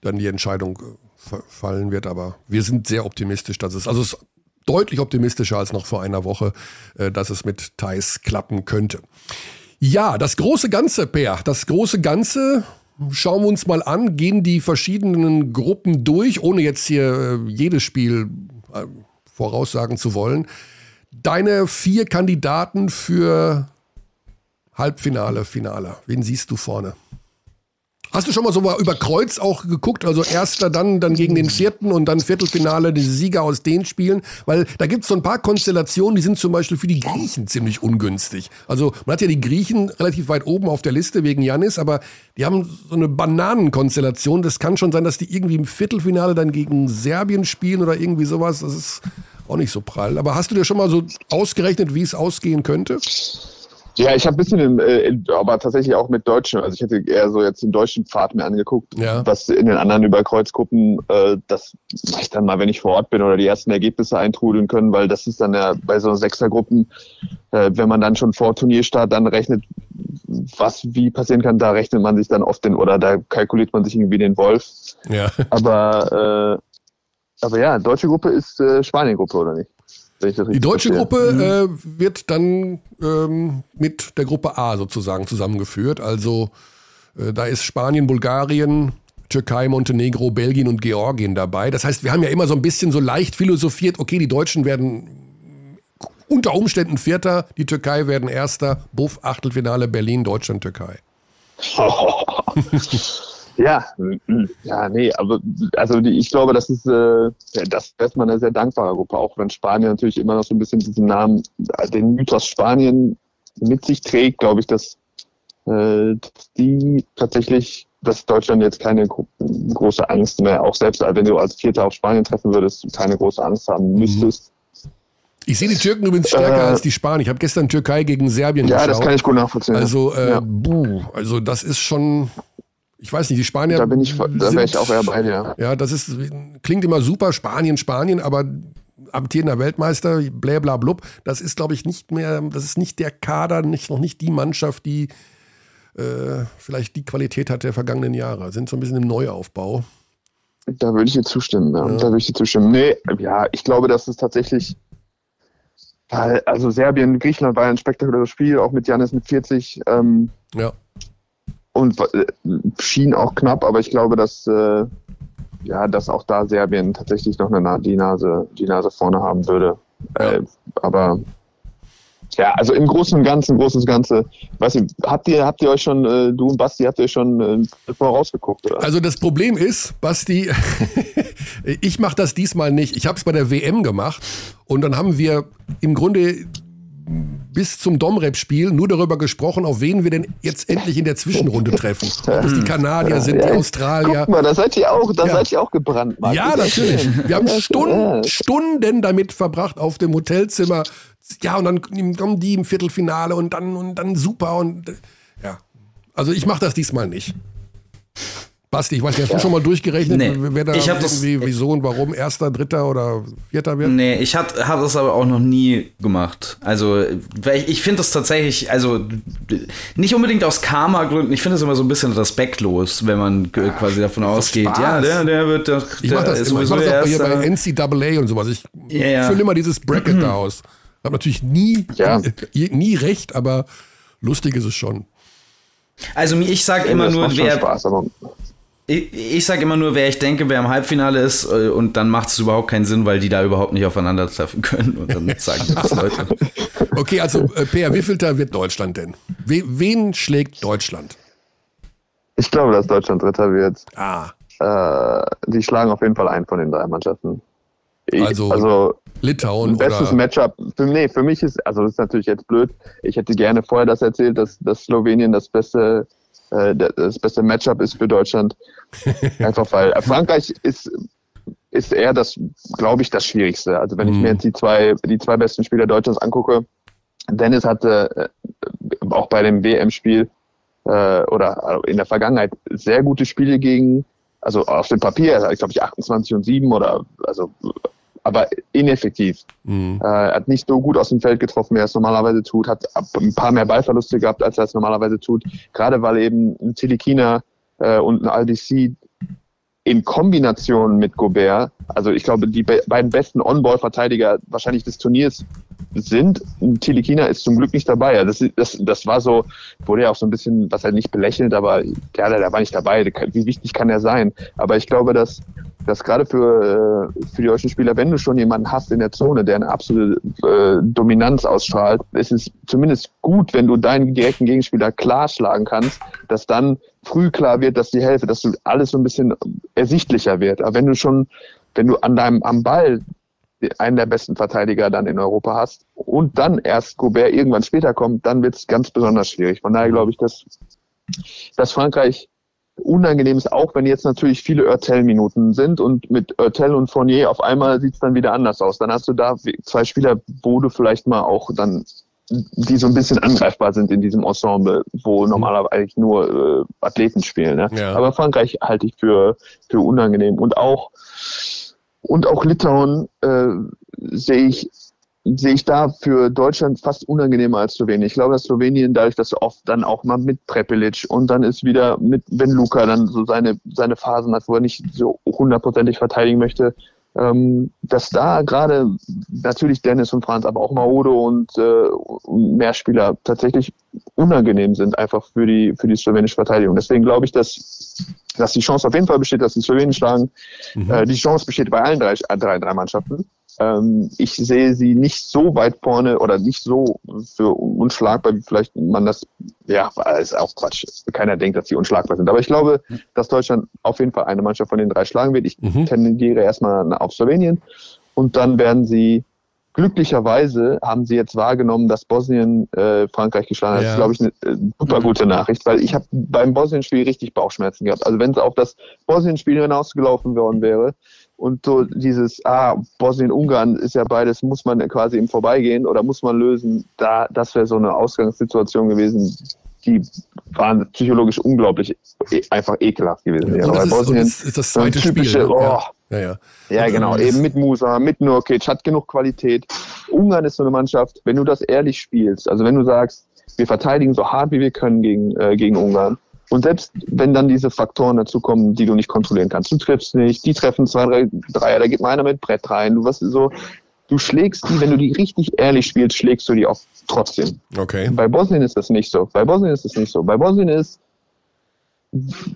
dann die Entscheidung äh, fa- fallen wird. Aber wir sind sehr optimistisch, dass es, also es ist deutlich optimistischer als noch vor einer Woche, äh, dass es mit Thais klappen könnte. Ja, das große Ganze, Per, das große Ganze schauen wir uns mal an, gehen die verschiedenen Gruppen durch, ohne jetzt hier äh, jedes Spiel äh, voraussagen zu wollen. Deine vier Kandidaten für Halbfinale, Finale. Wen siehst du vorne? Hast du schon mal so über Kreuz auch geguckt? Also erster, dann, dann gegen den vierten und dann Viertelfinale, die Sieger aus den Spielen? Weil da gibt es so ein paar Konstellationen, die sind zum Beispiel für die Griechen ziemlich ungünstig. Also man hat ja die Griechen relativ weit oben auf der Liste wegen Janis, aber die haben so eine Bananenkonstellation. Das kann schon sein, dass die irgendwie im Viertelfinale dann gegen Serbien spielen oder irgendwie sowas. Das ist auch nicht so prall. Aber hast du dir schon mal so ausgerechnet, wie es ausgehen könnte? Ja, ich habe ein bisschen, im, äh, in- aber tatsächlich auch mit Deutschen. Also ich hätte eher so jetzt den deutschen Pfad mir angeguckt, Ja. was in den anderen Überkreuzgruppen, äh, das mache ich dann mal, wenn ich vor Ort bin oder die ersten Ergebnisse eintrudeln können, weil das ist dann ja bei so Sechsergruppen, äh, wenn man dann schon vor Turnierstart dann rechnet, was wie passieren kann, da rechnet man sich dann oft den oder da kalkuliert man sich irgendwie den Wolf. Ja. Aber äh, aber ja, deutsche Gruppe ist äh, Spanien-Gruppe, oder nicht? Die deutsche. Gruppe äh, wird dann ähm, mit der Gruppe A sozusagen zusammengeführt. Also äh, da ist Spanien, Bulgarien, Türkei, Montenegro, Belgien und Georgien dabei. Das heißt, wir haben ja immer so ein bisschen so leicht philosophiert, okay, die Deutschen werden unter Umständen Vierter, die Türkei werden Erster, Buff, Achtelfinale, Berlin, Deutschland, Türkei. [LAUGHS] [LAUGHS] Ja, mm, ja, nee, aber also die, ich glaube, das ist äh, das ist erstmal eine sehr dankbare Gruppe, auch wenn Spanien natürlich immer noch so ein bisschen diesen Namen, den Mythos Spanien mit sich trägt, glaube ich, dass, äh, dass die tatsächlich, dass Deutschland jetzt keine gro große Angst mehr, auch selbst wenn du als Vierter auf Spanien treffen würdest, keine große Angst haben müsstest. Ich sehe die Türken übrigens stärker Äh, als die Spanier. Ich habe gestern Türkei gegen Serbien Ja, geschaut. das kann ich gut nachvollziehen. Also, äh, Ja. buh, also das ist schon, ich weiß nicht, die Spanier. da bin ich, da wäre ich auch eher bei dir. Ja, das ist, klingt immer super, Spanien, Spanien, aber amtierender Weltmeister, bla bla blub, das ist, glaube ich, nicht mehr, das ist nicht der Kader, nicht, noch nicht die Mannschaft, die äh, vielleicht die Qualität hat der vergangenen Jahre. Sind so ein bisschen im Neuaufbau. Da würde ich dir zustimmen, ja. Ja. Da würde ich dir zustimmen. Nee, ja, ich glaube, dass es tatsächlich, also Serbien, Griechenland war ein spektakuläres Spiel, auch mit Janis mit 40, ähm, Ja. Und äh, schien auch knapp, aber ich glaube, dass, äh, ja, dass auch da Serbien tatsächlich noch eine, die Nase, die Nase vorne haben würde. Äh, aber, ja, also im Großen und Ganzen, Großes Ganze, weiß ich, habt ihr, habt ihr euch schon, äh, du und Basti, habt ihr euch schon äh, vorausgeguckt, oder? Also das Problem ist, Basti, [LAUGHS] ich mache das diesmal nicht. Ich habe es bei der WM gemacht und dann haben wir im Grunde bis zum Domrep-Spiel nur darüber gesprochen, auf wen wir denn jetzt endlich in der Zwischenrunde treffen. Ob es die Kanadier sind, die Australier. Guck mal, da seid ihr auch, da Ja. seid ihr auch gebrannt, Mann. Ja, natürlich. Wir haben Stunden. Stunden damit verbracht auf dem Hotelzimmer. Ja, und dann kommen die im Viertelfinale und dann und dann super und ja. Also ich mache das diesmal nicht. Basti, ich weiß nicht, hast du schon mal durchgerechnet, Nee. wer da Ich hab das- irgendwie, wieso und warum erster, dritter oder vierter wird? Nee, ich habe hab das aber auch noch nie gemacht. Also, weil ich, ich finde das tatsächlich, also nicht unbedingt aus Karma-Gründen, ich finde es immer so ein bisschen respektlos, wenn man g- quasi davon ausgeht, Spaß. ja, der, der wird doch, Ich mache das, immer. Ich mach das auch hier bei. NCAA und sowas. Ich Ja, ja. fülle immer dieses Bracket [CLEARS THROAT] da aus. Hab natürlich nie, Ja. nie recht, aber lustig ist es schon. Also ich sag immer nur, wer, Spaß, aber ich, ich sag immer nur, wer ich denke, wer im Halbfinale ist, äh, und dann macht es überhaupt keinen Sinn, weil die da überhaupt nicht aufeinandertreffen können. Und dann [LAUGHS] sagen das Leute. Okay, also äh, Peer, wievielter wird Deutschland denn? We wen schlägt Deutschland? ich glaube, dass Deutschland Dritter wird. Ah, Äh, die schlagen auf jeden Fall ein von den drei Mannschaften. Ich, Also, also Litauen bestes oder Matchup. Für, nee, für mich ist, also das ist natürlich jetzt blöd. Ich hätte gerne vorher das erzählt, dass, dass Slowenien das beste, äh, das beste Matchup ist für Deutschland. [LAUGHS] Einfach weil äh, Frankreich ist, ist eher das, glaube ich, das Schwierigste. Also wenn ich Mhm. mir jetzt die zwei, die zwei besten Spieler Deutschlands angucke, Dennis hatte äh, auch bei dem WM-Spiel äh, oder in der Vergangenheit sehr gute Spiele gegen, also auf dem Papier, ich glaube ich 28 und 7 oder also aber ineffektiv. Mhm. Äh, hat nicht so gut aus dem Feld getroffen, wie er es normalerweise tut, hat ein paar mehr Ballverluste gehabt, als er es normalerweise tut. Gerade weil eben ein Tilikina äh, und ein Aldisi in Kombination mit Gobert, also ich glaube, die be beiden besten On-Ball-Verteidiger wahrscheinlich des Turniers sind. Tilikina ist zum Glück nicht dabei. Das, das, das war so, wurde ja auch so ein bisschen, was halt nicht belächelt, aber ja, der, der war nicht dabei. Wie wichtig kann er sein? Aber ich glaube, dass, dass gerade für, äh, für die deutschen Spieler, wenn du schon jemanden hast in der Zone, der eine absolute äh, Dominanz ausstrahlt, ist es zumindest gut, wenn du deinen direkten Gegenspieler klar schlagen kannst, dass dann früh klar wird, dass die Hälfte, dass du alles so ein bisschen ersichtlicher wird. Aber wenn du schon, wenn du an deinem am Ball einen der besten Verteidiger dann in Europa hast und dann erst Gobert irgendwann später kommt, dann wird es ganz besonders schwierig. Von daher glaube ich, dass, dass Frankreich unangenehm ist, auch wenn jetzt natürlich viele Oertel-Minuten sind und mit Oertel und Fournier auf einmal sieht es dann wieder anders aus. Dann hast du da zwei Spieler, wo du vielleicht mal auch dann die so ein bisschen angreifbar sind in diesem Ensemble, wo normalerweise eigentlich nur äh, Athleten spielen. Ne? Ja. Aber Frankreich halte ich für, für unangenehm. Und auch und auch Litauen äh, sehe ich sehe ich da für Deutschland fast unangenehmer als Slowenien. Ich glaube, dass Slowenien dadurch, dass oft dann auch mal mit Prepelic und dann ist wieder mit, wenn Luca dann so seine, seine Phasen hat, wo er nicht so hundertprozentig verteidigen möchte, ähm, dass da gerade natürlich Dennis und Franz, aber auch Maodo und äh, mehr Spieler tatsächlich unangenehm sind einfach für die, für die slowenische Verteidigung. Deswegen glaube ich, dass, dass die Chance auf jeden Fall besteht, dass die Slowenen schlagen. Äh, die Chance besteht bei allen drei, drei, drei Mannschaften. Ähm, ich sehe sie nicht so weit vorne oder nicht so für unschlagbar, wie vielleicht man das, ja, ist auch Quatsch. Keiner denkt, dass sie unschlagbar sind. Aber ich glaube, dass Deutschland auf jeden Fall eine Mannschaft von den drei schlagen wird. Ich Mhm. tendiere erstmal auf Slowenien und dann werden sie glücklicherweise haben sie jetzt wahrgenommen, dass Bosnien äh, Frankreich geschlagen hat. Ja. Das ist, glaube ich, eine äh, super gute Nachricht, weil ich habe beim Bosnien-Spiel richtig Bauchschmerzen gehabt. Also wenn es auf das Bosnien-Spiel hinausgelaufen worden wäre und so dieses, ah, Bosnien-Ungarn ist ja beides, muss man quasi im Vorbeigehen oder muss man lösen, da, das wäre so eine Ausgangssituation gewesen, die waren psychologisch unglaublich e einfach ekelhaft gewesen. Wäre. das Weil ist, Bosnien das ist das so zweite typische, Spiel. Oh, Ja. Ja, ja. ja, genau. Eben mit Musa, mit Nurkic, hat genug Qualität. Ungarn ist so eine Mannschaft, wenn du das ehrlich spielst, also wenn du sagst, wir verteidigen so hart wie wir können gegen, äh, gegen Ungarn Und selbst wenn dann diese Faktoren dazu kommen, die du nicht kontrollieren kannst, du triffst nicht, die treffen zwei, drei Dreier, da geht mal einer mit Brett rein, du was so, du schlägst die, wenn du die richtig ehrlich spielst, schlägst du die auch trotzdem. Okay. Bei Bosnien ist das nicht so. Bei Bosnien ist das nicht so. Bei Bosnien ist,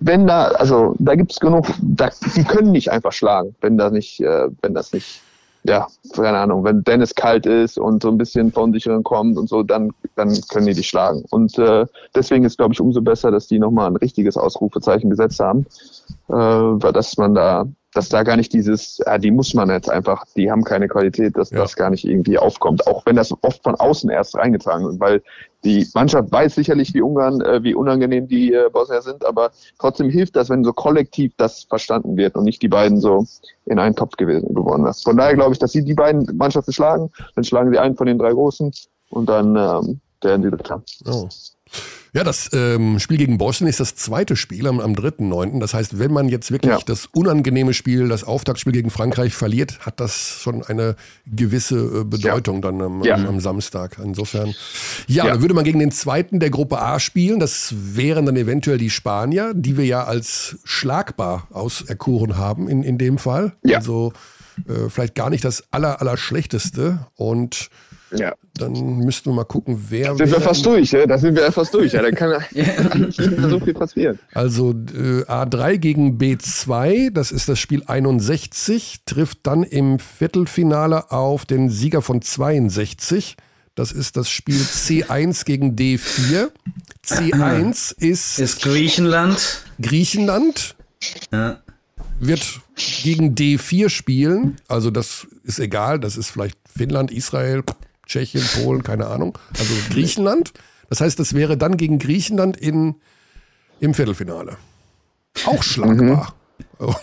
wenn da, also da gibt's genug, da, die können nicht einfach schlagen, wenn da nicht, äh, wenn das nicht, ja, keine Ahnung, wenn Dennis kalt ist und so ein bisschen von sich kommt und so, dann, dann können die dich schlagen. Und äh, deswegen ist, glaube ich, umso besser, dass die nochmal ein richtiges Ausrufezeichen gesetzt haben, dass man da dass da gar nicht dieses, ja, die muss man jetzt einfach, die haben keine Qualität, dass Ja. das gar nicht irgendwie aufkommt. Auch wenn das oft von außen erst reingetragen wird, weil die Mannschaft weiß sicherlich, wie Ungarn, äh, wie unangenehm die äh, Bosnier sind, aber trotzdem hilft das, wenn so kollektiv das verstanden wird und nicht die beiden so in einen Topf gewesen geworden ist. Von daher glaube ich, dass sie die beiden Mannschaften schlagen, dann schlagen sie einen von den drei Großen und dann ähm, werden sie Dritter. Oh. Ja, das ähm, Spiel gegen Bosnien ist das zweite Spiel am, am 3.9. Das heißt, wenn man jetzt wirklich Ja. das unangenehme Spiel, das Auftaktspiel gegen Frankreich verliert, hat das schon eine gewisse äh, Bedeutung dann am, Ja. am, am Samstag. Insofern, ja, Ja. dann würde man gegen den zweiten der Gruppe A spielen. Das wären dann eventuell die Spanier, die wir ja als schlagbar auserkoren haben in, in dem Fall. Ja. Also äh, vielleicht gar nicht das aller, aller schlechteste. Und Ja. dann müssten wir mal gucken, wer. Sind wir fast durch, ja? Da sind wir fast durch. Ja, da kann [LAUGHS] nicht mehr [LAUGHS] so viel passieren. Also äh, A3 gegen B2, das ist das Spiel 61, trifft dann im Viertelfinale auf den Sieger von 62. Das ist das Spiel C1 gegen D4. C1 ist, Ist Griechenland. Griechenland, Ja. wird gegen D4 spielen. Also das ist egal, das ist vielleicht Finnland, Israel, Tschechien, Polen, keine Ahnung. Also [LAUGHS] Griechenland. Das heißt, das wäre dann gegen Griechenland in, im Viertelfinale. Auch schlagbar. [LAUGHS] Oh.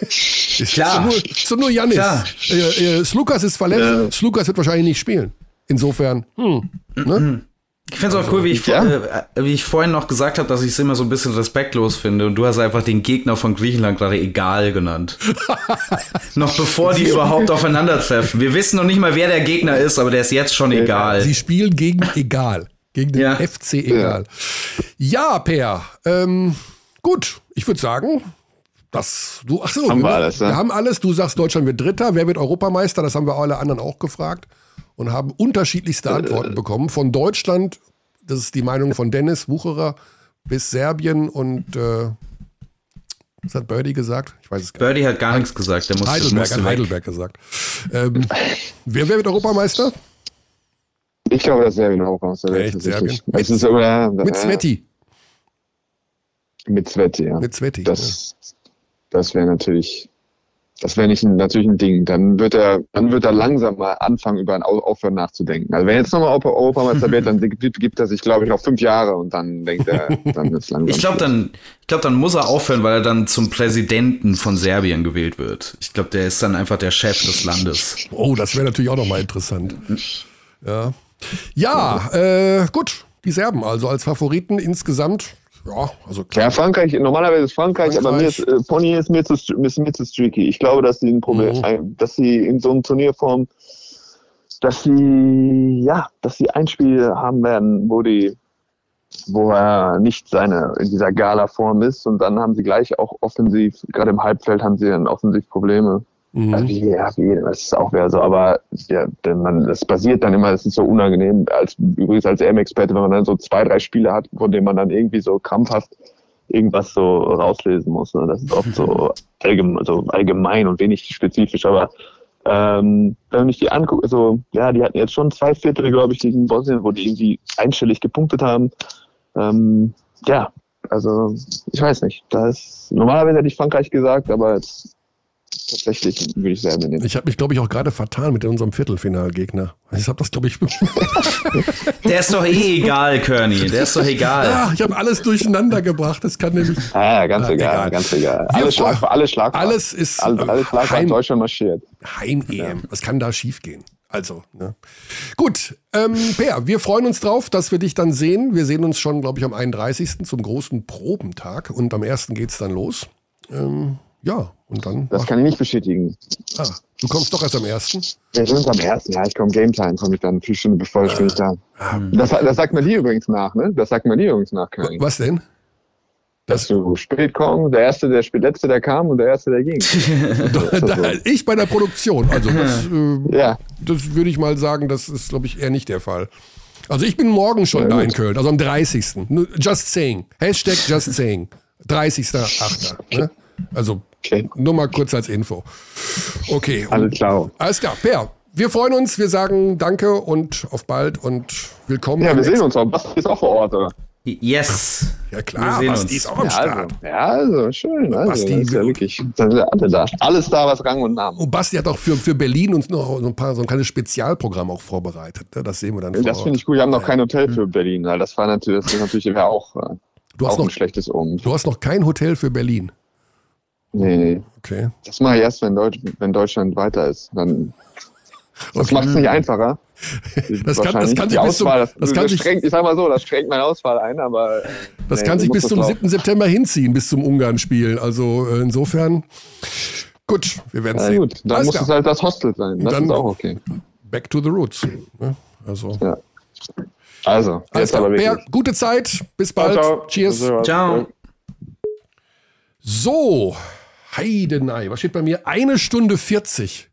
Ist Klar. So nur, so nur Janis. Klar. Äh, äh, Slukas ist verletzt. Ja. Slukas wird wahrscheinlich nicht spielen. Insofern, hm, ne? Ich finde es auch cool, wie ich, Ja. äh, wie ich vorhin noch gesagt habe, dass ich es immer so ein bisschen respektlos finde und du hast einfach den Gegner von Griechenland gerade egal genannt. [LAUGHS] noch bevor die überhaupt aufeinandertreffen. Wir wissen noch nicht mal, wer der Gegner ist, aber der ist jetzt schon egal. Sie spielen gegen egal. Gegen den Ja. FC egal. Ja, Per. Ähm, gut, ich würde sagen, das, du, ach so, Haben wir alles, ne? wir haben alles. Du sagst, Deutschland wird Dritter. Wer wird Europameister? Das haben wir alle anderen auch gefragt und haben unterschiedlichste Äh, Antworten bekommen. Von Deutschland, das ist die Meinung von Dennis Wucherer, bis Serbien und äh, was hat Birdie gesagt? Ich weiß es gar nicht. Birdie hat gar nichts gesagt, der musste, Heidelberg musste hat weg. Heidelberg gesagt. Ähm, wer, wer wird Europameister? Ich glaube, das Serbien auch aus. Echt, Serbien? Es ist aber, Mit Sveti. Mit Sveti, ja. Mit Sveti. Das, das wäre natürlich, das wäre nicht ein, natürlich ein Ding. Dann wird er, dann wird er langsam mal anfangen, über ein Au- Aufhören nachzudenken. Also wenn er jetzt nochmal Europa- Europameister wird, dann gibt, gibt er sich, glaube ich, noch fünf Jahre und dann denkt er, dann ist langsam. Ich glaube, dann, ich glaube, dann muss er aufhören, weil er dann zum Präsidenten von Serbien gewählt wird. Ich glaube, der ist dann einfach der Chef des Landes. Oh, das wäre natürlich auch nochmal interessant. Ja, ja äh, gut. Die Serben also als Favoriten insgesamt. Ja, also Ja, klar. Frankreich, normalerweise ist Frankreich, aber mir ist, Frankreich. äh, Pony ist mir zu, ist mir zu streaky. Ich glaube, dass sie ein Problem, Mhm. dass sie in so einem Turnierform, dass sie, ja, dass sie ein Spiel haben werden, wo die, wo er nicht seine, in dieser Gala-Form ist und dann haben sie gleich auch offensiv, gerade im Halbfeld haben sie dann offensiv Probleme. Mhm. Also wie, ja, das ist auch wieder so, aber ja, denn man, das basiert dann immer, das ist so unangenehm, als übrigens als EM-Experte, wenn man dann so zwei, drei Spiele hat, von denen man dann irgendwie so krampfhaft irgendwas so rauslesen muss. Ne? Das ist oft so [LAUGHS] allgemein, so allgemein und wenig spezifisch, aber ähm, wenn ich die angucke, also ja, die hatten jetzt schon zwei Viertel, glaube ich, gegen Bosnien, wo die irgendwie einstellig gepunktet haben. Ähm, ja, also ich weiß nicht. Da ist, normalerweise hätte ich Frankreich gesagt, aber jetzt tatsächlich würde ich Serbien nehmen. Ich habe mich, glaube ich, auch gerade vertan mit unserem Viertelfinalgegner. Ich habe das, glaube ich. [LAUGHS] Der ist doch eh egal, Kearney. Der ist doch egal. ah, ich habe alles durcheinander gebracht. Das kann nämlich. Ah, ja, ganz Ah, egal, egal. ganz egal. Alles Schlag, alles Schlag. Alles ist alles, alles Schlag Heim- Deutschland marschiert. Heim-EM. Was kann da schiefgehen? Also, ne? Gut, ähm, Per, wir freuen uns drauf, dass wir dich dann sehen. Wir sehen uns schon, glaube ich, am 31. zum großen Probentag und am 1. geht's dann los. Ähm, ja, und dann. Das kann ich nicht bestätigen. ah, du kommst doch erst am 1. Wir sind am ersten, ja, ich komme Game Time, komme ich dann vier Stunden bevor ich bin ich da. Das, das sagt man dir übrigens nach, ne? Das sagt man dir übrigens nach, König. Was denn? Dass du spät kommst, der Erste, der spät Letzte, der kam und der Erste, der ging. [LAUGHS] Ich bei der Produktion. Also [LAUGHS] das, äh, Ja. das würde ich mal sagen, das ist, glaube ich, eher nicht der Fall. Also ich bin morgen schon Ja, da gut. in Köln, also am 30. Nur Just saying. Hashtag just saying. 30.8. Ne? Also Okay. nur mal kurz als Info. Okay. Alles klar. Alles klar. Per, wir freuen uns, wir sagen Danke und auf bald und willkommen. Ja, wir sehen uns auch. Basti ist auch vor Ort, oder? Yes. Ja klar, Wir sehen Basti uns. ist auch am Ja, also, Start. ja, also schön. Also, Basti, ist ja wir- wirklich, da sind ja alle da. Alles da, was Rang und Namen. Und Basti hat auch für, für Berlin uns noch so ein paar so ein kleines Spezialprogramm auch vorbereitet. ne? Das sehen wir dann vor Das finde ich gut. Wir haben noch kein Hotel für Berlin. Das war natürlich, das ist natürlich auch, äh, Du hast auch ein noch- schlechtes Omen. Du hast noch kein Hotel für Berlin. Nee, nee. Okay. Das mache ich erst, wenn, Deutsch, wenn Deutschland weiter ist. Dann, das Okay. macht es nicht einfacher. [LAUGHS] Das kann- das kann sich bis zum- das, das kann sich- ich sag mal so, das schränkt meine Auswahl ein, aber. Das nee, kann sich bis zum auch- 7. September hinziehen, bis zum Ungarn-Spiel. Also äh, insofern, gut, wir werden Na sehen. gut, dann Alles muss klar. es halt das Hostel sein. Das Dann- ist auch okay. Back to the roots. Ne? Also, Ja. Also, alles klar. Bär, gute Zeit, bis bald. Cheers. Ciao. So, Heidenei, was steht bei mir? Eine Stunde 40.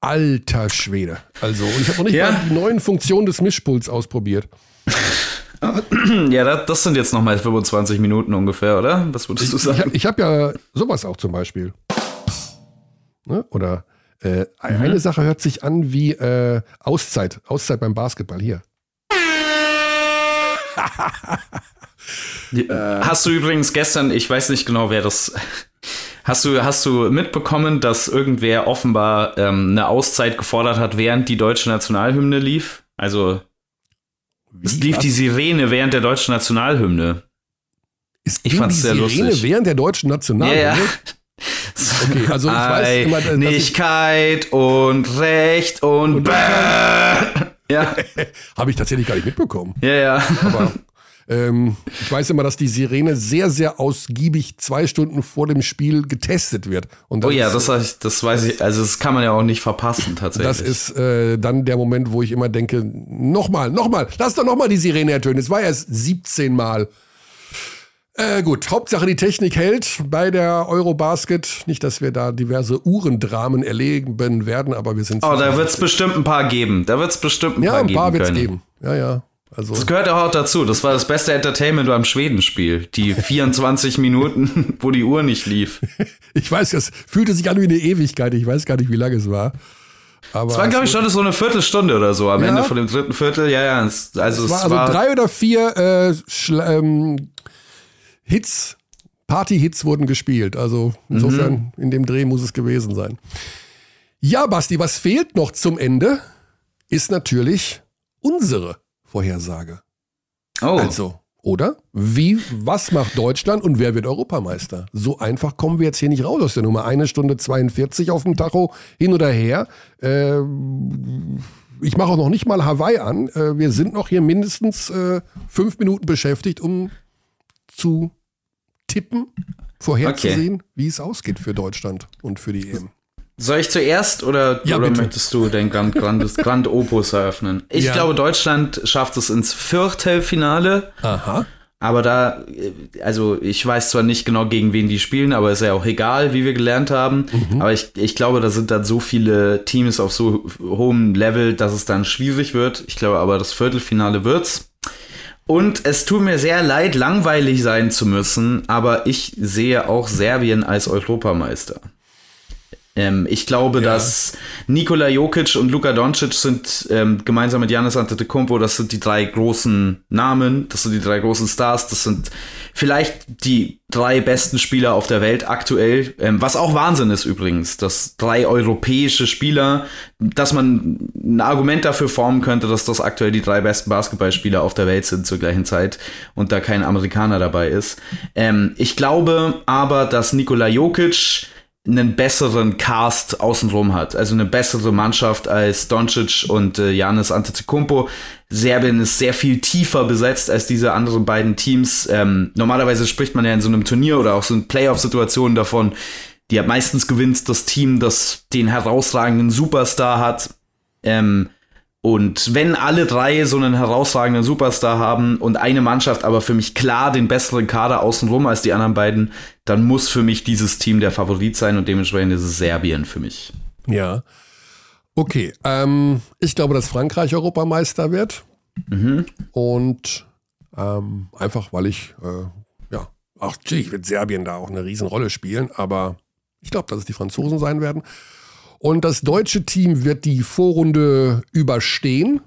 Alter Schwede. Also, und ich habe noch nicht Ja. mal die neuen Funktionen des Mischpuls ausprobiert. [CLEARS THROAT] Ja, das, das sind jetzt nochmal 25 Minuten ungefähr, oder? Was würdest du Ich, ich sagen? habe ich hab ja sowas auch zum Beispiel. Ne? Oder äh, eine Sache hört sich an wie äh, Auszeit. Auszeit beim Basketball hier. Hast du übrigens gestern, ich weiß nicht genau, wer das. Hast du, hast du mitbekommen, dass irgendwer offenbar ähm, eine Auszeit gefordert hat, während die deutsche Nationalhymne lief? Also, es Wie, lief was? die Sirene während der deutschen Nationalhymne. Es ich fand's die sehr Sirene lustig. während der deutschen National. Ja, ja. Okay, also ich weiß immer, dass ich- Einigkeit und Recht und, Und Bäh. Ja, [LAUGHS] Habe ich tatsächlich gar nicht mitbekommen. ja, ja. Aber ähm, ich weiß immer, dass die Sirene sehr, sehr ausgiebig zwei Stunden vor dem Spiel getestet wird. Oh ja, ist, das, das weiß ich, also das kann man ja auch nicht verpassen tatsächlich. Das ist äh, dann der Moment, wo ich immer denke, nochmal, nochmal, lass doch nochmal die Sirene ertönen. Es war erst 17 Mal. Äh, gut, Hauptsache die Technik hält bei der Eurobasket. Nicht, dass wir da diverse Uhrendramen erleben werden, aber wir sind. Oh, da wird es bestimmt ein paar geben. Da wird es bestimmt ein ja, paar ein paar geben wird es geben. Ja, ja. Also, Das gehört auch dazu. Das war das beste Entertainment beim Schwedenspiel. Die [LAUGHS] 24 Minuten, wo die Uhr nicht lief. ich weiß, es fühlte sich an wie eine Ewigkeit. Ich weiß gar nicht, wie lange es war. Aber Es war, glaube ich, schon so eine Viertelstunde oder so am Ja. Ende von dem dritten Viertel. Ja, ja. Es, also es es war also drei oder vier äh, ähm, Hits, Party-Hits wurden gespielt. Also insofern, Mhm. in dem Dreh muss es gewesen sein. Ja, Basti, was fehlt noch zum Ende, ist natürlich unsere Vorhersage. oh, Also, oder? Wie, was macht Deutschland und wer wird Europameister? So einfach kommen wir jetzt hier nicht raus aus der Nummer. Eine Stunde 42 auf dem Tacho, hin oder her. Äh, ich mache auch noch nicht mal Hawaii an. Äh, wir sind noch hier mindestens äh, fünf Minuten beschäftigt, um zu tippen, vorherzusehen, wie es ausgeht für Deutschland und für die EM. Soll ich zuerst oder, Ja, oder bitte. möchtest du den Grand, Grand, Grand Opus eröffnen? Ich Ja. glaube, Deutschland schafft es ins Viertelfinale. Aha. Aber da, äh, also ich weiß zwar nicht genau, gegen wen die spielen, aber ist ja auch egal, wie wir gelernt haben. Mhm. Aber ich, ich glaube, da sind dann so viele Teams auf so hohem Level, dass es dann schwierig wird. Ich glaube aber, das Viertelfinale wird's. Und es tut mir sehr leid, langweilig sein zu müssen, aber ich sehe auch Serbien als Europameister. Ähm, ich glaube, dass Nikola Jokic und Luka Doncic sind ähm, gemeinsam mit Giannis Antetokounmpo, das sind die drei großen Namen, das sind die drei großen Stars, das sind vielleicht die drei besten Spieler auf der Welt aktuell, ähm, was auch Wahnsinn ist übrigens, dass drei europäische Spieler, dass man ein Argument dafür formen könnte, dass das aktuell die drei besten Basketballspieler auf der Welt sind zur gleichen Zeit und da kein Amerikaner dabei ist. Ähm, ich glaube aber, dass Nikola Jokic einen besseren Cast außenrum hat, also eine bessere Mannschaft als Doncic und äh, Janis Antetokounmpo. Serbien ist sehr viel tiefer besetzt als diese anderen beiden Teams. Ähm, normalerweise spricht man ja in so einem Turnier oder auch so in Playoff-Situationen davon, die meistens gewinnt das Team, das den herausragenden Superstar hat. Ähm, Und wenn alle drei so einen herausragenden Superstar haben und eine Mannschaft aber für mich klar den besseren Kader außenrum als die anderen beiden, dann muss für mich dieses Team der Favorit sein und dementsprechend ist es Serbien für mich. Ja. Okay, ähm, ich glaube, dass Frankreich Europameister wird. Mhm. Und ähm, einfach, weil ich, äh, ja, auch natürlich wird Serbien da auch eine Riesenrolle spielen, aber ich glaube, dass es die Franzosen sein werden. Und das deutsche Team wird die Vorrunde überstehen.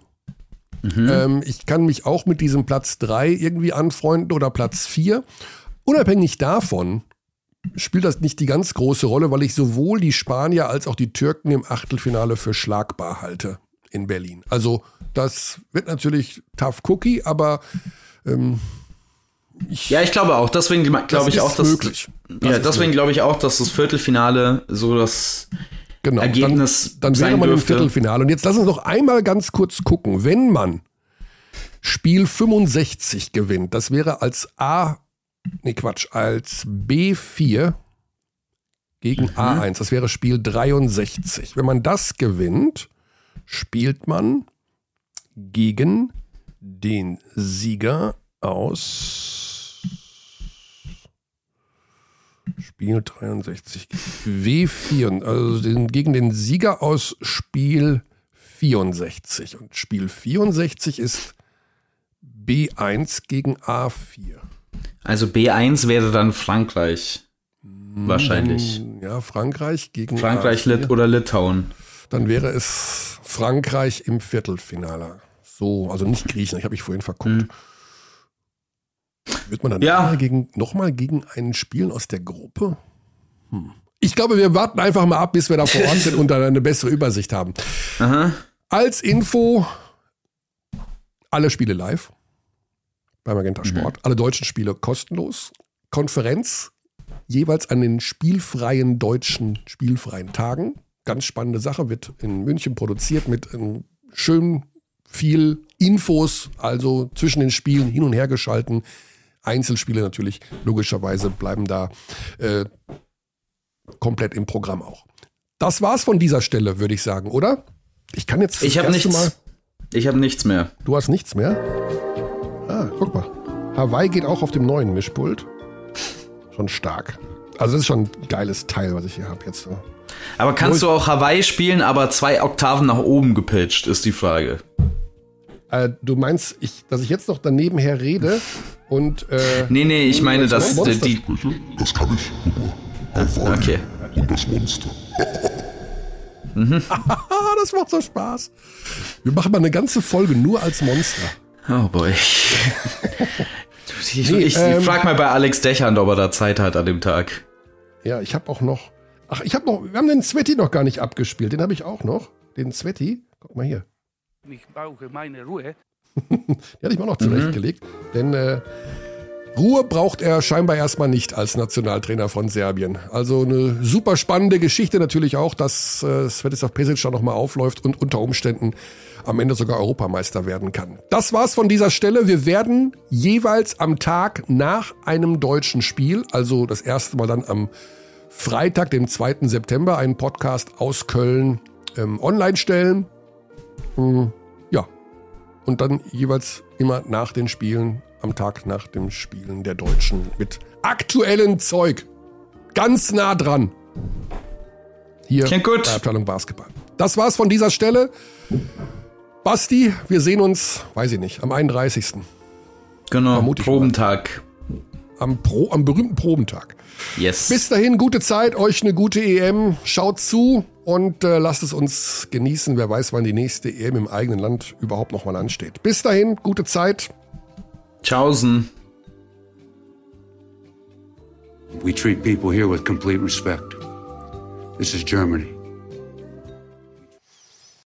Ähm, ich kann mich auch mit diesem Platz 3 irgendwie anfreunden oder Platz 4. Unabhängig davon spielt das nicht die ganz große Rolle, weil ich sowohl die Spanier als auch die Türken im Achtelfinale für schlagbar halte in Berlin. Also das wird natürlich tough cookie, aber ähm, ich, Ja, ich glaube auch. Deswegen glaube ich auch, dass möglich. Das ja, deswegen glaube ich auch, dass das Viertelfinale so das genau, Ergebnis dann, dann wäre man im dürfte. Viertelfinale. Und jetzt lass uns noch einmal ganz kurz gucken. Wenn man Spiel 65 gewinnt, das wäre als A, nee Quatsch, als B4 gegen A1, das wäre Spiel 63. Wenn man das gewinnt, spielt man gegen den Sieger aus Spiel 63 W4, also den, gegen den Sieger aus Spiel 64. Und Spiel 64 ist B1 gegen A4. Also B1 wäre dann Frankreich. Wahrscheinlich. Ja, Frankreich gegen Frankreich A4. Lit oder Litauen. Dann wäre es Frankreich im Viertelfinale. So, also nicht Griechenland, ich habe mich vorhin verguckt. Wird man dann Ja. nochmal gegen, noch mal gegen einen spielen aus der Gruppe? Hm. Ich glaube, wir warten einfach mal ab, bis wir da vor Ort sind [LAUGHS] und dann eine bessere Übersicht haben. Aha. Als Info, alle Spiele live beim Magenta Sport. Alle deutschen Spiele kostenlos. Konferenz jeweils an den spielfreien deutschen spielfreien Tagen. Ganz spannende Sache, wird in München produziert mit ähm, schön viel Infos, also zwischen den Spielen hin und her geschalten. Einzelspiele natürlich, logischerweise bleiben da äh, komplett im Programm auch. Das war's von dieser Stelle, würde ich sagen, oder? Ich kann jetzt Ich habe nichts. Ich habe nichts mehr. Du hast nichts mehr? Ah, guck mal. Hawaii geht auch auf dem neuen Mischpult. Schon stark. Also das ist schon ein geiles Teil, was ich hier habe jetzt. Aber kannst du auch Hawaii spielen, aber zwei Oktaven nach oben gepitcht, ist die Frage. Äh, du meinst, ich, dass ich jetzt noch daneben her rede und äh, Nee, nee, ich meine, dass Monster- die. Sprüche, das kann ich. Hawaii Okay. und das Monster. [LAUGHS] ah, das macht so Spaß. Wir machen mal eine ganze Folge nur als Monster. Oh boy. [LAUGHS] Ich, Nee, ich, ähm, ich frag mal bei Alex Dechand, ob er da Zeit hat an dem Tag. Ja, ich habe auch noch. Ach, ich habe noch. Wir haben den Zwetti noch gar nicht abgespielt. Den habe ich auch noch. Den Zwetti. Guck mal hier. Ich brauche meine Ruhe. [LAUGHS] Den hatte ich mir noch zurechtgelegt. Denn äh, Ruhe braucht er scheinbar erstmal nicht als Nationaltrainer von Serbien. Also eine super spannende Geschichte natürlich auch, dass äh, Svetislav Pesic da nochmal aufläuft und unter Umständen am Ende sogar Europameister werden kann. Das war's von dieser Stelle. Wir werden jeweils am Tag nach einem deutschen Spiel, also das erste Mal dann am Freitag, dem 2. September, einen Podcast aus Köln ähm, online stellen. Mm, ja, und dann jeweils immer nach den Spielen, am Tag nach dem Spielen der Deutschen mit aktuellem Zeug. Ganz nah dran. Hier Klingt gut. bei Abteilung Basketball. Das war's von dieser Stelle. Basti, wir sehen uns, weiß ich nicht, am 31. Genau. Vermute ich mal. Probentag. Am, Pro, am berühmten Probentag. Yes. Bis dahin, gute Zeit, euch eine gute EM. Schaut zu und äh, lasst es uns genießen. Wer weiß, wann die nächste EM im eigenen Land überhaupt nochmal ansteht. Bis dahin, gute Zeit. Tschaußen. We treat people here with complete respect. This is Germany.